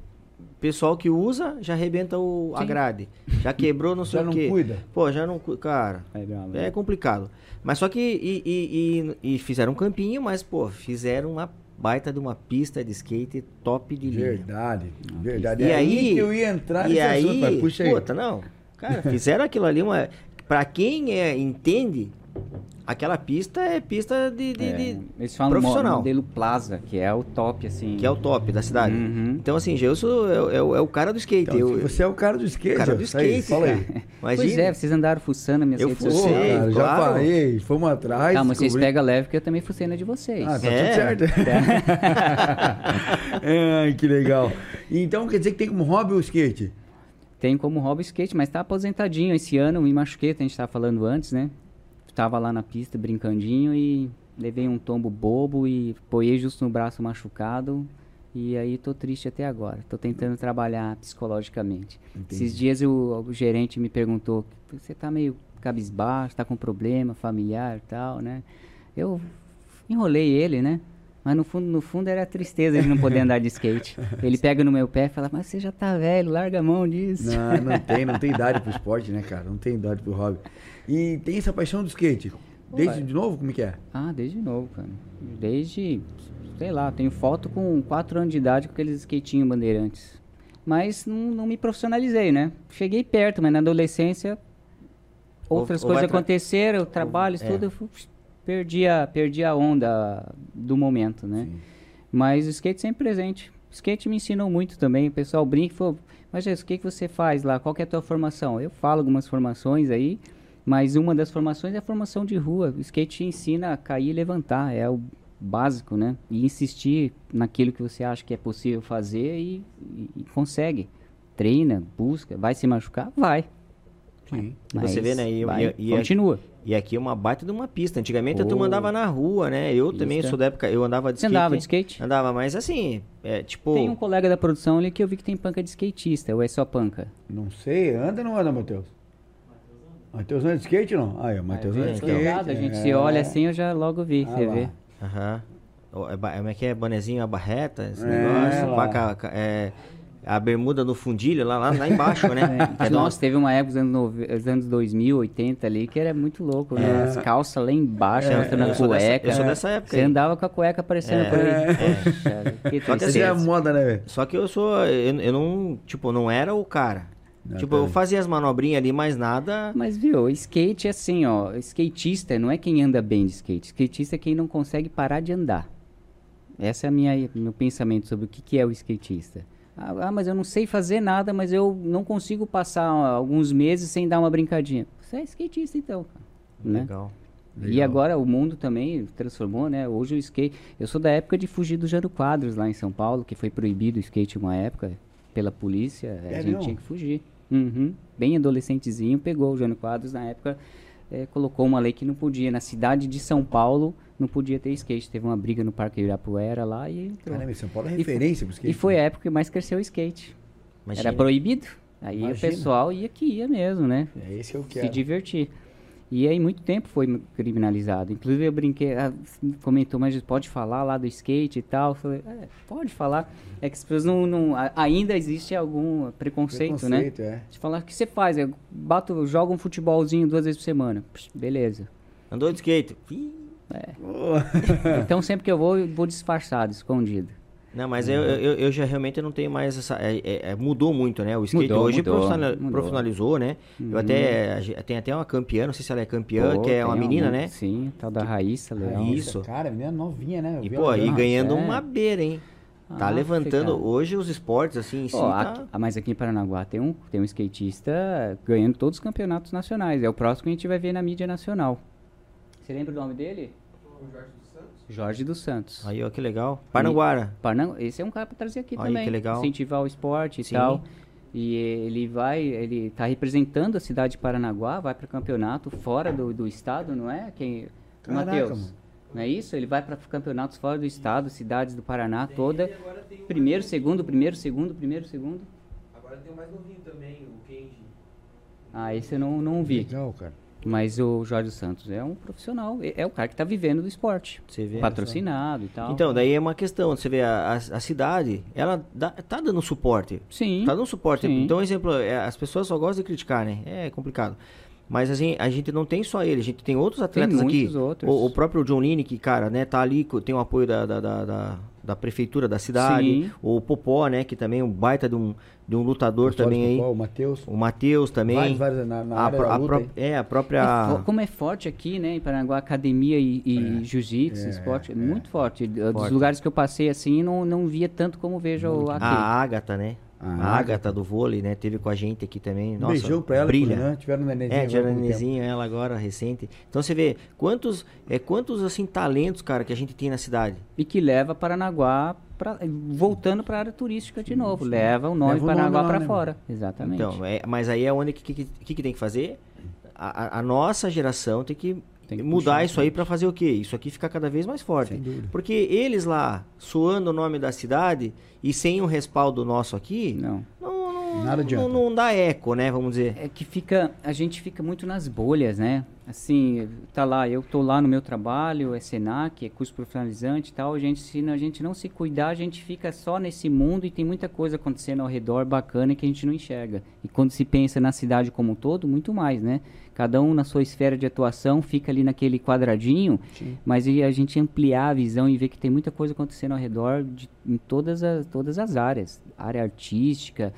pessoal que usa já arrebenta o, a
Sim.
grade. Já [LAUGHS] quebrou não sei
Já
o
não
quê.
cuida.
Pô, já não cu- Cara,
É
é complicado. Mas só que. E, e, e- e fizeram um campinho, mas, pô, fizeram uma baita de uma pista de skate top de linha.
Verdade, verdade.
E
É
aí,
que eu ia entrar
e
nesse
aí,
assunto, mas puxa aí.
puta, não. Cara, fizeram aquilo ali uma para quem é, entende, aquela pista é pista de, de-
É,
de-
eles falam
profissional.
modelo Plaza, que é o top, assim.
que é o top da cidade.
Uhum.
Então assim, Gelson é, é o- é o cara do skate.
Então,
eu,
você é o cara do skate.
cara
ó.
do
Aí,
skate,
fala aí.
cara. [LAUGHS]
Pois é, vocês andaram fuçando minhas
Eu
redes
fucei,
sociais.
cara, já
claro.
falei, fomos atrás.
Calma, vocês
descobri-
pegam leve, porque eu também fucei na de vocês.
Ah, tá
É.
tudo certo. [LAUGHS] [LAUGHS] Ai, que legal. Então quer dizer que tem como hobby o skate?
Tem como hobby skate, mas tá aposentadinho esse ano, me machuquei, a gente tava falando antes, né? Tava lá na pista brincandinho e levei um tombo bobo e apoiei justo no braço machucado. E aí tô triste até agora. Tô tentando trabalhar psicologicamente. Esses dias o, o gerente me perguntou: você tá meio cabisbaixo, tá com problema familiar e tal, né? Eu enrolei ele, né? Mas no fundo, no fundo era a tristeza de não poder andar de skate. Ele pega no meu pé e fala, mas você já tá velho, larga a mão disso.
Não, não tem, não tem idade pro esporte, né, cara? Não tem idade pro hobby. E tem essa paixão do skate. Desde
Ué.
de novo, como é que é?
Ah, desde novo, cara. Desde, sei lá, tenho foto com 4 anos de idade com aqueles skatinhos bandeirantes. Mas não, não me profissionalizei, né? Cheguei perto, mas na adolescência outras
ou
coisas
tra-
aconteceram, trabalho,
é.
tudo, eu fu- perdi a, perdi a onda do momento, né?
Sim.
Mas o skate sempre presente. O skate me ensinou muito também. O pessoal brinca e falou, mas Jesus, o que, que você faz lá? Qual que é a tua formação? Eu falo algumas formações aí, mas uma das formações é a formação de rua. O skate te ensina a cair e levantar, é o básico, né? E insistir naquilo que você acha que é possível fazer e, e- e consegue. Treina, busca, vai se machucar? Vai.
Sim.
E você
Mas
vê, né? E-
vai,
e- e-
continua.
E aqui é uma baita de uma pista. Antigamente
Oh.
tu andava na rua, né? Eu também
Pista.
sou da época, eu andava de
Você
skate.
andava de skate?
Andava, mas assim, é tipo.
Tem um colega da produção ali que eu vi que tem panca de skatista, ou é só panca?
Não sei, anda ou não anda, Matheus? Matheus anda de skate não? Ah, é, o Matheus anda de
Tô
skate.
ligado, a gente
é.
se olha assim, eu já logo vi,
Ah
você
lá.
vê.
Aham. É Como é que é? Bonezinho, a barreta, esse
É,
negócio.
lá.
pá, ca- ca- é, a bermuda no fundilho, lá, lá, lá embaixo, né? [LAUGHS]
É,
É
Nossa, teve uma época, os anos, nove- os anos 2000, 80 ali, que era muito louco, né? As calças lá embaixo,
É,
mostrando
eu
a cueca.
eu sou dessa época
Você
aí.
andava com a cueca aparecendo
É.
por aí.
É.
Poxa, que
Só que
Essa é moda, né?
Só que eu sou. Eu, eu não. Tipo, não era o cara.
Não,
tipo, eu fazia as manobrinhas ali, mas nada.
Mas viu, skate é assim, ó. Skatista não é quem anda bem de skate. Skatista é quem não consegue parar de andar. Essa é a minha meu pensamento sobre o que, que é o skatista. Ah, ah, mas eu não sei fazer nada, mas eu não consigo passar alguns meses sem dar uma brincadinha. Você é skatista então, cara, né?
Legal.
E
Legal.
agora o mundo também transformou, né? Hoje o skate. Eu sou da época de fugir do Jano Quadros lá em São Paulo, que foi proibido o skate uma época pela polícia. a
É
gente
mesmo?
tinha que fugir. Uhum. Bem adolescentezinho, pegou o Jano Quadros na época. eh, colocou uma lei que não podia. Na cidade de São Paulo não podia ter skate. Teve uma briga no Parque Ibirapuera lá e entrou.
Caramba, São Paulo é referência pro skate.
E foi a época que mais cresceu o skate.
Imagina.
Era proibido. Aí
Imagina.
o pessoal ia que ia mesmo, né?
É esse que eu
se
quero.
divertir. E aí muito tempo foi criminalizado. Inclusive eu brinquei, ah, comentou, mas pode falar lá do skate e tal. Eu falei, é, pode falar. É que as pessoas não, não a- ainda existe algum preconceito, né?
Preconceito, é.
De falar o que você faz, eu bato, jogo um futebolzinho duas vezes por semana. Psh, beleza.
Andou de skate. Ih,
Então sempre que eu vou, eu vou disfarçado, escondido.
Não, mas eu, eu, eu já realmente não tenho mais essa. é- é- é- mudou muito, né? O skate
Mudou,
hoje
mudou,
profissional-
mudou.
profissionalizou, né? Eu até. a gente- Tem até uma campeã, não sei se ela é campeã,
Pô,
que é uma menina, né?
Sim, tal da Raíssa, Leão.
Isso.
Cara, menina novinha, né? Eu
E, pô,
jogando.
ganhando
é.
uma beira, hein? Tá
Ah,
levantando
fica.
hoje os esportes, assim, em si. Tá-
ah, mas aqui em Paranaguá tem um, tem um skatista ganhando todos os campeonatos nacionais. É o próximo que a gente vai ver na mídia nacional. Você lembra o nome dele? Jorge dos Santos.
Aí, ó, que legal. Parnaguara.
Parnan- Esse é um cara pra trazer aqui
Aí,
também.
que legal.
Incentivar o esporte e
Sim.
tal. E ele vai, ele tá representando a cidade de Paranaguá, vai para campeonato fora do, do estado, não é? Quem, Matheus. Não é isso? Ele vai para campeonatos fora do estado, cidades do Paraná toda. Primeiro, segundo, primeiro, segundo, primeiro, segundo.
Agora tem o mais novinho também, o Kenji.
Ah, esse eu não, não vi.
Legal, cara.
Mas o Jorge Santos é um profissional, é é o cara que tá vivendo do esporte.
Você vê.
Patrocinado e tal.
Então, daí é uma questão. Você vê, a, a, a cidade, ela dá- tá dando suporte.
Sim.
Tá dando suporte.
Sim.
Então, exemplo, é, as pessoas só gostam de criticar, né? É complicado. Mas assim, a gente não tem só ele, a gente tem outros atletas aqui.
muitos outros.
O, o próprio John que, cara, né, tá ali, tem o apoio da, da, da, da- da prefeitura da cidade.
Sim.
O Popó, né, que também é um baita de um, de um lutador também aí.
futebol, O Matheus.
O Matheus também.
Vários, vários na, na
a,
área
pró-
da
a é, a
É
própria.
fo- como é forte aqui, né, em Paranaguá, academia e, e jiu-jitsu,
é,
esporte, é,
é.
muito forte. Dos
Forte.
lugares que eu passei assim, não, não via tanto como vejo aqui.
A Ágata, né?
A
A
Ágata.
Ágata do vôlei, né? Teve com a gente aqui também. Nossa,
beijão pra ela,
brilha.
Né? Tiveram um nenenzinho.
É,
pouco tempo.
nenenzinho, ela agora, recente. Então você vê, quantos, é, quantos, assim, talentos, cara, que a gente tem na cidade.
E que leva Paranaguá, pra, voltando para a área turística de novo. Leva o nome
Leva
Paranaguá
lá,
para
né,
fora. Exatamente.
Então, é, mas aí é onde que, que, que, que tem que fazer? A, a- a nossa geração tem que,
Tem que
mudar
puxar
isso aí pra fazer o quê? Isso aqui ficar cada vez mais forte. Porque eles lá, suando o nome da cidade e sem um respaldo nosso aqui,
Não.
não, não,
Nada adianta.
não, não dá eco, né? Vamos dizer.
É que fica, a gente fica muito nas bolhas, né? Assim, tá lá, eu tô lá no meu trabalho, é Senac, é curso profissionalizante e tal, a gente, se a gente não se cuidar, a gente fica só nesse mundo e tem muita coisa acontecendo ao redor bacana que a gente não enxerga. E quando se pensa na cidade como um todo, muito mais, né? Cada um na sua esfera de atuação fica ali naquele quadradinho,
Sim.
mas e a gente ampliar a visão e ver que tem muita coisa acontecendo ao redor de, em todas as, todas as áreas. Área artística.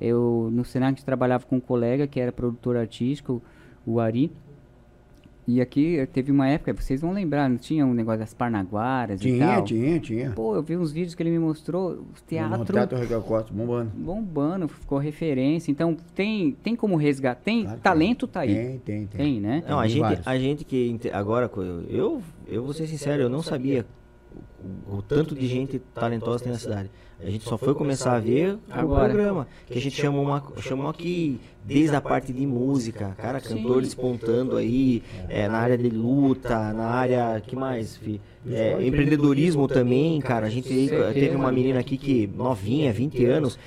Eu, no Senac, trabalhava com um colega que era produtor artístico, o Ari. E aqui eh, teve uma época, vocês vão lembrar, não tinha um negócio das Parnaguaras e
Tinha,
tal?
tinha, tinha.
Pô, eu vi uns vídeos que ele me mostrou, o
No
teatro
Teatro Regal Costa, bombando.
bombando, ficou referência. Então, tem, tem como resgatar. Tem,
Claro
talento tá aí.
Tem, tem, tem.
Tem, né?
Não, a
tem
gente,
vários.
a gente que agora, eu, eu vou ser sincero, eu não sabia o, o tanto de gente talentosa tem na cidade. A gente só foi começar a ver o
Agora.
programa, que a gente chamou, uma, chamou aqui desde a parte de música, cara,
Sim.
cantor despontando aí, é, na área de luta, na área, que mais, fi? É, empreendedorismo também, cara, a gente teve uma menina aqui que, novinha, 20 anos,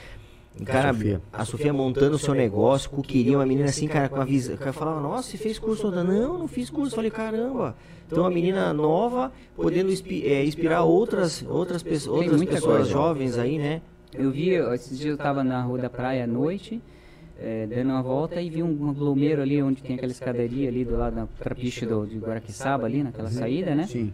Cara,
Sofia.
a Sofia montando o seu negócio, queria uma menina assim, cara, com a visão. Cara, falava, nossa, você fez curso? Não, não fiz curso. Falei, caramba. Então, uma menina nova, podendo é, inspirar outras, outras, pessoas,
Tem
outras pessoas
coisa.
jovens aí, né?
Eu vi, esses dias eu tava na rua da praia à noite, eh, dando uma volta e vi um aglomeiro ali onde tem aquela escadaria ali do lado da trapiche do, de Guaraqueçaba ali, naquela saída, né?
Sim.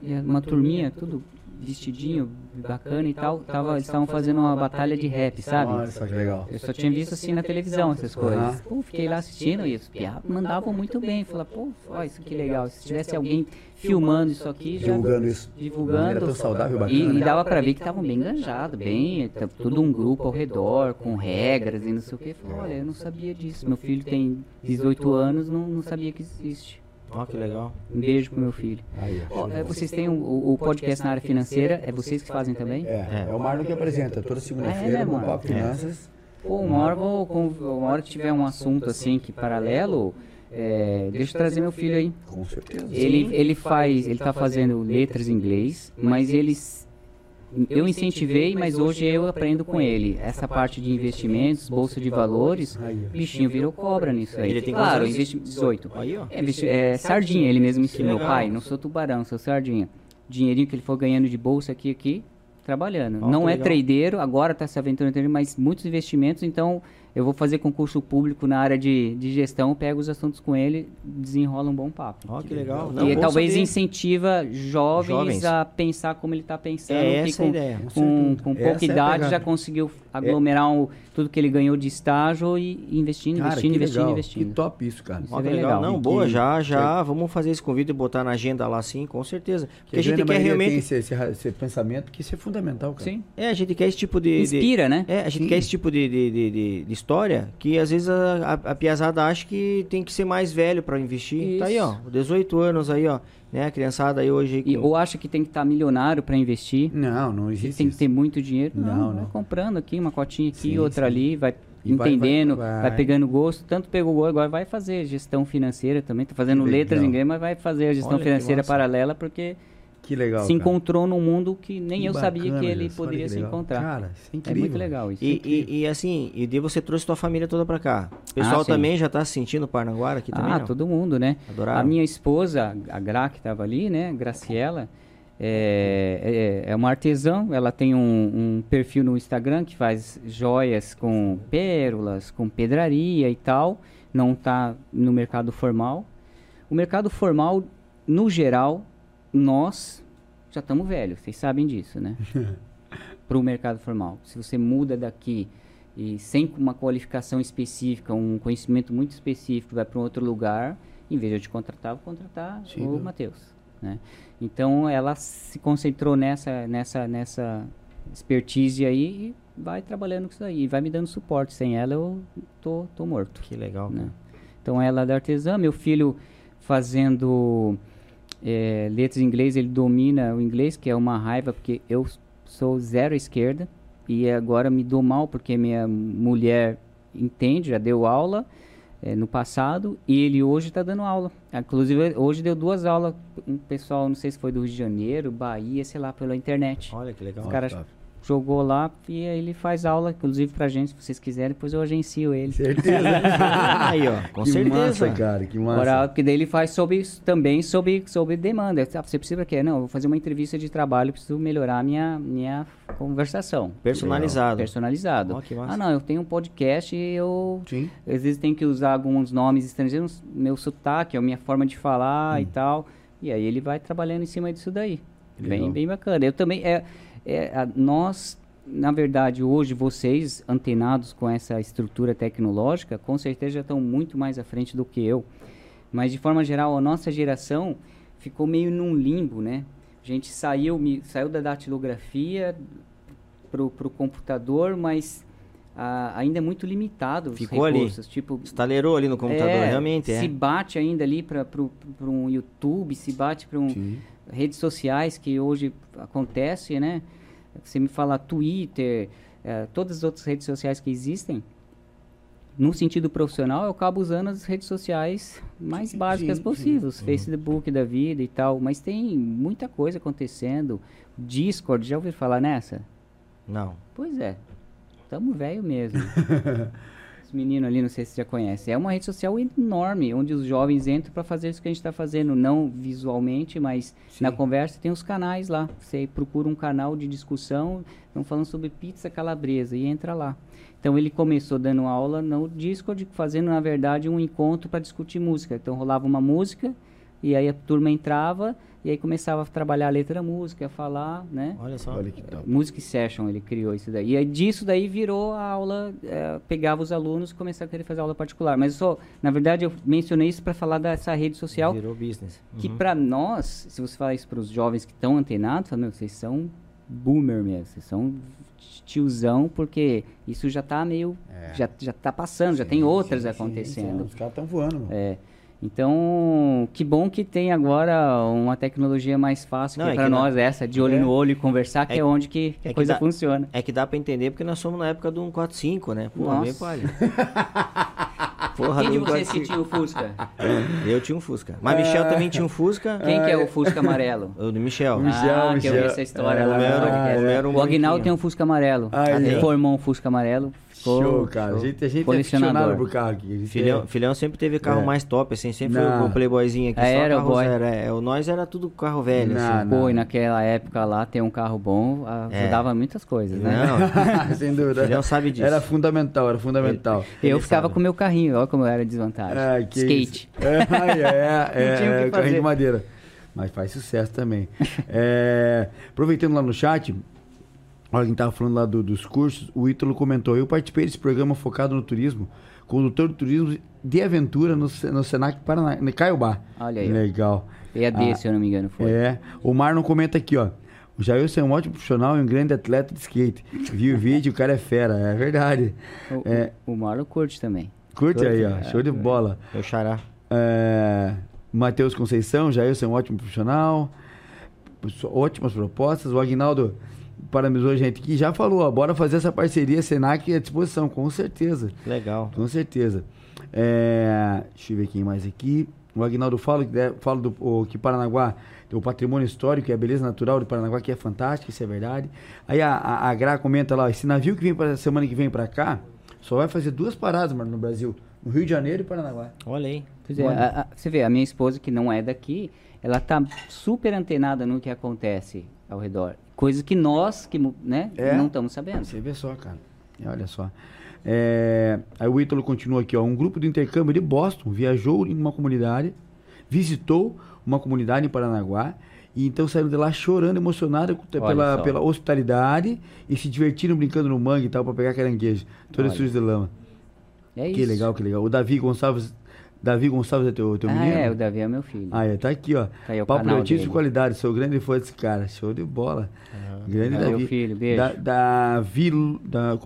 E uma turminha, tudo vestidinho, bacana e tal. Tava, eles estavam fazendo uma batalha de rap, sabe?
Olha só que legal.
Eu só tinha visto assim na televisão essas coisas. Pô, fiquei lá assistindo e os piá mandavam muito bem. Falei, pô, ó, isso que legal. Se tivesse alguém filmando isso aqui, já
Divulgando isso.
divulgando.
Era tão saudável, bacana.
E, e
né?
dava pra ver que estavam bem enganjados, bem, tá tudo um grupo ao redor, com regras e não sei o que. Falei, olha, eu não sabia disso. Meu filho tem 18 anos, não, não sabia que existe.
Ó, que legal.
Um beijo pro meu filho.
Aí. Ó,
é, vocês têm o, o- podcast na área financeira, é vocês que fazem também?
É, é o Marlon que apresenta toda segunda-feira
Ah, é, Marlon?
Papo Finanças.
Pô, uma hora, vou, uma hora que tiver um assunto assim que paralelo, é, deixa eu trazer meu filho aí.
Com certeza.
Ele, ele faz, ele tá fazendo letras em inglês, mas ele s- eu incentivei, mas hoje eu aprendo com ele. Essa parte de investimentos, bolsa de valores, bichinho virou cobra nisso aí.
Ele tem
claro, investi 18.
Aí, ó.
É, é sardinha, ele mesmo ensinou. Pai, não sou tubarão, sou sardinha. Dinheirinho que ele for ganhando de bolsa aqui aqui, trabalhando. Não é tradeiro, agora está se aventurando mas muitos investimentos, então eu vou fazer concurso público na área de, de gestão, pego os assuntos com ele, desenrola um bom papo.
Ó, que legal.
e
Não, bom
talvez
saber.
incentiva jovens,
Jovens.
a pensar como ele está pensando.
É
que
essa a
com,
ideia.
Com, com pouca
é
idade já conseguiu aglomerar um- tudo que ele ganhou de estágio e investindo,
Cara,
investindo, investindo,
legal.
investindo.
Que top isso, cara.
Isso é
legal.
legal.
Não,
E
boa,
que-
já, já. Vamos fazer esse convite e botar na agenda lá sim, com certeza. Porque a gente
grande
quer realmente.
tem esse, esse, esse pensamento que isso é fundamental, cara.
Sim.
É, a gente quer esse tipo de. de-
Inspira, né?
É, a gente
Sim.
quer esse tipo de, de, de, de- de história que às vezes a, a, a piazada acha que tem que ser mais velho pra investir. Tá aí, ó, 18 anos aí, ó, né, a criançada aí hoje.
E, ou acha que tem que estar milionário para investir,
Não, não
que
existe
tem que
isso.
ter muito dinheiro. Não,
Não,
vai
não.
comprando aqui, uma cotinha aqui,
Sim,
outra
sim.
ali, vai
E vai-
entendendo,
vai-
vai,
vai.
pegando gosto. Tanto pegou gosto, agora vai fazer gestão financeira também. Tá fazendo
Que
letras
legal.
em inglês, mas vai fazer a gestão
Olha que
financeira paralela porque
Que legal,
se
cara.
encontrou num mundo que nem
Que
eu sabia
bacana,
que ele poderia
que
se encontrar.
Cara, isso é
é
incrível.
muito legal isso.
E, e, e assim, e daí você trouxe tua família toda pra cá. O pessoal
Ah,
também já tá se sentindo Parnaguara aqui também,
ah,
não?
todo mundo, né?
Adoraram?
A minha esposa, a Gra, que estava ali, né? Graciela, é, é, é uma artesã. Ela tem um, um perfil no Instagram que faz joias com pérolas, com pedraria e tal. Não está no mercado formal. O mercado formal, no geral, nós já estamos velhos. Vocês sabem disso, né? [LAUGHS] Para o mercado formal. Se você muda daqui e sem uma qualificação específica, um conhecimento muito específico, vai para um outro lugar, em vez de eu te contratar, eu vou contratar
Sim,
o? Matheus. Né? Então ela se concentrou nessa, nessa, nessa expertise aí e vai trabalhando com isso aí, e vai me dando suporte. Sem ela eu tô, tô morto.
Que legal.
né? Então ela é da artesã, meu filho fazendo eh, letras em inglês, ele domina o inglês, que é uma raiva, porque eu sou zero esquerda e agora me dou mal porque minha mulher entende, já deu aula eh, no passado e ele hoje está dando aula. Inclusive hoje deu duas aulas, um pessoal, não sei se foi do Rio de Janeiro, Bahia, sei lá, pela internet.
Olha que legal.
Os caras. Jogou lá e aí ele faz aula, inclusive pra gente, se vocês quiserem, depois eu agencio ele.
Certeza. [LAUGHS]
aí, ó, com
que
certeza.
massa, cara, que massa.
Oral, porque daí ele faz sobre, também sobre, sobre demanda. Ah, você precisa o quê? Não, eu vou fazer uma entrevista de trabalho, preciso melhorar a minha, minha conversação.
Personalizado.
Personalizado.
Ó, que massa.
ah, não, eu tenho um podcast e eu
Sim.
às vezes tenho que usar alguns nomes estrangeiros, meu sotaque, a minha forma de falar
Hum.
e tal. E aí ele vai trabalhando em cima disso daí.
Legal.
Bem, bem bacana. Eu também, é, é, nós, na verdade, hoje, vocês, antenados com essa estrutura tecnológica, com certeza já estão muito mais à frente do que eu. Mas, de forma geral, a nossa geração ficou meio num limbo, né? A gente saiu, saiu da datilografia pro, pro computador, mas ah, ainda é muito limitado os
Ficou ali.
recursos. Tipo,
Estalerou ali no computador,
é,
realmente é.
Se bate ainda ali para um YouTube, se bate para um,
Sim.
redes sociais que hoje acontece, né? Você me fala Twitter, eh, todas as outras redes sociais que existem. No sentido profissional, eu acabo usando as redes sociais mais
Sim,
básicas
sim,
possíveis,
sim.
Facebook da vida e tal, mas tem muita coisa acontecendo. Discord, já ouviu falar nessa?
Não.
Pois é, tamo velho mesmo. [LAUGHS] Os meninos ali, não sei se você já conhece. É uma rede social enorme, onde os jovens entram para fazer isso que a gente está fazendo, não visualmente, mas
Sim.
na conversa tem os canais lá. Você procura um canal de discussão, estão falando sobre pizza calabresa e entra lá. Então ele começou dando aula no Discord, fazendo na verdade um encontro para discutir música. Então rolava uma música e aí a turma entrava e aí começava a trabalhar a letra da música, a falar, né?
Olha só.
Olha que top.
Music Session, ele criou isso daí. E aí disso daí virou a aula, eh, pegava os alunos e começava a querer fazer aula particular. Mas só, na verdade, eu mencionei isso para falar dessa rede social,
Virou business.
que
Uhum.
para nós, se você falar isso para os jovens que estão antenados, fala, meu, vocês são boomer mesmo, vocês são tiozão, porque isso já tá meio,
É.
já, já tá passando, já
Sim,
tem outras
sim, sim,
acontecendo.
sim. Os caras estão voando, mano.
É. Então, que bom que tem agora uma tecnologia mais fácil
Não,
que
é
para nós essa, de olho
É.
no olho e conversar, que é,
É-
onde que, que
é
a
que
coisa
dá-
funciona.
É que dá pra entender porque nós somos na época do 145, né? Pô,
Nossa.
bem palha. [LAUGHS] Porra,
Quem de vocês que tinha o Fusca? [LAUGHS]
Eu tinha um Fusca. Mas Michel também tinha um Fusca.
Quem que é o Fusca amarelo? [LAUGHS]
O do Michel.
Michel,
ah, que eu vi
Michel.
essa história
É,
lá
o meu
podcast.
o meu era um
O Aguinaldo
branquinho.
tem um Fusca amarelo. Ele
ó.
formou um Fusca amarelo.
Show, cara. A
ficou
gente, a gente é
colecionador.
aficionado pro carro aqui. A
Filhão,
é-
filhão sempre teve carro
É.
mais top, assim, sempre foi
Não.
o playboyzinho aqui,
Ah,
só
era o
carro
boy.
zero. É, o nós era tudo carro velho,
Não,
assim.
não.
Pô, e naquela época lá, ter um carro bom
É.
ajudava muitas coisas, né?
Não, [LAUGHS]
Sem dúvida.
filhão sabe disso.
Era fundamental, era fundamental.
Eu
Ele
ficava
sabe.
com o meu carrinho, olha como eu era desvantagem.
É, que
Skate.
É, é, é, [LAUGHS]
Não tinha o que
é, carrinho de madeira. Mas faz sucesso também. [LAUGHS] É, aproveitando lá no chat, olha quem tava falando lá do- dos cursos, o Ítalo comentou, eu participei desse programa focado no turismo, condutor de turismo de aventura no, no Senac Paraná, no Caiobá.
Olha aí.
Legal.
EAD,
Ah,
se eu não me engano, foi.
É, o Marlon comenta aqui, ó. O Jailson é um ótimo profissional e um grande atleta de skate. Vi o vídeo, o cara é fera, é verdade.
O,
É.
o, Marlon curte também.
Curte aí, ó,
Curte,
show de
é.
bola.
Meu xará.
É, Matheus Conceição, Jailson é um ótimo profissional. Ótimas propostas. O Agnaldo parabenizou a gente aqui. Já falou, ó, bora fazer essa parceria Senac à disposição, com certeza.
Legal.
Com certeza. É, deixa eu ver quem mais aqui. O Agnaldo fala, que fala do, o, que Paranaguá tem o patrimônio histórico e a beleza natural de Paranaguá, que é fantástica, isso é verdade. Aí a, a, a Gra comenta lá, esse navio que vem para semana que vem para cá, só vai fazer duas paradas, mano, no Brasil. No Rio de Janeiro e Paranaguá.
Olha aí.
É, a- a- você vê, a minha esposa, que não é daqui, ela tá super antenada no que acontece ao redor. Coisas que nós, que né,
É.
não estamos sabendo.
Você vê só, cara. É, Olha só. É, aí o Ítalo continua aqui, ó. Um grupo de intercâmbio de Boston viajou em uma comunidade, visitou uma comunidade em Paranaguá, e então saíram de lá chorando, emocionados pela, pela hospitalidade e se divertiram brincando no mangue e tal, pra pegar caranguejo. Todos
Olha.
sujos de lama.
É
Que
isso.
legal, que legal. O Davi Gonçalves. Davi Gonçalves é teu, teu
Ah,
menino?
é, o Davi é meu filho.
Ah, é, tá aqui, ó.
Tá aí o
Papo de
canal
altíssima
dele.
qualidade, sou grande fã desse cara. Show de bola. Grande
É,
Davi.
meu filho, beijo.
Da, Davi, da,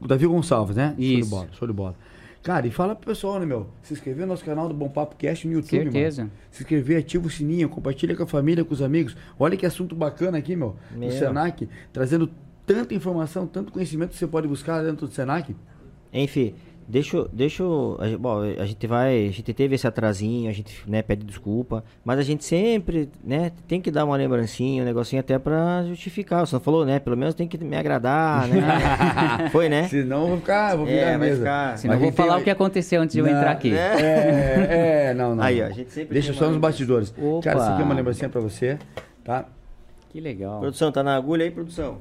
Davi Gonçalves, né? Show
Isso.
de bola, show de bola. Cara, e fala pro pessoal, né, meu? Se inscrever no nosso canal do Bom Papo Cast no YouTube,
Certeza.
mano. Se inscrever, ativa o sininho, compartilha com a família, com os amigos. Olha que assunto bacana aqui, meu.
Meu.
Do Senac, trazendo tanta informação, tanto conhecimento que você pode buscar dentro do Senac.
Enfim, deixa, eu- deixa eu- a, bom, a gente vai, a gente teve esse atrasinho, a gente, né, pede desculpa, mas a gente sempre, né, tem que dar uma lembrancinha, um negocinho até pra justificar. Você não falou, né, pelo menos tem que me agradar, né? [LAUGHS] Foi, né?
Senão eu vou ficar, vou ficar
É, vai
mesa.
ficar-
Senão eu
Mas
vou
a gente tem-
falar o que aconteceu antes de eu
Não,
entrar aqui.
É, é, não, não.
Aí, ó,
não.
a gente sempre
Deixa
tem
só nos bastidores.
Opa.
Cara, isso aqui é uma lembrancinha pra você, tá?
Que legal.
Produção, tá na agulha aí, produção?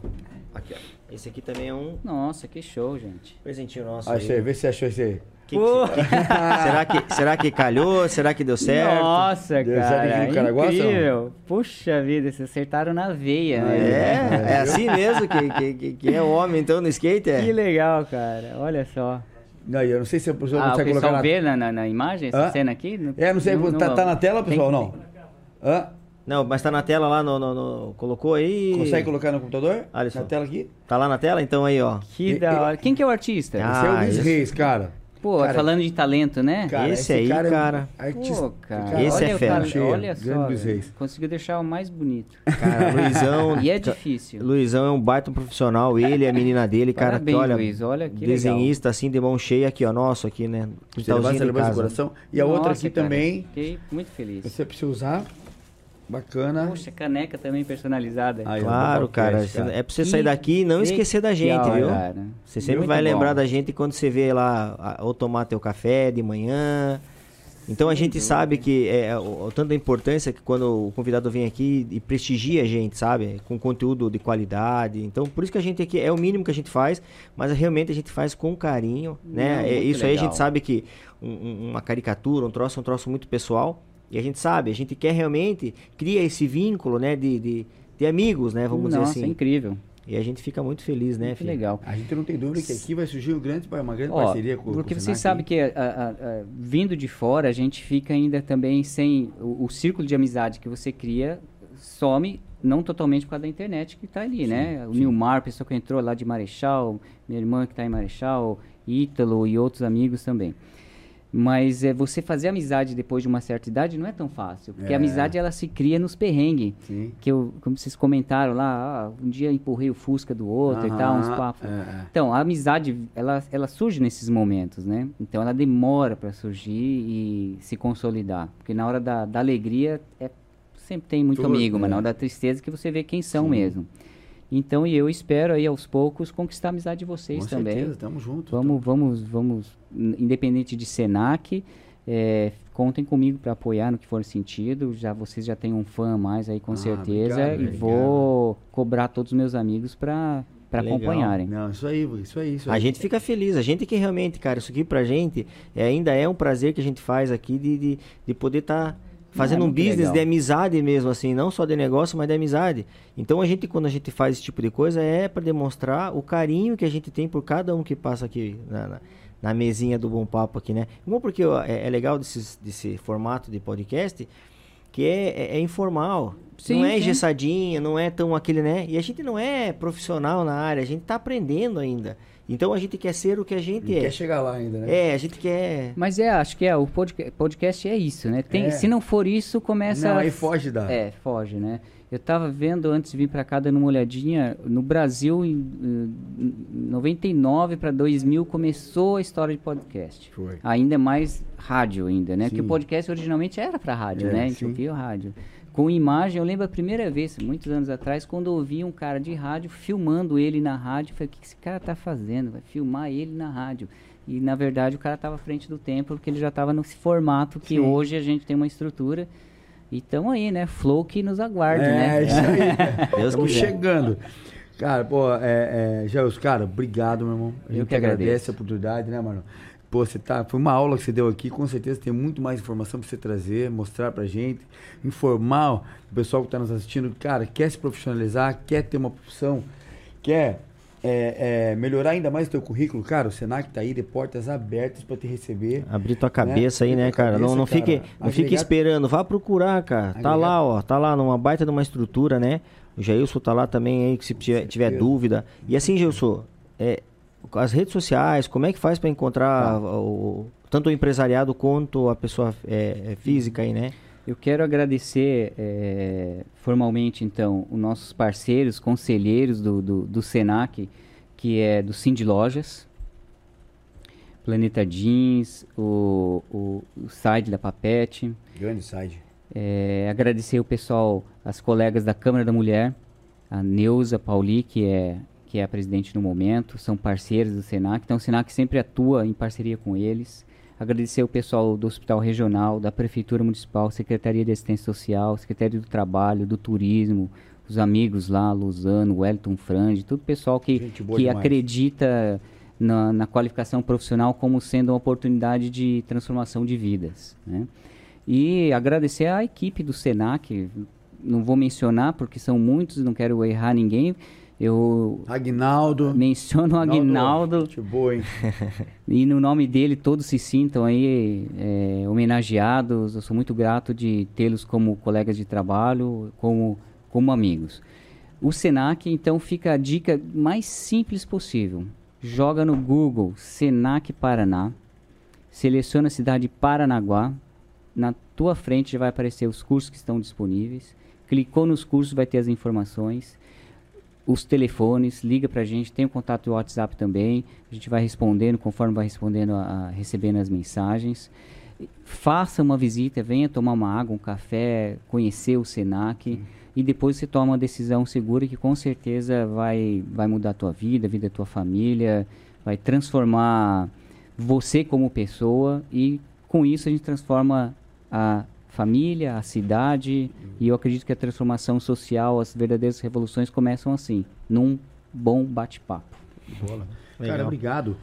Aqui, ó. Esse aqui também é um
Nossa, que show, gente.
presentinho nosso.
Achei,
aí.
vê se você achou esse aí.
Que que [LAUGHS] será, que, será que calhou? Será que deu certo?
Nossa,
Deu certo aqui
cara.
no cara gosta,
incrível. Puxa vida, vocês acertaram na veia, né?
É, é assim mesmo que, que, que, que é o homem, então, no skate, é?
Que legal, cara. Olha só.
Aí, eu não sei se a pessoa
Ah, o
consegue
pessoal
colocar na...
vê na, na, na imagem essa
Hã?
cena aqui? Não-
É, não sei, tá, tá na tela, pessoal, não? Hã?
Não, mas tá na tela lá no... no- no- colocou aí?
Consegue colocar no computador?
Alisson.
Na tela aqui?
Tá lá na tela? Então aí, ó.
Que
E-
da hora. Quem que é o artista?
Ah,
esse é o Luiz
esse-
Reis, cara.
Pô,
cara,
falando de talento, né?
Cara,
Esse aí,
é um
cara.
artista.
Pô, cara,
Esse
olha
é
o
fera.
cara- Olha só,
Luiz Reis.
conseguiu deixar o mais bonito.
Cara, Luizão... [LAUGHS]
E é difícil.
Luizão é um baita profissional, ele e a menina dele, cara,
Parabéns,
que olha,
Luiz, olha que
desenhista assim de mão cheia aqui, ó, nosso aqui, né?
Você lembrança do
casa.
coração. E a outra
Nossa,
aqui
cara,
também,
Fiquei muito feliz.
você precisa usar. Bacana.
Poxa, caneca também personalizada.
Aí,
Claro, cara, é pra você sair daqui e não esquecer da gente,
legal,
viu?
cara.
Você sempre
Muito
vai
bom.
lembrar da gente quando você vê lá, ou tomar teu café de manhã. Então a gente sabe que é o, o tanto da importância que quando o convidado vem aqui e prestigia a gente, sabe? Com conteúdo de qualidade. Então por isso que a gente aqui é o mínimo que a gente faz, mas realmente a gente faz com carinho, né?
Não,
É, isso aí a
legal.
gente sabe que um- um- uma caricatura, um troço, é um troço muito pessoal. E a gente sabe, a gente quer realmente cria esse vínculo, né? De, de, de amigos, né? Vamos
Nossa,
dizer assim.
incrível.
E a gente fica muito feliz, né, filho?
legal.
A gente não tem dúvida que aqui vai surgir um grande, uma grande
Ó,
parceria com
porque
com o
vocês
Senac
sabem que a- a- a- vindo de fora a gente fica ainda também sem o, o círculo de amizade que você cria some não totalmente por causa da internet que está ali, né? O Nilmar, pessoa que entrou lá de Marechal, minha irmã que está em Marechal, Ítalo e outros amigos também. Mas é, você fazer amizade depois de uma certa idade não é tão fácil. Porque
É.
a amizade ela se cria nos perrengues.
Sim.
Que eu, como vocês comentaram lá, ah, um dia empurrei o Fusca do outro e tal, uns papos.
é.
Então, a amizade, ela, ela surge nesses momentos, né? Então, ela demora para surgir e se consolidar. Porque na hora da, da alegria, é, sempre tem muito
Tudo,
amigo, mas
é.
na hora da tristeza que você vê quem são
Sim.
mesmo. Então, e eu espero aí, aos poucos, conquistar a amizade de vocês
Com
também.
certeza, tamo junto.
Vamos, vamos, vamos, n- independente de Senac, é, contem comigo para apoiar no que for sentido. Já vocês já têm um fã a mais aí com
Ah,
certeza
obrigado,
e
obrigado.
vou cobrar todos os meus amigos para para acompanharem.
Não, isso aí, isso aí, isso
A
aí.
gente fica feliz, a gente que realmente, cara, isso aqui pra gente é, ainda é um prazer que a gente faz aqui de, de, de poder estar fazendo um
muito
business
legal.
de amizade mesmo, assim, não só de negócio, mas de amizade. Então a gente, quando a gente faz esse tipo de coisa, é para demonstrar o carinho que a gente tem por cada um que passa aqui na, na, na mesinha do Bom Papo aqui, né? Bom, porque ó, é, é legal desses, desse formato de podcast que é, é- é informal.
Sim,
não é engessadinha, não é tão aquele, né? E a gente não é profissional na área, a gente tá aprendendo ainda. Então a gente quer ser o que a gente
E
é.
quer chegar lá ainda, né?
É, a gente quer.
Mas é, acho que é, o podca- podcast é isso, né? Tem,
É.
Se não for isso, começa...
Não,
a-
aí foge da...
É, foge, né? Eu tava vendo antes de vir para cá, dando uma olhadinha, no Brasil, em eh, 99 para 2000, começou a história de podcast.
Foi.
Ainda é mais rádio ainda, né? Porque o
Sim.
podcast originalmente era para rádio,
É,
né? A gente
sim.
ouvia o rádio. Com imagem, eu lembro a primeira vez, muitos anos atrás, quando eu ouvi um cara de rádio filmando ele na rádio, eu falei, o que esse cara tá fazendo? Vai filmar ele na rádio. E na verdade o cara estava à frente do tempo, porque ele já estava nesse formato que
Sim.
hoje a gente tem uma estrutura. E tamo aí, né? Flow que nos aguarde,
é,
né?
isso aí. [LAUGHS]
Deus
Estamos
quiser.
chegando. Cara, pô, é, é, Jair, cara, obrigado, meu irmão. A
Eu
gente
que
agradece a oportunidade, né, mano? Pô, você tá. Foi uma aula que você deu aqui, com certeza tem muito mais informação pra você trazer, mostrar pra gente, informar o pessoal que tá nos assistindo, cara, quer se profissionalizar, quer ter uma profissão, quer é, é, melhorar ainda mais o teu currículo, cara, o Senac tá aí de portas abertas pra te receber.
Abrir tua cabeça aí,
Abrir
né, cara? não
cabeça,
não
cara.
fique, não fique
Agregar-
esperando, vá procurar, cara. Tá
Agregar-
lá, ó, tá lá numa baita de uma estrutura, né? O Jailson tá lá também aí, que se tiver, tiver dúvida. E assim, Jailson, é, as redes sociais, como é que faz pra encontrar
Tá.
o, tanto o empresariado quanto a pessoa é, é, física aí, né?
Eu quero agradecer eh, formalmente, então, os nossos parceiros, conselheiros do, do, do Senac, que é do Cindy Lojas, Planeta Jeans, o, o, o site da Papete.
Grande site.
Eh, agradecer o pessoal, as colegas da Câmara da Mulher, a Neuza Pauli, que é, que é a presidente no momento, são parceiros do Senac, então o Senac sempre atua em parceria com eles. Agradecer o pessoal do Hospital Regional, da Prefeitura Municipal, Secretaria de Assistência Social, Secretaria do Trabalho, do Turismo, os amigos lá, Luzano, Wellington Frange, todo o pessoal que, que
demais.
acredita na, na qualificação profissional como sendo uma oportunidade de transformação de vidas. Né? E agradecer à equipe do Senac, não vou mencionar porque são muitos, não quero errar ninguém. Eu
Agnaldo.
menciono o Aguinaldo
Gente boa, hein? [LAUGHS]
e no nome dele todos se sintam aí é, homenageados. Eu sou muito grato de tê-los como colegas de trabalho, como, como amigos. O Senac, então, fica a dica mais simples possível. Joga no Google Senac Paraná, seleciona a cidade de Paranaguá, na tua frente já vai aparecer os cursos que estão disponíveis. Clicou nos cursos, vai ter as informações os telefones, liga pra gente, tem o contato do WhatsApp também, a gente vai respondendo conforme vai respondendo a, a- recebendo as mensagens. Faça uma visita, venha tomar uma água, um café, conhecer o Senac e depois você toma uma decisão segura que com certeza vai, vai mudar a tua vida, a vida da tua família, vai transformar você como pessoa e com isso a gente transforma a família, a cidade e eu acredito que a transformação social, as verdadeiras revoluções começam assim, num bom bate-papo.
Bola.
Legal.
Cara, obrigado.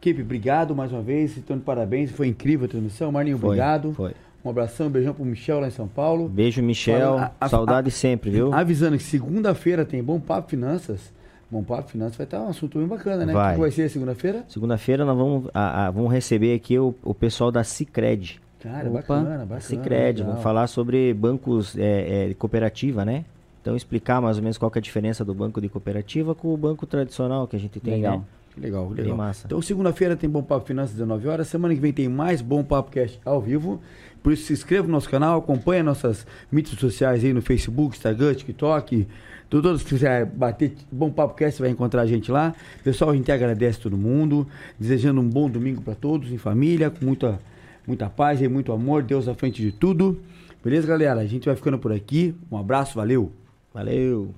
Equipe, obrigado mais uma vez. Então, de parabéns. Foi incrível a transmissão. Marlinho,
Foi,
obrigado.
Foi.
Um abração, um beijão pro Michel lá em São Paulo.
Beijo, Michel.
A- a-
Saudade sempre, viu?
Avisando que segunda-feira tem Bom Papo Finanças. Bom Papo Finanças vai estar um assunto bem bacana, né?
Vai.
O que vai ser segunda-feira?
Segunda-feira nós vamos, a- a- vamos receber aqui o, o pessoal da Cicred.
Cara,
Opa.
bacana, bacana.
Cicred,
legal.
vamos falar sobre bancos é, é, de cooperativa, né? Então explicar mais ou menos qual é a diferença do banco de cooperativa com o banco tradicional que a gente tem,
Legal.
né?
Legal, que
Bem
legal.
massa.
Então, segunda-feira tem Bom Papo Finanças, 19 horas. Semana que vem tem mais Bom Papo Cast ao vivo. Por isso, se inscreva no nosso canal, acompanhe nossas mídias sociais aí no Facebook, Instagram, TikTok. Todos que quiser bater Bom Papo Cast, vai encontrar a gente lá. Pessoal, a gente agradece todo mundo. Desejando um bom domingo para todos, em família, com muita, muita paz e muito amor. Deus à frente de tudo. Beleza, galera? A gente vai ficando por aqui. Um abraço, valeu!
Valeu.